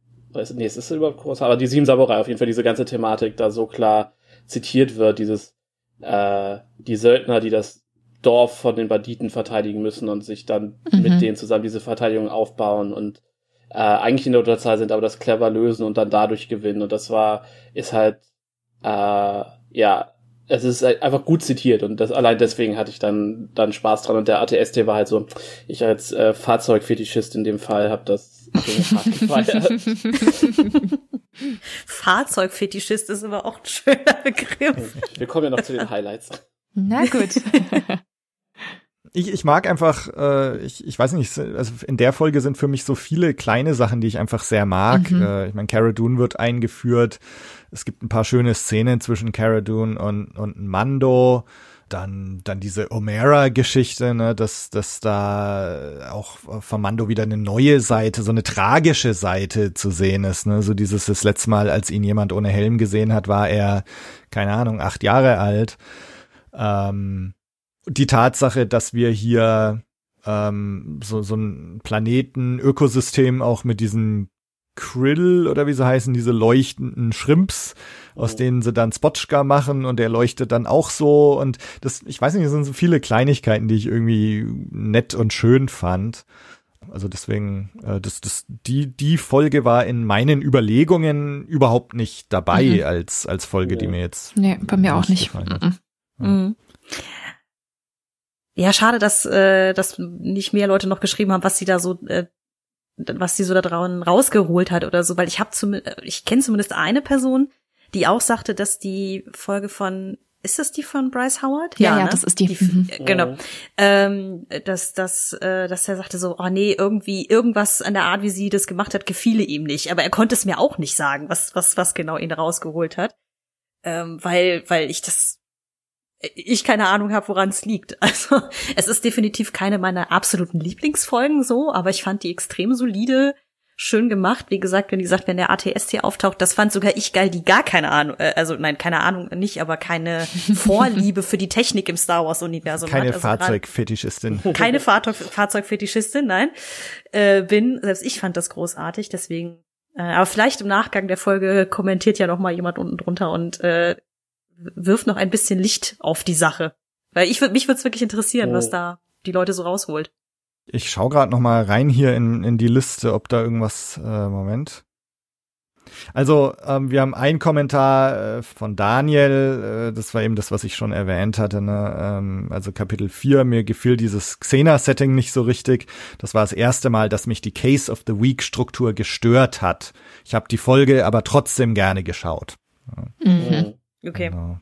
Nee, es ist überhaupt Kurosawa, aber die Sieben Samurai auf jeden Fall diese ganze Thematik da so klar zitiert wird, dieses äh, die Söldner, die das Dorf von den Banditen verteidigen müssen und sich dann mhm. mit denen zusammen diese Verteidigung aufbauen und äh, eigentlich in der Unterzahl sind, aber das clever lösen und dann dadurch gewinnen. Und das war, ist halt, äh, ja, es ist einfach gut zitiert und das allein deswegen hatte ich dann dann Spaß dran und der ATST war halt so ich als äh, Fahrzeugfetischist in dem Fall habe das. Fahrzeugfetischist ist aber auch ein schöner Begriff. Wir kommen ja noch zu den Highlights. Na gut. Ich, ich mag einfach, äh, ich, ich weiß nicht, also in der Folge sind für mich so viele kleine Sachen, die ich einfach sehr mag. Mhm. Äh, ich meine, Cara Dune wird eingeführt. Es gibt ein paar schöne Szenen zwischen Cara Dune und, und Mando. Dann, dann diese Omera-Geschichte, ne, dass, dass da auch von Mando wieder eine neue Seite, so eine tragische Seite zu sehen ist, ne, so dieses, das letzte Mal, als ihn jemand ohne Helm gesehen hat, war er, keine Ahnung, acht Jahre alt. Ähm, die Tatsache, dass wir hier ähm, so, so ein Planeten-Ökosystem auch mit diesen Krill oder wie sie heißen, diese leuchtenden Shrimps, aus oh. denen sie dann Spotchka machen und der leuchtet dann auch so und das, ich weiß nicht, das sind so viele Kleinigkeiten, die ich irgendwie nett und schön fand. Also deswegen, äh, das, das, die, die Folge war in meinen Überlegungen überhaupt nicht dabei mhm. als, als Folge, die mir jetzt. Nee, bei mir auch nicht. Mhm. Mhm. Ja, schade, dass, äh, dass nicht mehr Leute noch geschrieben haben, was sie da so, äh, was sie so da draußen rausgeholt hat oder so, weil ich habe zum, ich kenne zumindest eine Person, die auch sagte, dass die Folge von ist das die von Bryce Howard? Ja, ja, ne? das ist die. die mhm. Genau. Ähm, dass, dass, äh, dass er sagte so, oh nee, irgendwie irgendwas an der Art, wie sie das gemacht hat, gefiele ihm nicht. Aber er konnte es mir auch nicht sagen, was, was, was genau ihn rausgeholt hat, ähm, weil, weil ich das ich keine Ahnung habe, woran es liegt. Also es ist definitiv keine meiner absoluten Lieblingsfolgen so, aber ich fand die extrem solide, schön gemacht. Wie gesagt, wenn die sagt, wenn der ATS hier auftaucht, das fand sogar ich geil, die gar keine Ahnung, äh, also nein, keine Ahnung nicht, aber keine Vorliebe für die Technik im Star Wars Universum. Keine also Fahrzeugfetischistin. Keine Fahrzeug Fahrzeugfetischistin, nein. Äh, bin, selbst ich fand das großartig, deswegen äh, aber vielleicht im Nachgang der Folge kommentiert ja noch mal jemand unten drunter und äh, wirft noch ein bisschen Licht auf die Sache. Weil ich mich würde es wirklich interessieren, oh. was da die Leute so rausholt. Ich schau gerade noch mal rein hier in, in die Liste, ob da irgendwas äh, Moment. Also ähm, wir haben einen Kommentar äh, von Daniel, äh, das war eben das, was ich schon erwähnt hatte, ne? ähm, also Kapitel 4, mir gefiel dieses Xena-Setting nicht so richtig. Das war das erste Mal, dass mich die Case of the Week-Struktur gestört hat. Ich habe die Folge aber trotzdem gerne geschaut. Mhm. Okay. Genau.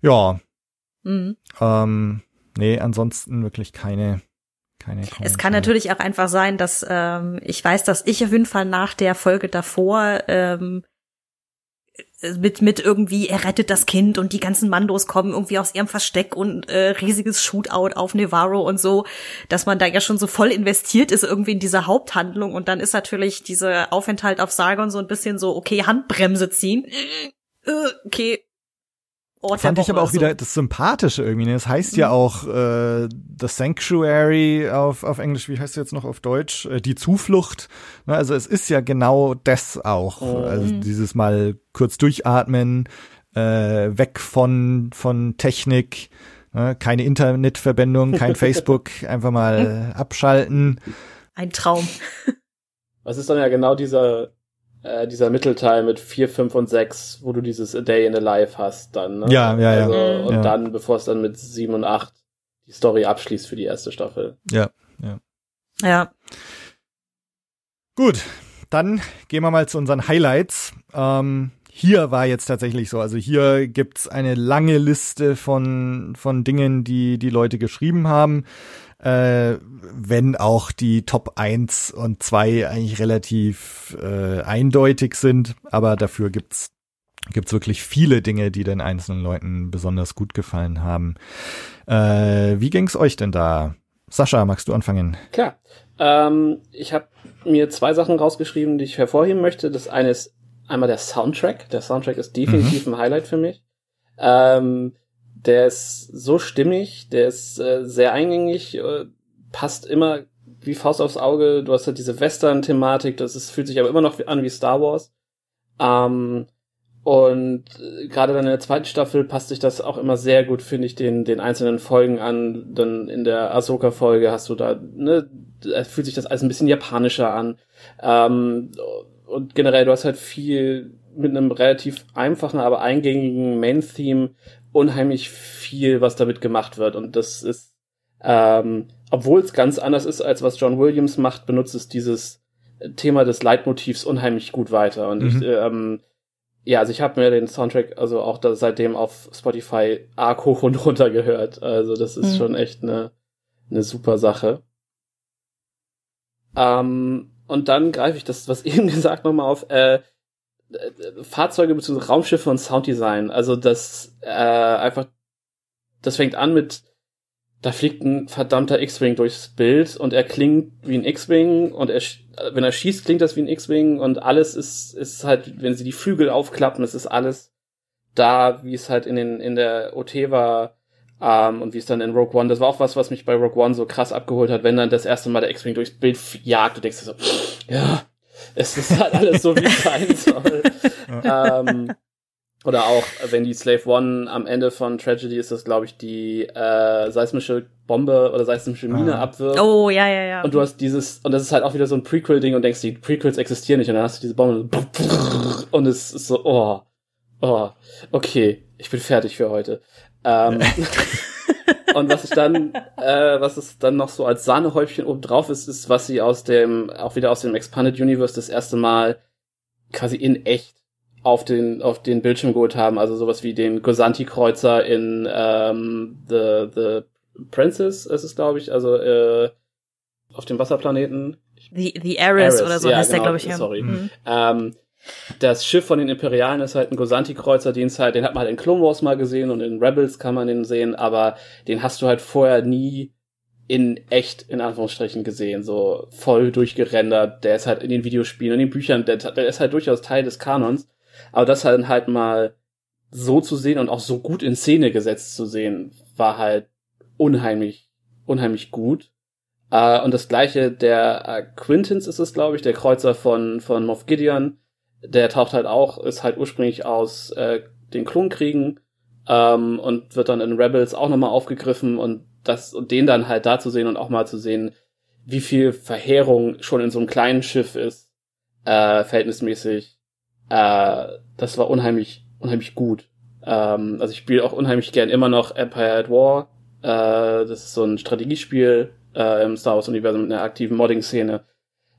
Ja. Mhm. Ähm, nee, ansonsten wirklich keine. Keine es kann natürlich auch einfach sein, dass ähm, ich weiß, dass ich auf jeden Fall nach der Folge davor ähm, mit mit irgendwie er rettet das Kind und die ganzen Mandos kommen irgendwie aus ihrem Versteck und äh, riesiges Shootout auf Nevarro und so, dass man da ja schon so voll investiert ist irgendwie in diese Haupthandlung und dann ist natürlich dieser Aufenthalt auf Sargon so ein bisschen so okay Handbremse ziehen äh, okay. Ort Fand ich aber auch so. wieder das Sympathische irgendwie. Ne? Das heißt mhm. ja auch äh, The Sanctuary auf, auf Englisch, wie heißt es jetzt noch auf Deutsch? Äh, die Zuflucht. Ne? Also es ist ja genau das auch. Mhm. Also dieses Mal kurz durchatmen, äh, weg von, von Technik, ne? keine Internetverbindung, kein Facebook, einfach mal abschalten. Ein Traum. Was ist dann ja genau dieser äh, dieser Mittelteil mit 4, 5 und 6, wo du dieses A Day in a Life hast dann. Ne? Ja, ja, also, ja. Und ja. dann, bevor es dann mit 7 und 8 die Story abschließt für die erste Staffel. Ja, ja. Ja. Gut, dann gehen wir mal zu unseren Highlights. Ähm, hier war jetzt tatsächlich so, also hier gibt's eine lange Liste von, von Dingen, die die Leute geschrieben haben äh, wenn auch die Top 1 und 2 eigentlich relativ äh, eindeutig sind, aber dafür gibt's gibt's wirklich viele Dinge, die den einzelnen Leuten besonders gut gefallen haben. Äh, wie ging's euch denn da? Sascha, magst du anfangen? Klar. Ähm, ich habe mir zwei Sachen rausgeschrieben, die ich hervorheben möchte. Das eine ist einmal der Soundtrack. Der Soundtrack ist definitiv mhm. ein Highlight für mich. Ähm, der ist so stimmig, der ist äh, sehr eingängig, äh, passt immer wie Faust aufs Auge. Du hast halt diese Western-Thematik, das ist, fühlt sich aber immer noch an wie Star Wars. Ähm, und äh, gerade dann in der zweiten Staffel passt sich das auch immer sehr gut, finde ich, den, den einzelnen Folgen an. Dann in der Ahsoka-Folge hast du da, ne, da fühlt sich das alles ein bisschen japanischer an. Ähm, und generell, du hast halt viel mit einem relativ einfachen, aber eingängigen Main-Theme unheimlich viel, was damit gemacht wird. Und das ist, ähm, obwohl es ganz anders ist, als was John Williams macht, benutzt es dieses Thema des Leitmotivs unheimlich gut weiter. Und mhm. ich, ähm, ja, also ich habe mir den Soundtrack also auch da seitdem auf Spotify arg hoch und runter gehört. Also das ist mhm. schon echt eine, eine super Sache. Ähm, und dann greife ich das, was eben gesagt, nochmal auf. Äh, Fahrzeuge bzw. Raumschiffe und Sounddesign. Also das äh, einfach, das fängt an mit, da fliegt ein verdammter X-Wing durchs Bild und er klingt wie ein X-Wing und er, wenn er schießt, klingt das wie ein X-Wing und alles ist, ist halt, wenn sie die Flügel aufklappen, es ist alles da, wie es halt in den, in der OT war, ähm, und wie es dann in Rogue One, das war auch was, was mich bei Rogue One so krass abgeholt hat, wenn dann das erste Mal der X-Wing durchs Bild jagt, du denkst so, ja, es ist halt alles so, wie es sein soll. ähm, oder auch, wenn die Slave One am Ende von Tragedy ist das, glaube ich, die äh, seismische Bombe oder seismische Mine ah. abwirft. Oh, ja, ja, ja. Und du hast dieses, und das ist halt auch wieder so ein Prequel-Ding und denkst, die Prequels existieren nicht und dann hast du diese Bombe und es ist so, oh, oh, okay, ich bin fertig für heute. Ähm, und was ich dann, äh, was es dann noch so als Sahnehäubchen oben drauf ist, ist, was sie aus dem, auch wieder aus dem Expanded Universe das erste Mal quasi in echt auf den, auf den Bildschirm geholt haben. Also sowas wie den Gosanti-Kreuzer in ähm, The, The Princess ist es, glaube ich. Also äh, auf dem Wasserplaneten. The, the Ares, Ares oder so ja, heißt genau, der, glaube ich. Ja. Sorry. Mhm. Ähm, das Schiff von den Imperialen ist halt ein Gosanti-Kreuzer, den halt, den hat man halt in Clone Wars mal gesehen und in Rebels kann man den sehen, aber den hast du halt vorher nie in echt, in Anführungsstrichen, gesehen, so voll durchgerendert. Der ist halt in den Videospielen, in den Büchern, der, der ist halt durchaus Teil des Kanons. Aber das halt halt mal so zu sehen und auch so gut in Szene gesetzt zu sehen, war halt unheimlich, unheimlich gut. Uh, und das gleiche, der uh, Quintins ist es, glaube ich, der Kreuzer von, von Moff Gideon, der taucht halt auch, ist halt ursprünglich aus äh, den Klonkriegen ähm, und wird dann in Rebels auch nochmal aufgegriffen und das und den dann halt da zu sehen und auch mal zu sehen, wie viel Verheerung schon in so einem kleinen Schiff ist, äh, verhältnismäßig, äh, das war unheimlich, unheimlich gut. Ähm, also ich spiele auch unheimlich gern immer noch Empire at War. Äh, das ist so ein Strategiespiel äh, im Star Wars Universum mit einer aktiven Modding-Szene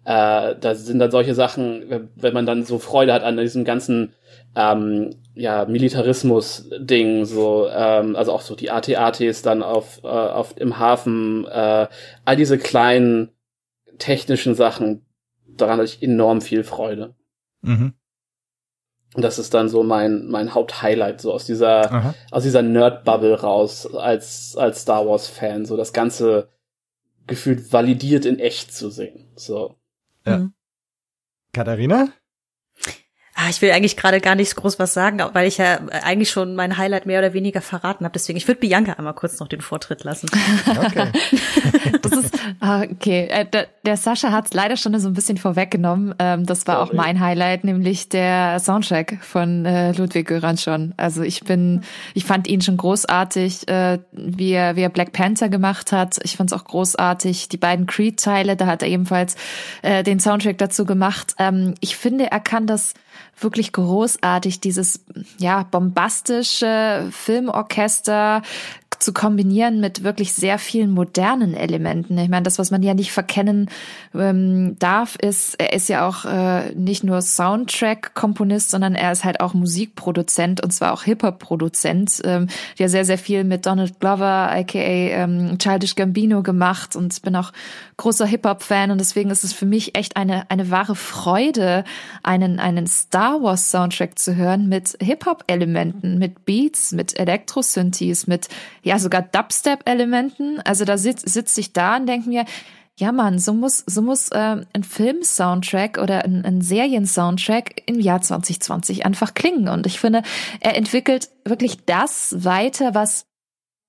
äh, da sind dann solche Sachen, wenn man dann so Freude hat an diesem ganzen ähm, ja, Militarismus-Ding, so, ähm, also auch so die AT-ATs dann auf, äh, auf im Hafen, äh, all diese kleinen technischen Sachen, daran hatte ich enorm viel Freude. Mhm. Und das ist dann so mein, mein Haupthighlight, so aus dieser, Aha. aus dieser Nerd-Bubble raus, als, als Star Wars-Fan, so das Ganze gefühlt validiert in echt zu sehen, so. Ja. Mhm. Katharina? Ah, ich will eigentlich gerade gar nicht groß was sagen, weil ich ja eigentlich schon mein Highlight mehr oder weniger verraten habe. Deswegen, ich würde Bianca einmal kurz noch den Vortritt lassen. Okay. das ist ah, okay. Äh, der, der Sascha hat es leider schon so ein bisschen vorweggenommen. Ähm, das war Sorry. auch mein Highlight, nämlich der Soundtrack von äh, Ludwig Göransson. Also ich bin, ich fand ihn schon großartig, äh, wie er, wie er Black Panther gemacht hat. Ich fand es auch großartig. Die beiden Creed-Teile, da hat er ebenfalls den Soundtrack dazu gemacht. Ähm, ich finde, er kann das wirklich großartig, dieses ja bombastische Filmorchester zu kombinieren mit wirklich sehr vielen modernen Elementen. Ich meine, das, was man ja nicht verkennen ähm, darf, ist, er ist ja auch äh, nicht nur Soundtrack-Komponist, sondern er ist halt auch Musikproduzent und zwar auch Hip-Hop-Produzent, ähm, der sehr, sehr viel mit Donald Glover, aka ähm, Childish Gambino gemacht und bin auch großer Hip-Hop-Fan und deswegen ist es für mich echt eine, eine wahre Freude, einen, einen Star Wars Soundtrack zu hören mit Hip-Hop-Elementen, mit Beats, mit Elektro-Synthes, mit ja sogar Dubstep-Elementen. Also da sitze sitz ich da und denke mir, ja Mann, so muss, so muss äh, ein Film-Soundtrack oder ein, ein Serien-Soundtrack im Jahr 2020 einfach klingen. Und ich finde, er entwickelt wirklich das weiter, was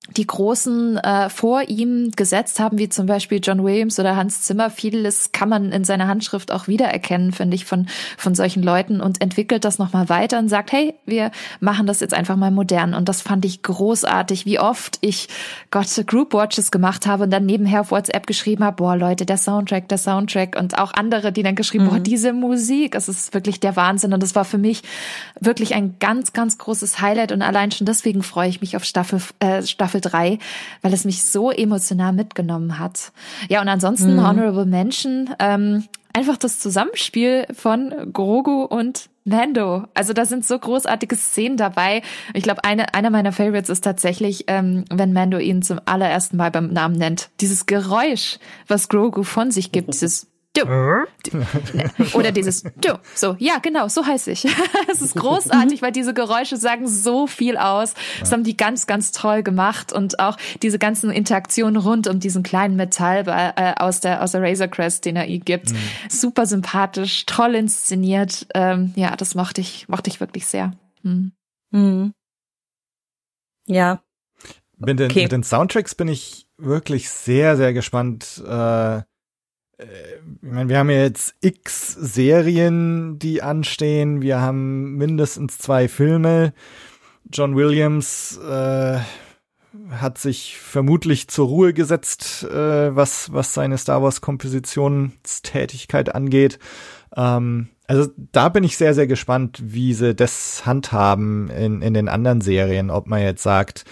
die Großen äh, vor ihm gesetzt haben, wie zum Beispiel John Williams oder Hans Zimmer. Vieles kann man in seiner Handschrift auch wiedererkennen, finde ich, von, von solchen Leuten und entwickelt das nochmal weiter und sagt, hey, wir machen das jetzt einfach mal modern. Und das fand ich großartig, wie oft ich Gott Group Watches gemacht habe und dann nebenher auf WhatsApp geschrieben habe, boah, Leute, der Soundtrack, der Soundtrack und auch andere, die dann geschrieben, mhm. boah, diese Musik, es ist wirklich der Wahnsinn. Und das war für mich wirklich ein ganz, ganz großes Highlight und allein schon deswegen freue ich mich auf Staffel, äh, Staffel Staffel 3, weil es mich so emotional mitgenommen hat. Ja, und ansonsten mhm. Honorable Mention, ähm, einfach das Zusammenspiel von Grogu und Mando. Also da sind so großartige Szenen dabei. Ich glaube, eine, einer meiner Favorites ist tatsächlich, ähm, wenn Mando ihn zum allerersten Mal beim Namen nennt. Dieses Geräusch, was Grogu von sich gibt, dieses Du. Oder dieses Du. So, ja, genau, so heiße ich. es ist großartig, weil diese Geräusche sagen so viel aus. Das haben die ganz, ganz toll gemacht und auch diese ganzen Interaktionen rund um diesen kleinen Metall äh, aus der aus der Razor Crest, den er ihm gibt. Mhm. Super sympathisch, toll inszeniert. Ähm, ja, das mochte ich, mochte ich wirklich sehr. Mhm. Mhm. Ja. Mit den, okay. mit den Soundtracks bin ich wirklich sehr, sehr gespannt. Äh, äh, ich meine, wir haben jetzt x Serien, die anstehen. Wir haben mindestens zwei Filme. John Williams äh, hat sich vermutlich zur Ruhe gesetzt, äh, was, was seine Star Wars Kompositionstätigkeit angeht. Ähm, also da bin ich sehr, sehr gespannt, wie sie das handhaben in, in den anderen Serien, ob man jetzt sagt,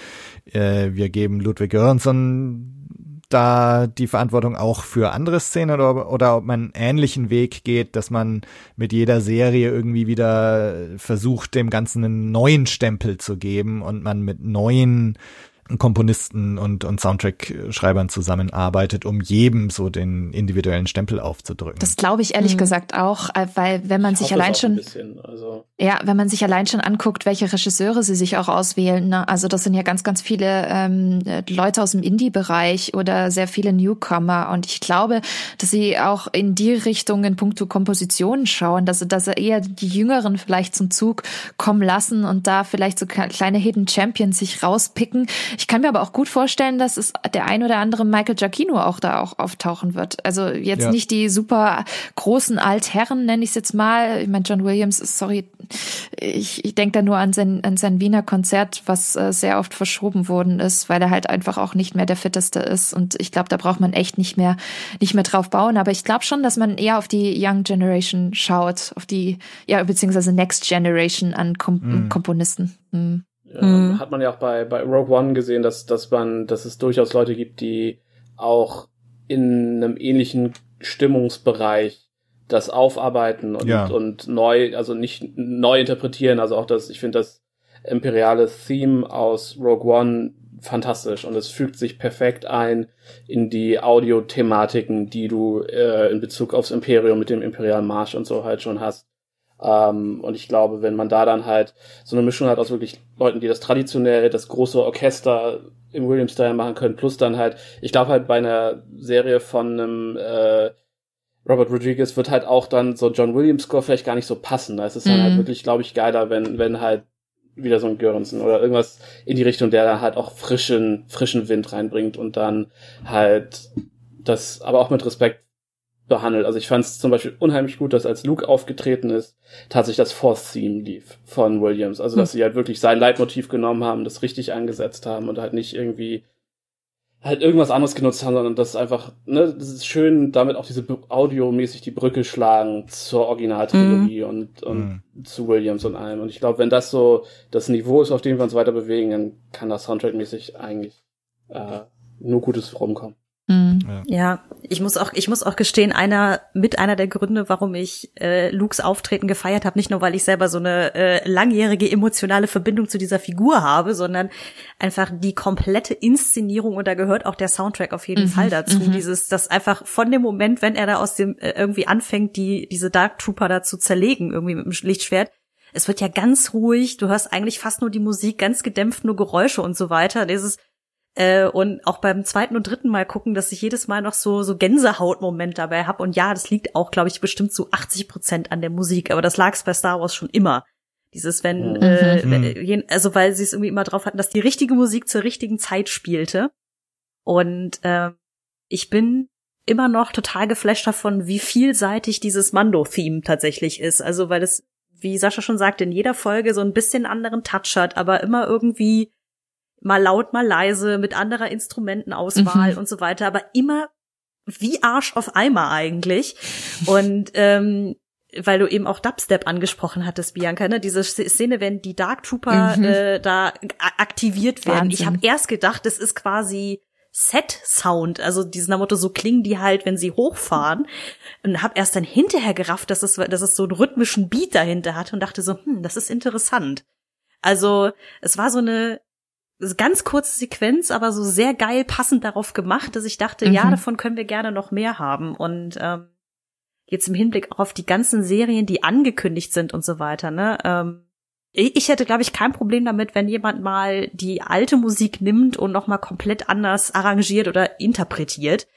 äh, wir geben Ludwig Göransson da die Verantwortung auch für andere Szenen oder, oder ob man einen ähnlichen Weg geht, dass man mit jeder Serie irgendwie wieder versucht, dem Ganzen einen neuen Stempel zu geben und man mit neuen Komponisten und, und Soundtrack-Schreibern zusammenarbeitet, um jedem so den individuellen Stempel aufzudrücken. Das glaube ich ehrlich mhm. gesagt auch, äh, weil wenn man ich sich allein schon, bisschen, also. ja, wenn man sich allein schon anguckt, welche Regisseure sie sich auch auswählen, ne? also das sind ja ganz, ganz viele ähm, Leute aus dem Indie-Bereich oder sehr viele Newcomer und ich glaube, dass sie auch in die Richtung in puncto Kompositionen schauen, dass, dass sie eher die Jüngeren vielleicht zum Zug kommen lassen und da vielleicht so kleine Hidden Champions sich rauspicken. Ich kann mir aber auch gut vorstellen, dass es der ein oder andere Michael Giacchino auch da auch auftauchen wird. Also jetzt ja. nicht die super großen Altherren, nenne ich es jetzt mal. Ich meine, John Williams, sorry, ich, ich denke da nur an sein, an sein Wiener Konzert, was äh, sehr oft verschoben worden ist, weil er halt einfach auch nicht mehr der fitteste ist. Und ich glaube, da braucht man echt nicht mehr, nicht mehr drauf bauen. Aber ich glaube schon, dass man eher auf die Young Generation schaut, auf die, ja, beziehungsweise Next Generation an Kom mm. Komponisten. Mm. Mhm. Hat man ja auch bei, bei Rogue One gesehen, dass, dass man, dass es durchaus Leute gibt, die auch in einem ähnlichen Stimmungsbereich das aufarbeiten und, ja. und neu, also nicht neu interpretieren. Also auch das, ich finde das imperiale Theme aus Rogue One fantastisch und es fügt sich perfekt ein in die Audiothematiken, die du äh, in Bezug aufs Imperium mit dem Imperialen Marsch und so halt schon hast. Ähm, und ich glaube, wenn man da dann halt so eine Mischung hat aus wirklich Leuten, die das traditionell, das große Orchester im Williams-Style machen können, plus dann halt, ich glaube halt bei einer Serie von einem äh, Robert Rodriguez wird halt auch dann so John Williams Score vielleicht gar nicht so passen. Da ist es dann halt mhm. wirklich, glaube ich, geiler, wenn, wenn halt wieder so ein Göransson oder irgendwas in die Richtung, der dann halt auch frischen, frischen Wind reinbringt und dann halt das, aber auch mit Respekt behandelt. Also ich fand es zum Beispiel unheimlich gut, dass als Luke aufgetreten ist, tatsächlich das Fourth Theme lief von Williams. Also dass hm. sie halt wirklich sein Leitmotiv genommen haben, das richtig eingesetzt haben und halt nicht irgendwie halt irgendwas anderes genutzt haben, sondern das einfach, ne, das ist schön, damit auch diese audiomäßig die Brücke schlagen zur Originaltrilogie mhm. und, und mhm. zu Williams und allem. Und ich glaube, wenn das so das Niveau ist, auf dem wir uns weiter bewegen, dann kann das Soundtrack-mäßig eigentlich äh, nur Gutes rumkommen. Mhm. Ja. ja. ich muss auch, ich muss auch gestehen, einer mit einer der Gründe, warum ich äh, Lukes Auftreten gefeiert habe, nicht nur weil ich selber so eine äh, langjährige emotionale Verbindung zu dieser Figur habe, sondern einfach die komplette Inszenierung und da gehört auch der Soundtrack auf jeden mhm. Fall dazu. Mhm. Dieses, das einfach von dem Moment, wenn er da aus dem äh, irgendwie anfängt, die diese Dark Trooper da zu zerlegen, irgendwie mit dem Lichtschwert, es wird ja ganz ruhig, du hörst eigentlich fast nur die Musik, ganz gedämpft, nur Geräusche und so weiter. Dieses Äh, und auch beim zweiten und dritten Mal gucken, dass ich jedes Mal noch so so Gänsehautmoment dabei habe. Und ja, das liegt auch, glaube ich, bestimmt zu 80 Prozent an der Musik. Aber das lag es bei Star Wars schon immer. Dieses, wenn, Mhm. äh, Mhm. wenn- also weil sie es irgendwie immer drauf hatten, dass die richtige Musik zur richtigen Zeit spielte. Und äh, ich bin immer noch total geflasht davon, wie vielseitig dieses Mando-Theme tatsächlich ist. Also weil es, wie Sascha schon sagte, in jeder Folge so ein bisschen anderen Touch hat, aber immer irgendwie mal laut, mal leise, mit anderer Instrumentenauswahl Mhm. und so weiter, aber immer wie Arsch auf Eimer eigentlich. Und ähm, weil du eben auch Dubstep angesprochen hattest, Bianca, ne? Diese Szene, wenn die Dark Trooper Mhm. äh, da aktiviert werden. Ich Wahnsinn. habe erst gedacht, es ist quasi Set-Sound, also diesen Motto, so klingen die halt, wenn sie hochfahren. Und habe erst dann hinterher gerafft, dass es, dass es so einen rhythmischen Beat dahinter hat und dachte so, hm, das ist interessant. Also es war so eine ganz kurze Sequenz, aber so sehr geil passend darauf gemacht, dass ich dachte, ja, Mhm. davon können wir gerne noch mehr haben. Und ähm, jetzt im Hinblick auch auf die ganzen Serien, die angekündigt sind und so weiter, ne? Ähm, ich hätte, glaube ich, kein Problem damit, wenn jemand mal die alte Musik nimmt und noch mal komplett anders arrangiert oder interpretiert.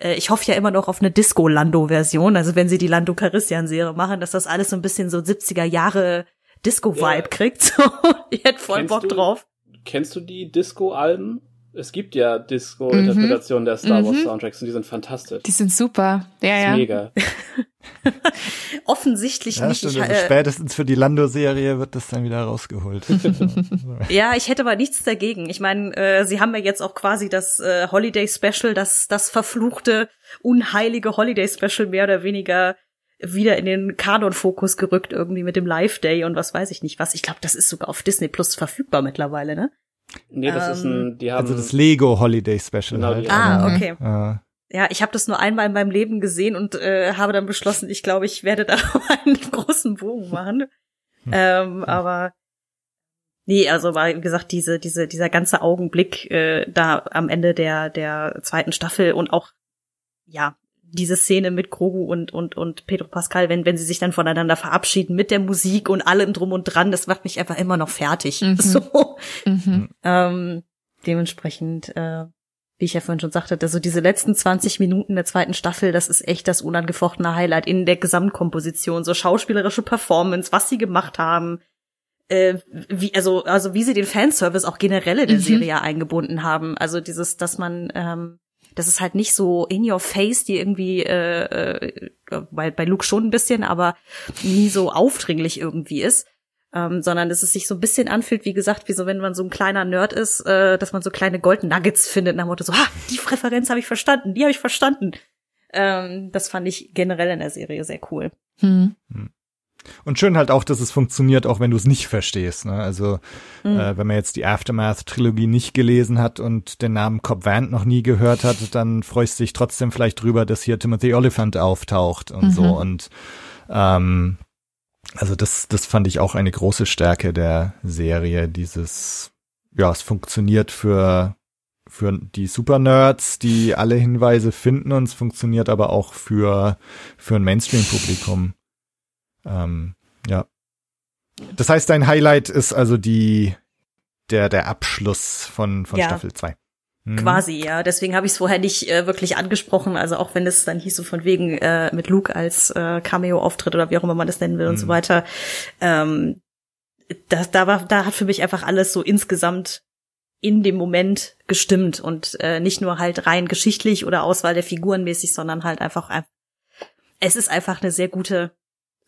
Äh, ich hoffe ja immer noch auf eine Disco-Lando-Version, also wenn sie die Lando Carissian-Serie machen, dass das alles so ein bisschen so 70er Jahre Disco-Vibe Ja. kriegt. So, ich hätte voll Bock drauf. Kennst du die Disco-Alben? Es gibt ja Disco-Interpretationen der Star Wars Mhm. Soundtracks und die sind fantastisch. Die sind super. Ja, Das ist ja. mega. Offensichtlich Ja, nicht. stimmt. Ich, Also äh, spätestens für die Lando-Serie wird das dann wieder rausgeholt. Ja, ich hätte aber nichts dagegen. Ich meine, äh, sie haben ja jetzt auch quasi das äh, Holiday Special, das das verfluchte, unheilige Holiday Special mehr oder weniger wieder in den Kanon-Fokus gerückt, irgendwie mit dem Live Day und was weiß ich nicht was. Ich glaube, das ist sogar auf Disney Plus verfügbar mittlerweile, ne? Nee, das ist ein, die haben, also das Lego Holiday Special Genau, halt. Ah, aber, okay. Äh, Ja, ich habe das nur einmal in meinem Leben gesehen und äh, habe dann beschlossen, ich glaube, ich werde da einen großen Bogen machen. Ähm, aber nee, also war wie gesagt diese diese dieser ganze Augenblick äh, da am Ende der der zweiten Staffel und auch ja diese Szene mit Grogu und und und Pedro Pascal, wenn wenn sie sich dann voneinander verabschieden mit der Musik und allem drum und dran, das macht mich einfach immer noch fertig. Mhm. So. Mhm. Ähm, dementsprechend, äh, wie ich ja vorhin schon sagte, also diese letzten 20 Minuten der zweiten Staffel, das ist echt das unangefochtene Highlight in der Gesamtkomposition, so schauspielerische Performance, was sie gemacht haben, äh, wie, also, also wie sie den Fanservice auch generell in der Mhm. Serie eingebunden haben. Also dieses, dass man, ähm, das ist halt nicht so in your face, die irgendwie, äh, äh, bei, bei Luke schon ein bisschen, aber nie so aufdringlich irgendwie ist ähm, sondern dass es sich so ein bisschen anfühlt, wie gesagt, wie so, wenn man so ein kleiner Nerd ist, äh, dass man so kleine Gold Nuggets findet, nach dem Motto so, ha, die Referenz habe ich verstanden, die habe ich verstanden. Ähm, das fand ich generell in der Serie sehr cool. Hm. Und schön halt auch, dass es funktioniert, auch wenn du es nicht verstehst. Ne? Also Mhm. äh, wenn man jetzt die Aftermath-Trilogie nicht gelesen hat und den Namen Cobb Vanth noch nie gehört hat, dann freust du dich trotzdem vielleicht drüber, dass hier Timothy Oliphant auftaucht und Mhm. so. Und ähm, also das, das fand ich auch eine große Stärke der Serie. Dieses, ja, es funktioniert für für die Super-Nerds, die alle Hinweise finden und es funktioniert aber auch für, für ein Mainstream-Publikum. Ähm, ja. Das heißt, dein Highlight ist also die, der, der Abschluss von, von Ja. Staffel 2. Quasi, ja. Deswegen habe ich es vorher nicht äh, wirklich angesprochen. Also auch wenn es dann hieß so von wegen äh, mit Luke als äh, Cameo-Auftritt oder wie auch immer man das nennen will und so Mhm. weiter. Ähm, das, da war, da hat für mich einfach alles so insgesamt in dem Moment gestimmt und äh, nicht nur halt rein geschichtlich oder Auswahl der Figuren mäßig, sondern halt einfach ein- es ist einfach eine sehr gute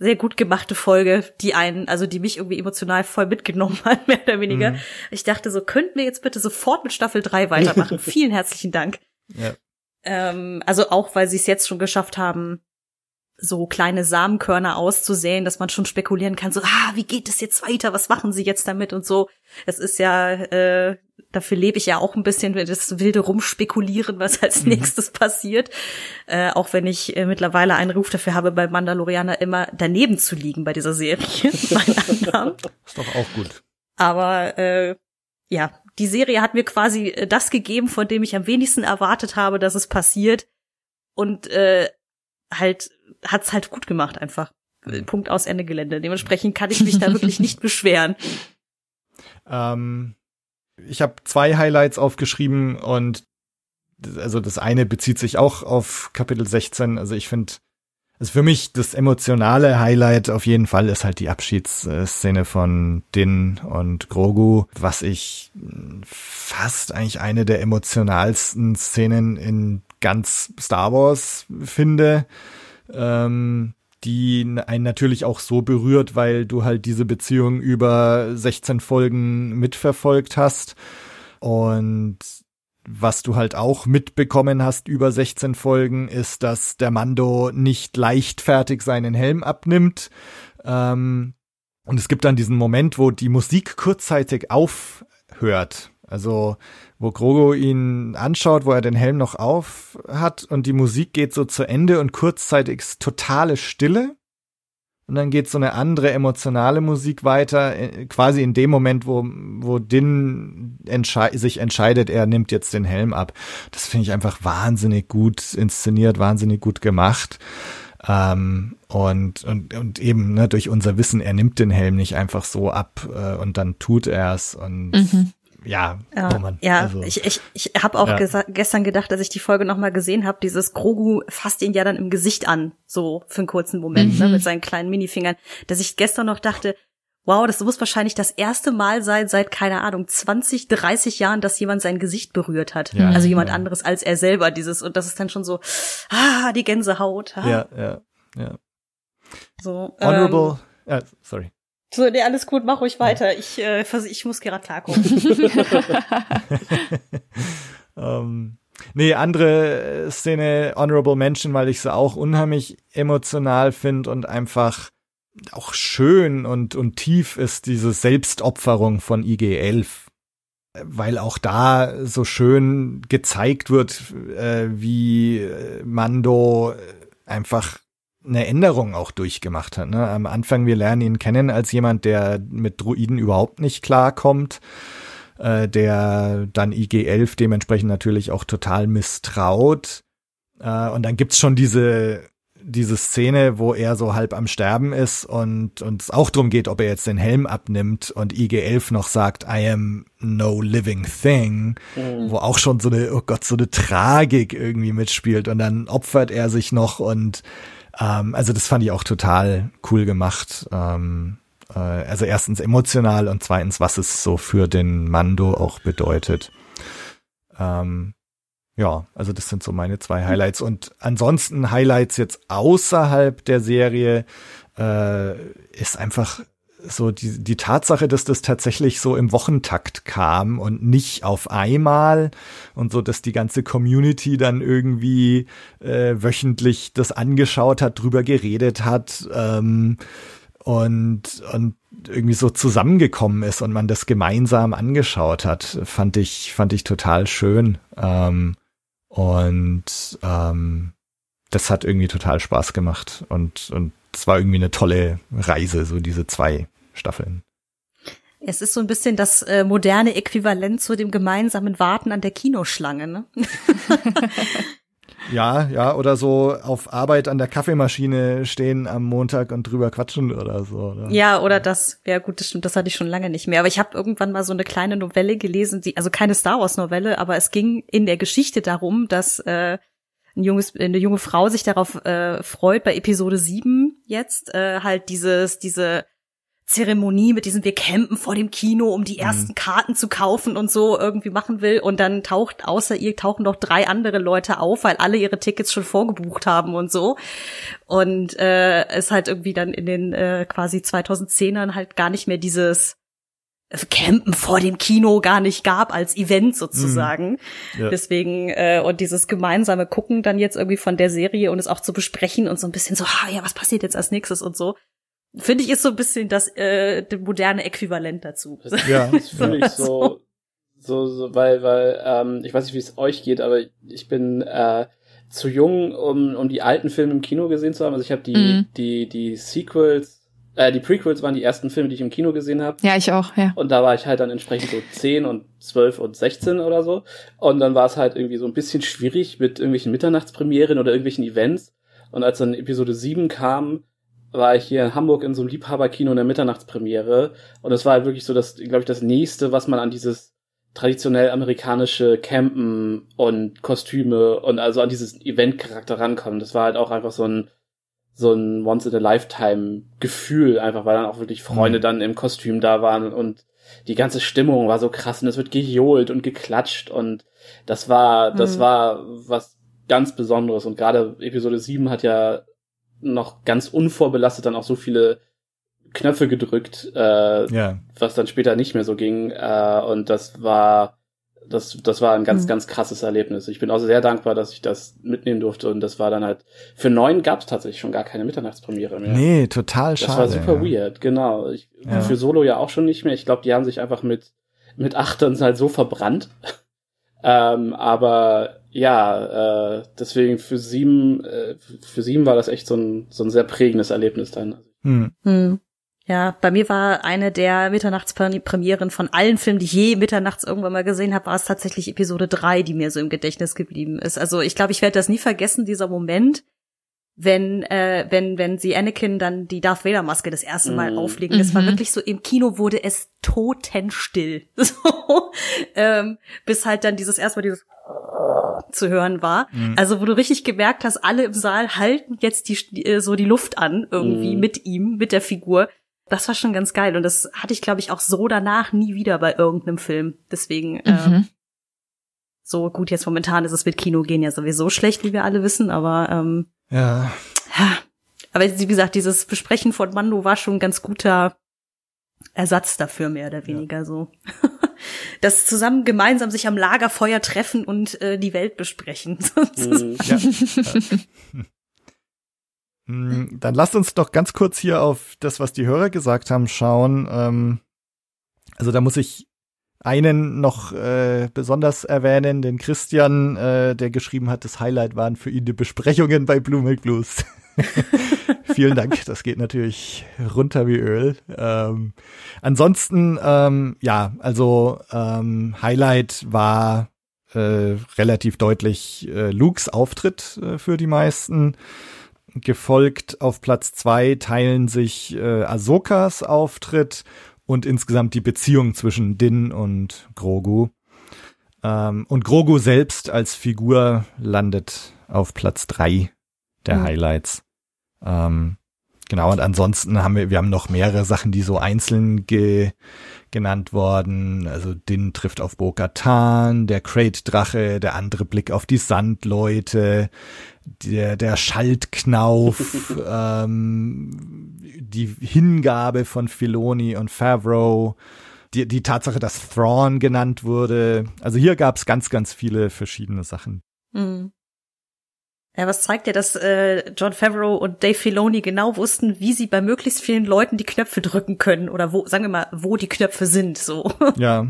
sehr gut gemachte Folge, die einen, also die mich irgendwie emotional voll mitgenommen hat, mehr oder weniger. Mhm. Ich dachte so, könnten wir jetzt bitte sofort mit Staffel 3 weitermachen? Vielen herzlichen Dank. Ja. Ähm, also auch, weil sie es jetzt schon geschafft haben, so kleine Samenkörner auszusäen, dass man schon spekulieren kann, so, ah, wie geht es jetzt weiter? Was machen sie jetzt damit und so. Es ist ja, äh, dafür lebe ich ja auch ein bisschen, das wilde Rumspekulieren, was als Mhm. nächstes passiert. Äh, auch wenn ich äh, mittlerweile einen Ruf dafür habe, bei Mandalorianer immer daneben zu liegen bei dieser Serie. Ist doch auch gut. Aber äh, ja, die Serie hat mir quasi äh, das gegeben, von dem ich am wenigsten erwartet habe, dass es passiert. Und äh, halt hat's halt gut gemacht einfach. Punkt aus Ende Gelände. Dementsprechend kann ich mich da wirklich nicht beschweren. Ähm, Ich habe zwei Highlights aufgeschrieben und also das eine bezieht sich auch auf Kapitel 16. Also ich finde, also für mich das emotionale Highlight auf jeden Fall ist halt die Abschiedsszene von Din und Grogu, was ich fast eigentlich eine der emotionalsten Szenen in ganz Star Wars finde. Ähm, die einen natürlich auch so berührt, weil du halt diese Beziehung über 16 Folgen mitverfolgt hast. Und was du halt auch mitbekommen hast über 16 Folgen, ist, dass der Mando nicht leichtfertig seinen Helm abnimmt. Ähm, und es gibt dann diesen Moment, wo die Musik kurzzeitig aufhört. Also, wo Grogo ihn anschaut, wo er den Helm noch auf hat und die Musik geht so zu Ende und kurzzeitig totale Stille. Und dann geht so eine andere emotionale Musik weiter, äh, quasi in dem Moment, wo, wo Din entschei sich entscheidet, er nimmt jetzt den Helm ab. Das finde ich einfach wahnsinnig gut inszeniert, wahnsinnig gut gemacht. Ähm, und, und, und eben ne, durch unser Wissen, er nimmt den Helm nicht einfach so ab äh, und dann tut er es. Und mhm ja, ja, oh Mann, ja also, ich, ich, ich habe auch ja. gestern gedacht, dass ich die Folge nochmal gesehen habe, dieses Grogu fasst ihn ja dann im Gesicht an, so für einen kurzen Moment, ne, mhm. ne, mit seinen kleinen Minifingern, dass ich gestern noch dachte, wow, das muss wahrscheinlich das erste Mal sein seit, keine Ahnung, 20, 30 Jahren, dass jemand sein Gesicht berührt hat. Ja, also jemand ja. anderes als er selber, dieses, und das ist dann schon so, ah, die Gänsehaut. Ah. Ja, ja, ja. So, Honorable, ähm, äh, sorry. So, nee, alles gut, mach ruhig weiter. Ich, äh, ich muss gerade klarkommen. ähm, nee, andere Szene, Honorable Mention, weil ich sie auch unheimlich emotional finde und einfach auch schön und, und tief ist diese Selbstopferung von IG-11 weil auch da so schön gezeigt wird, äh, wie Mando einfach eine Änderung auch durchgemacht hat. Ne? Am Anfang, wir lernen ihn kennen als jemand, der mit Druiden überhaupt nicht klarkommt, äh, der dann IG-11 dementsprechend natürlich auch total misstraut. Äh, und dann gibt's schon diese diese Szene, wo er so halb am Sterben ist und und es auch drum geht, ob er jetzt den Helm abnimmt und IG-11 noch sagt, I am no living thing, mhm. wo auch schon so eine, oh Gott, so eine Tragik irgendwie mitspielt und dann opfert er sich noch und ähm, also das fand ich auch total cool gemacht. Ähm, äh, also erstens emotional und zweitens, was es so für den Mando auch bedeutet. Ähm, ja, also das sind so meine zwei Highlights. Und ansonsten Highlights jetzt außerhalb der Serie äh, ist einfach so die, die Tatsache, dass das tatsächlich so im Wochentakt kam und nicht auf einmal und so, dass die ganze Community dann irgendwie äh, wöchentlich das angeschaut hat, drüber geredet hat ähm, und, und irgendwie so zusammengekommen ist und man das gemeinsam angeschaut hat, fand ich, fand ich total schön. Ähm, und ähm, das hat irgendwie total Spaß gemacht und, und es war irgendwie eine tolle Reise, so diese zwei Staffeln. Es ist so ein bisschen das äh, moderne Äquivalent zu dem gemeinsamen Warten an der Kinoschlange, ne? ja, ja, oder so auf Arbeit an der Kaffeemaschine stehen am Montag und drüber quatschen oder so. Oder? Ja, oder das. Ja, gut, das stimmt, das hatte ich schon lange nicht mehr. Aber ich habe irgendwann mal so eine kleine Novelle gelesen, die, also keine Star Wars Novelle, aber es ging in der Geschichte darum, dass äh, ein junges, eine junge Frau sich darauf äh, freut, bei Episode 7 jetzt äh, halt dieses, diese Zeremonie mit diesem wir campen vor dem Kino, um die mhm. ersten. Karten zu kaufen und so irgendwie machen will und dann taucht außer ihr tauchen noch drei andere Leute auf, weil alle ihre Tickets schon vorgebucht haben und so und äh, es halt irgendwie dann in den äh, quasi 2010ern halt gar nicht mehr dieses Campen vor dem Kino gar nicht gab als Event sozusagen. Mhm. Ja. Deswegen äh, und dieses gemeinsame Gucken dann jetzt irgendwie von der Serie und es auch zu besprechen und so ein bisschen so, ah ja, was passiert jetzt als nächstes und so. Finde ich ist so ein bisschen das äh, moderne Äquivalent dazu. Das, ja, das finde ich so, so, so, weil, weil, ähm, ich weiß nicht, wie es euch geht, aber ich bin äh, zu jung, um, um die alten Filme im Kino gesehen zu haben. Also ich habe die, mhm. die, die Sequels äh, die Prequels waren die ersten Filme, die ich im Kino gesehen habe. Ja, ich auch, ja. Und da war ich halt dann entsprechend so 10 und 12 und 16 oder so. Und dann war es halt irgendwie so ein bisschen schwierig mit irgendwelchen Mitternachtspremieren oder irgendwelchen Events. Und als dann Episode 7 kam, war ich hier in Hamburg in so einem Liebhaberkino in der Mitternachtspremiere. Und es war halt wirklich so das, glaube ich, das nächste, was man an dieses traditionell amerikanische Campen und Kostüme und also an dieses Event-Charakter rankommen. Das war halt auch einfach so ein so ein Once in a Lifetime Gefühl, einfach weil dann auch wirklich Freunde mhm. dann im Kostüm da waren und die ganze Stimmung war so krass und es wird gejohlt und geklatscht und das war, das mhm. war was ganz Besonderes und gerade Episode 7 hat ja noch ganz unvorbelastet dann auch so viele Knöpfe gedrückt, äh, ja. was dann später nicht mehr so ging. Äh, und das war das, das war ein ganz, mhm. ganz krasses Erlebnis. Ich bin auch sehr dankbar, dass ich das mitnehmen durfte. Und das war dann halt, für neun gab es tatsächlich schon gar keine Mitternachtspremiere mehr. Nee, total schade. Das war super ja. weird, genau. Ich, ja. Für Solo ja auch schon nicht mehr. Ich glaube, die haben sich einfach mit, mit Achtern halt so verbrannt. ähm, aber ja, äh, deswegen für sieben, äh, für sieben war das echt so ein, so ein sehr prägendes Erlebnis dann. Hm. Hm. Ja, bei mir war eine der Mitternachtspremieren von allen Filmen, die ich je mitternachts irgendwann mal gesehen habe, war es tatsächlich Episode 3, die mir so im Gedächtnis geblieben ist. Also ich glaube, ich werde das nie vergessen, dieser Moment, wenn, äh, wenn, wenn sie Anakin dann die Darth Vader Maske das erste Mal mm. auflegen. Das war mhm. wirklich so, im Kino wurde es totenstill. So, ähm, bis halt dann dieses erstmal dieses zu hören war. Mhm. Also wo du richtig gemerkt hast, alle im Saal halten jetzt die, äh, so die Luft an irgendwie mhm. mit ihm, mit der Figur. Das war schon ganz geil und das hatte ich glaube ich auch so danach nie wieder bei irgendeinem Film. Deswegen äh, mhm. so gut jetzt momentan ist es mit Kino gehen ja sowieso schlecht, wie wir alle wissen, aber ähm, ja. ja. Aber wie gesagt, dieses Besprechen von Mando war schon ein ganz guter Ersatz dafür, mehr oder weniger ja. so. das zusammen gemeinsam sich am Lagerfeuer treffen und äh, die Welt besprechen. Mhm. ja. Hm, dann lasst uns doch ganz kurz hier auf das, was die Hörer gesagt haben, schauen. Ähm, also da muss ich einen noch äh, besonders erwähnen, den Christian, äh, der geschrieben hat, das Highlight waren für ihn die Besprechungen bei Blue Milk Blues. Vielen Dank, das geht natürlich runter wie Öl. Ähm, ansonsten, ähm, ja, also ähm, Highlight war äh, relativ deutlich äh, Lukes Auftritt äh, für die meisten. Gefolgt auf Platz zwei teilen sich äh, Ahsokas Auftritt und insgesamt die Beziehung zwischen Din und Grogu. Ähm, und Grogu selbst als Figur landet auf Platz drei der mhm. Highlights. Ähm, genau, und ansonsten haben wir, wir haben noch mehrere Sachen, die so einzeln ge, genannt worden. Also Din trifft auf Bo-Katan, der Crate-Drache, der andere Blick auf die Sandleute, der, der Schaltknauf, ähm, die Hingabe von Filoni und Favreau, die, die Tatsache, dass Thrawn genannt wurde. Also hier gab es ganz, ganz viele verschiedene Sachen. Mhm. Ja, was zeigt ja, dass äh, John Favreau und Dave Filoni genau wussten, wie sie bei möglichst vielen Leuten die Knöpfe drücken können oder wo, sagen wir mal, wo die Knöpfe sind, so. Ja.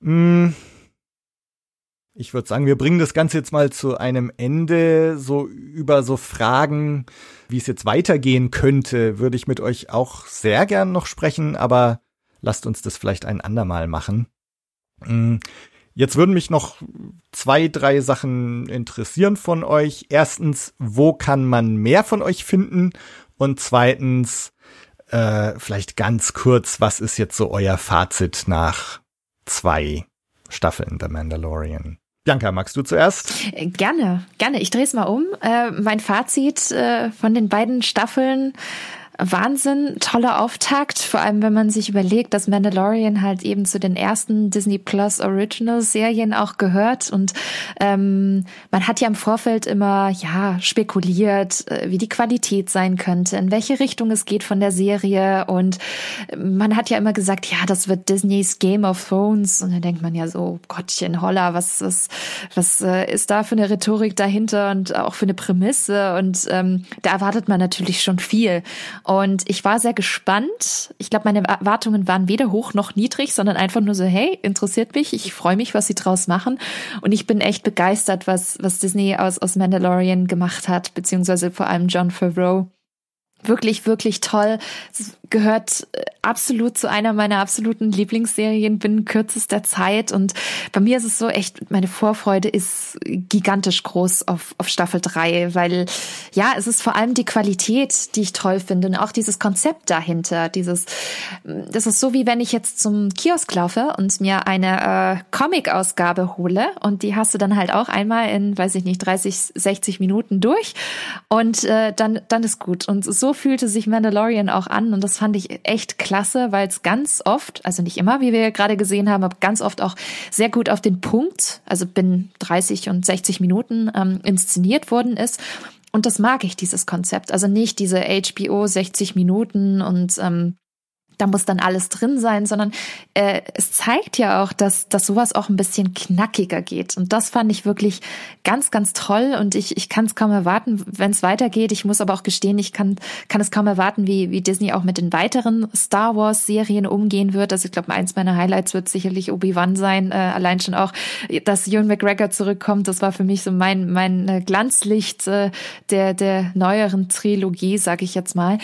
mm. Ich würde sagen, wir bringen das Ganze jetzt mal zu einem Ende. So über so Fragen, wie es jetzt weitergehen könnte, würde ich mit euch auch sehr gern noch sprechen, aber lasst uns das vielleicht ein andermal machen. Mm. Jetzt würden mich noch zwei, drei Sachen interessieren von euch. Erstens, wo kann man mehr von euch finden? Und zweitens, äh, vielleicht ganz kurz, was ist jetzt so euer Fazit nach zwei Staffeln The Mandalorian? Bianca, magst du zuerst? Äh, gerne, gerne. Ich drehe es mal um. Äh, mein Fazit äh, von den beiden Staffeln Wahnsinn, toller Auftakt, vor allem wenn man sich überlegt, dass Mandalorian halt eben zu den ersten Disney Plus Original Serien auch gehört. Und ähm, man hat ja im Vorfeld immer ja spekuliert, äh, wie die Qualität sein könnte, in welche Richtung es geht von der Serie. Und man hat ja immer gesagt, ja, das wird Disneys Game of Thrones. Und dann denkt man ja so, Gottchen, holla, was was was äh, ist da für eine Rhetorik dahinter und auch für eine Prämisse? Und ähm, da erwartet man natürlich schon viel und ich war sehr gespannt. Ich glaube, meine Erwartungen waren weder hoch noch niedrig, sondern einfach nur so, hey, interessiert mich, ich freue mich, was sie draus machen. Und ich bin echt begeistert, was, was Disney aus, aus Mandalorian gemacht hat, beziehungsweise vor allem John Favreau wirklich, wirklich toll. Gehört äh, absolut zu einer meiner absoluten Lieblingsserien binnen kürzester Zeit. Und bei mir ist es so echt, meine Vorfreude ist gigantisch groß auf, auf Staffel 3, weil ja, es ist vor allem die Qualität, die ich toll finde und auch dieses Konzept dahinter. Dieses, das ist so wie wenn ich jetzt zum Kiosk laufe und mir eine äh, Comic-Ausgabe hole und die hast du dann halt auch einmal in, weiß ich nicht, 30, 60 Minuten durch und äh, dann, dann ist gut. Und so fühlte sich Mandalorian auch an und das fand ich echt klasse, weil es ganz oft, also nicht immer, wie wir gerade gesehen haben, aber ganz oft auch sehr gut auf den Punkt, also bin 30 und 60 Minuten ähm, inszeniert worden ist. Und das mag ich, dieses Konzept. Also nicht diese HBO 60 Minuten und ähm, da muss dann alles drin sein, sondern äh, es zeigt ja auch, dass, dass sowas auch ein bisschen knackiger geht. Und das fand ich wirklich ganz, ganz toll. Und ich, ich kann es kaum erwarten, wenn es weitergeht. Ich muss aber auch gestehen, ich kann, kann es kaum erwarten, wie, wie Disney auch mit den weiteren Star Wars-Serien umgehen wird. Also ich glaube, eins meiner Highlights wird sicherlich Obi-Wan sein. Äh, allein schon auch, dass Ewan McGregor zurückkommt. Das war für mich so mein, mein äh, Glanzlicht äh, der, der neueren Trilogie, sag ich jetzt mal.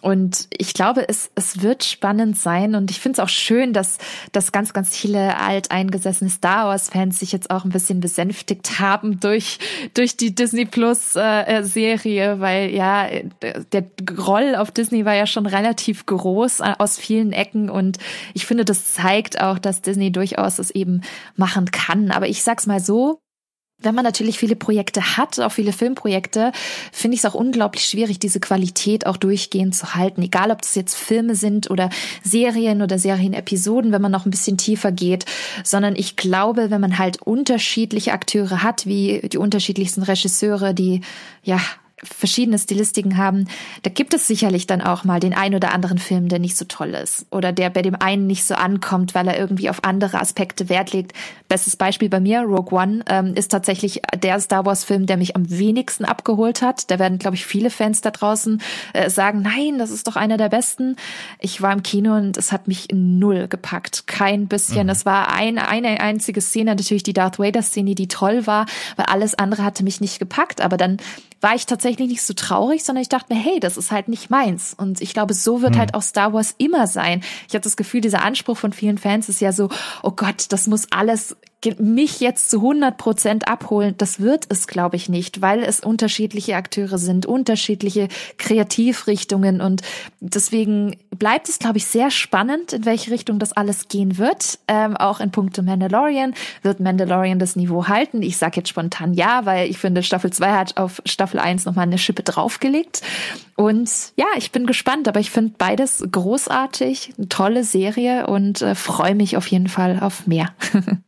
Und ich glaube, es, es wird spannend sein. Und ich finde es auch schön, dass, dass ganz, ganz viele alteingesessene Star Wars-Fans sich jetzt auch ein bisschen besänftigt haben durch, durch die Disney Plus-Serie, äh, weil ja, der Groll auf Disney war ja schon relativ groß äh, aus vielen Ecken. Und ich finde, das zeigt auch, dass Disney durchaus es eben machen kann. Aber ich sag's mal so, wenn man natürlich viele Projekte hat, auch viele Filmprojekte, finde ich es auch unglaublich schwierig, diese Qualität auch durchgehend zu halten. Egal, ob das jetzt Filme sind oder Serien oder Serienepisoden, wenn man noch ein bisschen tiefer geht, sondern ich glaube, wenn man halt unterschiedliche Akteure hat, wie die unterschiedlichsten Regisseure, die ja verschiedene Stilistiken haben, da gibt es sicherlich dann auch mal den ein oder anderen Film, der nicht so toll ist oder der bei dem einen nicht so ankommt, weil er irgendwie auf andere Aspekte Wert legt. Bestes Beispiel bei mir, Rogue One, ähm, ist tatsächlich der Star Wars Film, der mich am wenigsten abgeholt hat. Da werden, glaube ich, viele Fans da draußen äh, sagen, nein, das ist doch einer der besten. Ich war im Kino und es hat mich null gepackt. Kein bisschen. Mhm. Es war ein, eine einzige Szene, natürlich die Darth Vader Szene, die toll war, weil alles andere hatte mich nicht gepackt. Aber dann war ich tatsächlich nicht so traurig, sondern ich dachte mir, hey, das ist halt nicht meins. Und ich glaube, so wird hm. halt auch Star Wars immer sein. Ich habe das Gefühl, dieser Anspruch von vielen Fans ist ja so, oh Gott, das muss alles mich jetzt zu 100 Prozent abholen, das wird es, glaube ich, nicht, weil es unterschiedliche Akteure sind, unterschiedliche Kreativrichtungen und deswegen bleibt es, glaube ich, sehr spannend, in welche Richtung das alles gehen wird. Ähm, auch in puncto Mandalorian. Wird Mandalorian das Niveau halten? Ich sage jetzt spontan ja, weil ich finde, Staffel 2 hat auf Staffel 1 nochmal eine Schippe draufgelegt. Und ja, ich bin gespannt, aber ich finde beides großartig, eine tolle Serie und äh, freue mich auf jeden Fall auf mehr.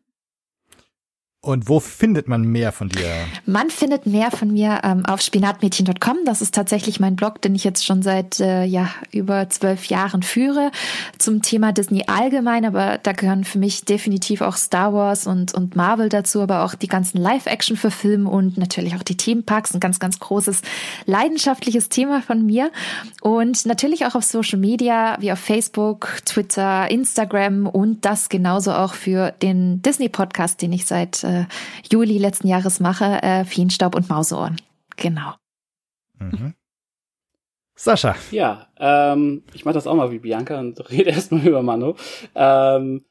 Und wo findet man mehr von dir? Man findet mehr von mir ähm, auf spinatmädchen.com. Das ist tatsächlich mein Blog, den ich jetzt schon seit äh, ja über zwölf Jahren führe zum Thema Disney allgemein. Aber da gehören für mich definitiv auch Star Wars und und Marvel dazu, aber auch die ganzen Live-Action-Verfilme und natürlich auch die Themenparks. Ein ganz ganz großes leidenschaftliches Thema von mir und natürlich auch auf Social Media wie auf Facebook, Twitter, Instagram und das genauso auch für den Disney Podcast, den ich seit äh, Juli letzten Jahres mache, äh, Feenstaub und Mauseohren. Genau. Mhm. Sascha. Ja, ähm, ich mache das auch mal wie Bianca und rede erstmal über Manu. Ähm,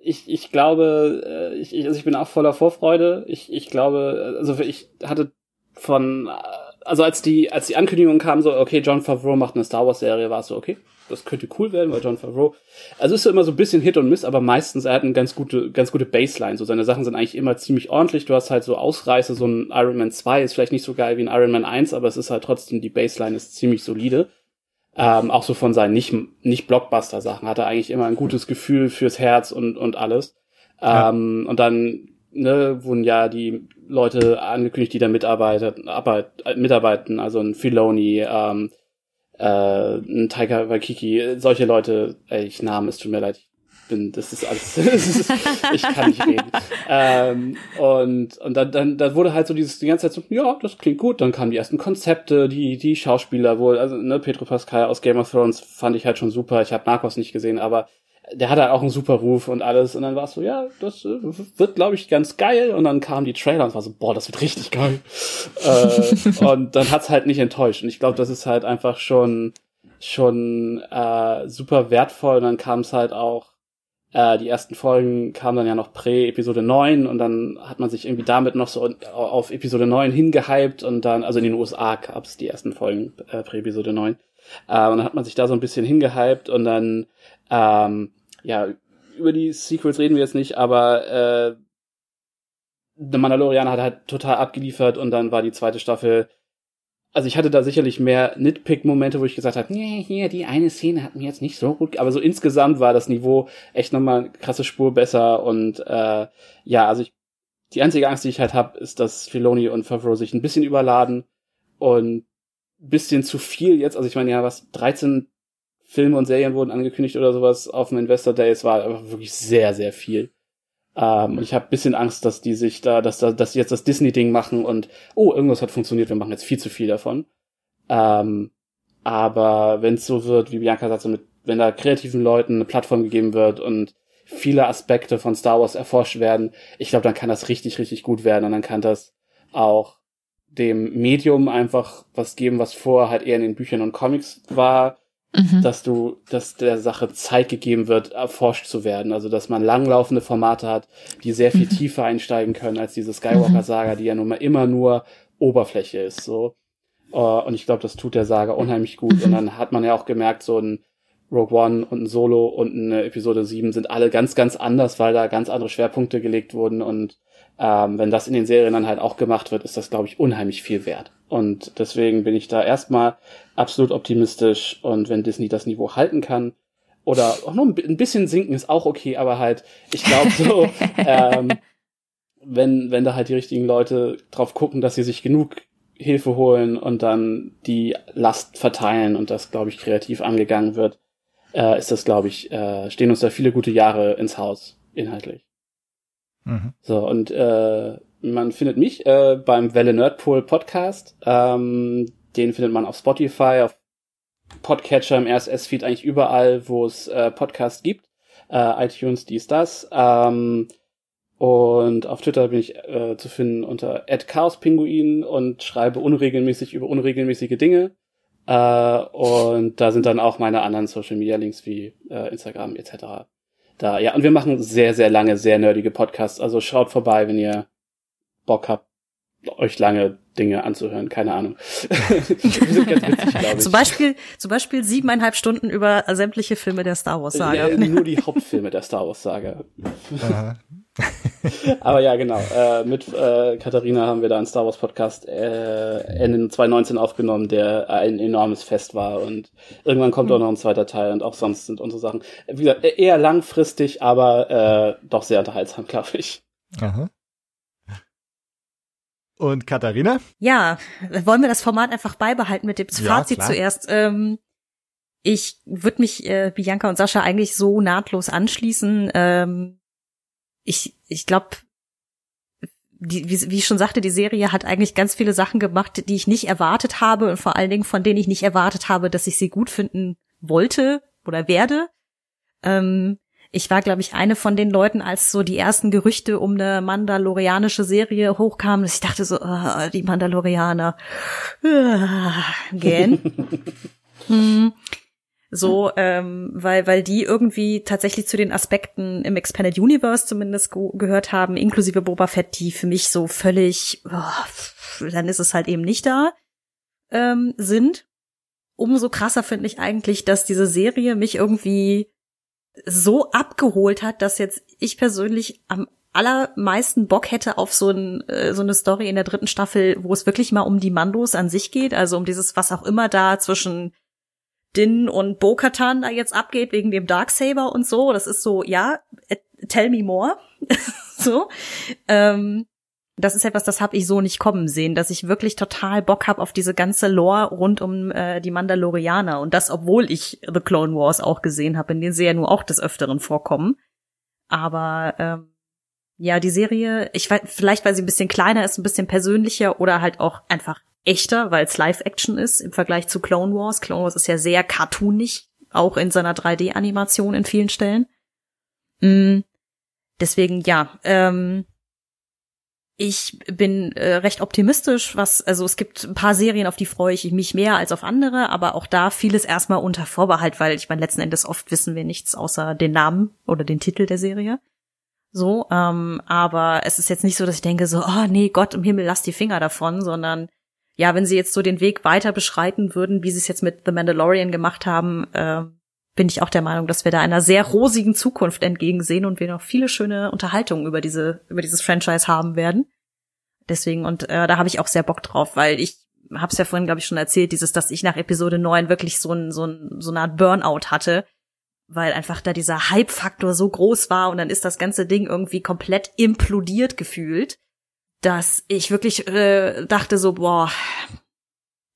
ich, ich glaube, äh, ich, ich, also ich bin auch voller Vorfreude. Ich, ich glaube, also ich hatte von, also als die, als die Ankündigung kam, so, okay, John Favreau macht eine Star Wars Serie, war es so, okay, das könnte cool werden, weil John Favreau, also ist so immer so ein bisschen Hit und Miss, aber meistens er hat eine ganz gute, ganz gute Baseline. So seine Sachen sind eigentlich immer ziemlich ordentlich. Du hast halt so Ausreißer, so ein Iron Man 2 ist vielleicht nicht so geil wie ein Iron Man 1, aber es ist halt trotzdem, die Baseline ist ziemlich solide. Ähm, auch so von seinen nicht, nicht Blockbuster-Sachen hat er eigentlich immer ein gutes Gefühl fürs Herz und, und alles. Ja. Ähm, und dann, ne, wurden ja die Leute angekündigt, die da mitarbeiten, arbeit, mitarbeiten, also ein Filoni, ähm, äh, ein Taika Waikiki, solche Leute, ey, ich Namen, es tut mir leid, ich bin, das ist alles, das ist, ich kann nicht reden. ähm, und und dann, dann, dann wurde halt so dieses die ganze Zeit so, ja, das klingt gut. Dann kamen die ersten Konzepte, die die Schauspieler wohl, also ne, Pedro Pascal aus Game of Thrones fand ich halt schon super. Ich habe Narcos nicht gesehen, aber der hat halt auch einen super Ruf und alles. Und dann war es so, ja, das äh, wird, glaube ich, ganz geil. Und dann kamen die Trailer und es war so, boah, das wird richtig geil. äh, und dann hat's halt nicht enttäuscht. Und ich glaube, das ist halt einfach schon schon äh, super wertvoll. Und dann kam es halt auch, äh, die ersten Folgen kamen dann ja noch prä-Episode 9 und dann hat man sich irgendwie damit noch so auf Episode 9 hingehypt und dann, also in den USA gab es die ersten Folgen äh, prä-Episode 9. Äh, und dann hat man sich da so ein bisschen hingehypt und dann, ähm, ja, über die Sequels reden wir jetzt nicht, aber äh, The Mandalorian hat halt total abgeliefert und dann war die zweite Staffel also ich hatte da sicherlich mehr Nitpick-Momente, wo ich gesagt habe, nee, hier, die eine Szene hat mir jetzt nicht so gut, aber so insgesamt war das Niveau echt nochmal eine krasse Spur besser und äh, ja, also ich, die einzige Angst, die ich halt habe, ist, dass Filoni und Favreau sich ein bisschen überladen und bisschen zu viel jetzt, also ich meine ja, was 13 Filme und Serien wurden angekündigt oder sowas auf dem Investor Day, es war einfach wirklich sehr, sehr viel. Ähm, ich habe bisschen Angst, dass die sich da, dass da, dass die jetzt das Disney-Ding machen und oh, irgendwas hat funktioniert, wir machen jetzt viel zu viel davon. Ähm, aber wenn es so wird, wie Bianca sagt, so mit, wenn da kreativen Leuten eine Plattform gegeben wird und viele Aspekte von Star Wars erforscht werden, ich glaube, dann kann das richtig, richtig gut werden und dann kann das auch dem Medium einfach was geben, was vorher halt eher in den Büchern und Comics war, mhm. dass du, dass der Sache Zeit gegeben wird, erforscht zu werden. Also, dass man langlaufende Formate hat, die sehr viel mhm. tiefer einsteigen können als diese Skywalker-Saga, die ja nun mal immer nur Oberfläche ist, so. Uh, und ich glaube, das tut der Saga unheimlich gut. Und dann hat man ja auch gemerkt, so ein Rogue One und ein Solo und eine Episode 7 sind alle ganz, ganz anders, weil da ganz andere Schwerpunkte gelegt wurden und ähm, wenn das in den Serien dann halt auch gemacht wird, ist das, glaube ich, unheimlich viel wert. Und deswegen bin ich da erstmal absolut optimistisch. Und wenn Disney das Niveau halten kann, oder auch nur ein bisschen sinken ist auch okay, aber halt, ich glaube so, ähm, wenn, wenn da halt die richtigen Leute drauf gucken, dass sie sich genug Hilfe holen und dann die Last verteilen und das, glaube ich, kreativ angegangen wird, äh, ist das, glaube ich, äh, stehen uns da viele gute Jahre ins Haus, inhaltlich. Mhm. So, und äh, man findet mich äh, beim Welle Nerdpool Podcast. Ähm, den findet man auf Spotify, auf Podcatcher, im RSS-Feed, eigentlich überall, wo es äh, Podcasts gibt. Äh, iTunes, dies, das. Ähm, und auf Twitter bin ich äh, zu finden unter @chaospinguin und schreibe unregelmäßig über unregelmäßige Dinge. Äh, und da sind dann auch meine anderen Social Media Links wie äh, Instagram etc da. Ja, und wir machen sehr, sehr lange, sehr nerdige Podcasts. Also schaut vorbei, wenn ihr Bock habt, euch lange Dinge anzuhören. Keine Ahnung. witzig, zum Beispiel, zum Beispiel siebeneinhalb Stunden über sämtliche Filme der Star Wars Saga. Ja, nur die Hauptfilme der Star Wars Saga. Aber ja, genau. Äh, mit äh, Katharina haben wir da einen Star Wars Podcast äh, Ende 2019 aufgenommen, der ein enormes Fest war. Und irgendwann kommt mhm. auch noch ein zweiter Teil und auch sonst sind unsere Sachen, wie gesagt, eher langfristig, aber äh, doch sehr unterhaltsam, glaube ich. Aha. Und Katharina? Ja, wollen wir das Format einfach beibehalten mit dem Fazit klar. zuerst. Ähm, ich würde mich äh, Bianca und Sascha eigentlich so nahtlos anschließen. Ähm, ich, ich glaube, wie, wie ich schon sagte, die Serie hat eigentlich ganz viele Sachen gemacht, die ich nicht erwartet habe und vor allen Dingen von denen ich nicht erwartet habe, dass ich sie gut finden wollte oder werde. Ähm, ich war, glaube ich, eine von den Leuten, als so die ersten Gerüchte um eine mandalorianische Serie hochkamen, dass ich dachte so, oh, die Mandalorianer, uh, gähn. hm. So, ähm, weil, weil die irgendwie tatsächlich zu den Aspekten im Expanded Universe zumindest gehört haben, inklusive Boba Fett, die für mich so völlig, oh, dann ist es halt eben nicht da, ähm, sind. Umso krasser finde ich eigentlich, dass diese Serie mich irgendwie so abgeholt hat, dass jetzt ich persönlich am allermeisten Bock hätte auf so, ein, äh, so eine Story in der dritten Staffel, wo es wirklich mal um die Mandos an sich geht, also um dieses, was auch immer da zwischen Din und Bo-Katan da jetzt abgeht wegen dem Darksaber und so. Das ist so, ja, äh, tell me more. so. Ähm, das ist etwas, das habe ich so nicht kommen sehen, dass ich wirklich total Bock habe auf diese ganze Lore rund um äh, die Mandalorianer. Und das, obwohl ich The Clone Wars auch gesehen habe, in denen sie ja nur auch des Öfteren vorkommen. Aber ähm, ja, die Serie, ich weiß, vielleicht weil sie ein bisschen kleiner ist, ein bisschen persönlicher oder halt auch einfach echter, weil es Live-Action ist im Vergleich zu Clone Wars. Clone Wars ist ja sehr cartoonig, auch in seiner 3D-Animation in vielen Stellen. Mm, deswegen, ja, ähm, ich bin äh, recht optimistisch, was, also es gibt ein paar Serien, auf die freue ich mich mehr als auf andere, aber auch da vieles erstmal unter Vorbehalt, weil ich meine, letzten Endes oft wissen wir nichts außer den Namen oder den Titel der Serie. So, ähm, aber es ist jetzt nicht so, dass ich denke so, oh nee, Gott im Himmel, lass die Finger davon, sondern ja, wenn sie jetzt so den Weg weiter beschreiten würden, wie sie es jetzt mit The Mandalorian gemacht haben, äh, bin ich auch der Meinung, dass wir da einer sehr rosigen Zukunft entgegensehen und wir noch viele schöne Unterhaltungen über diese über dieses Franchise haben werden. Deswegen und äh, da habe ich auch sehr Bock drauf, weil ich habe es ja vorhin glaube ich schon erzählt, dieses, dass ich nach Episode 9 wirklich so ein so ein so eine Art Burnout hatte, weil einfach da dieser Hype-Faktor so groß war und dann ist das ganze Ding irgendwie komplett implodiert gefühlt, dass ich wirklich äh, dachte so boah,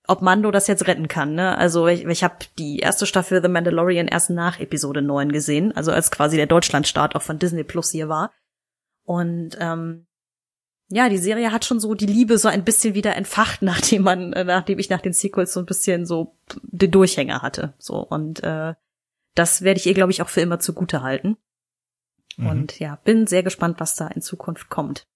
ob Mando das jetzt retten kann. Ne? Also ich, ich habe die erste Staffel The Mandalorian erst nach Episode 9 gesehen, also als quasi der Deutschlandstart auch von Disney Plus hier war. Und ähm, ja, die Serie hat schon so die Liebe so ein bisschen wieder entfacht, nachdem man, äh, nachdem ich nach den Sequels so ein bisschen so den Durchhänger hatte. So und äh, das werde ich ihr, glaube ich, auch für immer zugute halten. Mhm. Und ja, bin sehr gespannt, was da in Zukunft kommt.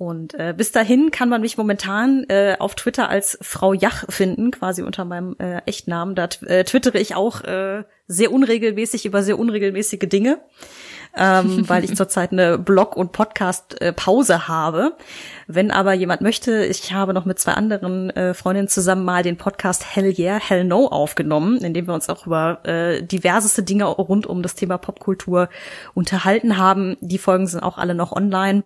Und äh, bis dahin kann man mich momentan äh, auf Twitter als Frau Jach finden, quasi unter meinem äh, Echtnamen. Da äh, twittere ich auch äh, sehr unregelmäßig über sehr unregelmäßige Dinge, ähm, weil ich zurzeit eine Blog- und Podcast-Pause habe. Wenn aber jemand möchte, ich habe noch mit zwei anderen äh, Freundinnen zusammen mal den Podcast Hell Yeah, Hell No aufgenommen, in dem wir uns auch über äh, diverseste Dinge rund um das Thema Popkultur unterhalten haben. Die Folgen sind auch alle noch online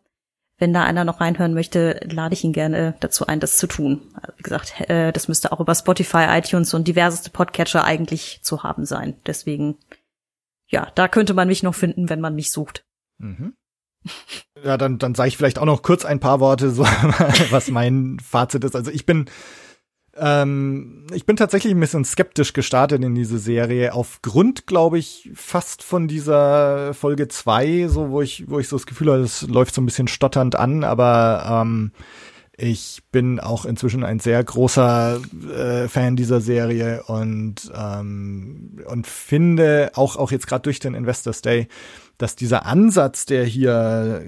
wenn da einer noch reinhören möchte, lade ich ihn gerne dazu ein, das zu tun. Also wie gesagt, äh, das müsste auch über Spotify, iTunes und diverseste Podcatcher eigentlich zu haben sein. Deswegen, ja, da könnte man mich noch finden, wenn man mich sucht. Mhm. Ja, dann, dann sage ich vielleicht auch noch kurz ein paar Worte, so, was mein Fazit ist. Also ich bin ähm, ich bin tatsächlich ein bisschen skeptisch gestartet in diese Serie, aufgrund, glaube ich, fast von dieser Folge zwei, so wo ich, wo ich so das Gefühl habe, es läuft so ein bisschen stotternd an, aber ähm, ich bin auch inzwischen ein sehr großer äh, Fan dieser Serie und ähm, und finde auch auch jetzt gerade durch den Investors Day, dass dieser Ansatz, der hier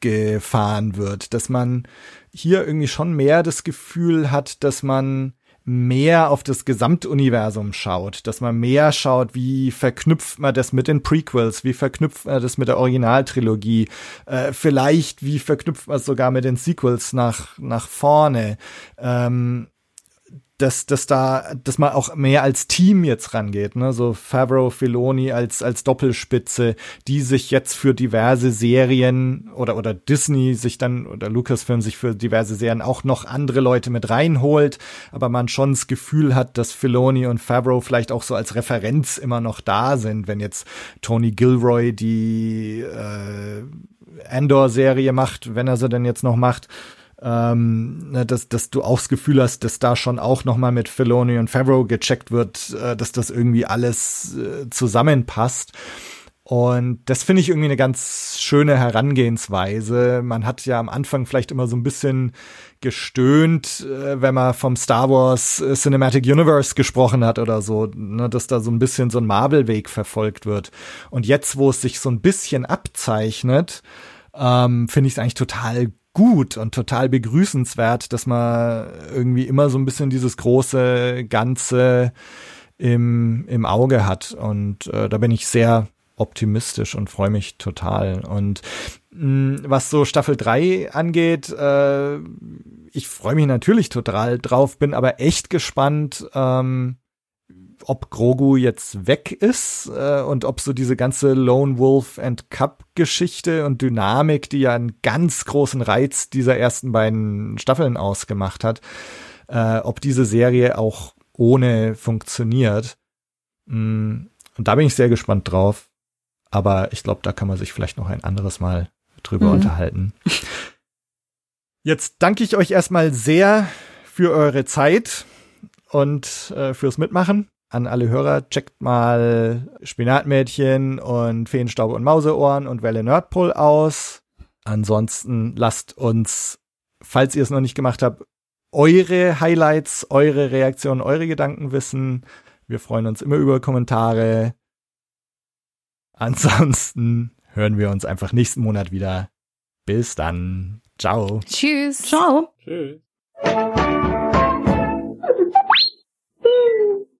gefahren wird, dass man hier irgendwie schon mehr das Gefühl hat, dass man mehr auf das Gesamtuniversum schaut, dass man mehr schaut, wie verknüpft man das mit den Prequels, wie verknüpft man das mit der Originaltrilogie, äh, vielleicht wie verknüpft man es sogar mit den Sequels nach nach vorne. Ähm, dass, dass da, dass man auch mehr als Team jetzt rangeht, ne? So Favreau, Filoni als, als Doppelspitze, die sich jetzt für diverse Serien oder, oder Disney sich dann, oder Lucasfilm sich für diverse Serien auch noch andere Leute mit reinholt, aber man schon das Gefühl hat, dass Filoni und Favreau vielleicht auch so als Referenz immer noch da sind, wenn jetzt Tony Gilroy die äh, Andor-Serie macht, wenn er sie denn jetzt noch macht ähm, ne, dass, dass du auch das Gefühl hast, dass da schon auch nochmal mit Filoni und Favreau gecheckt wird, äh, dass das irgendwie alles äh, zusammenpasst. Und das finde ich irgendwie eine ganz schöne Herangehensweise. Man hat ja am Anfang vielleicht immer so ein bisschen gestöhnt, äh, wenn man vom Star Wars äh, Cinematic Universe gesprochen hat oder so, ne, dass da so ein bisschen so ein Marvel-Weg verfolgt wird. Und jetzt, wo es sich so ein bisschen abzeichnet, ähm, finde ich es eigentlich total gut und total begrüßenswert, dass man irgendwie immer so ein bisschen dieses große Ganze im, im Auge hat. Und äh, da bin ich sehr optimistisch und freue mich total. Und mh, was so Staffel 3 angeht, äh, ich freue mich natürlich total drauf, bin aber echt gespannt, ähm, ob Grogu jetzt weg ist äh, und ob so diese ganze Lone Wolf and Cup Geschichte und Dynamik, die ja einen ganz großen Reiz dieser ersten beiden Staffeln ausgemacht hat, äh, ob diese Serie auch ohne funktioniert. Mm, und da bin ich sehr gespannt drauf. Aber ich glaube, da kann man sich vielleicht noch ein anderes Mal drüber mhm. unterhalten. Jetzt danke ich euch erstmal sehr für eure Zeit und äh, fürs Mitmachen an alle Hörer, checkt mal Spinatmädchen und Feenstaub und Mauseohren und Welle Nerdpol aus. Ansonsten lasst uns, falls ihr es noch nicht gemacht habt, eure Highlights, eure Reaktionen, eure Gedanken wissen. Wir freuen uns immer über Kommentare. Ansonsten hören wir uns einfach nächsten Monat wieder. Bis dann. Ciao. Tschüss. Ciao. Tschüss.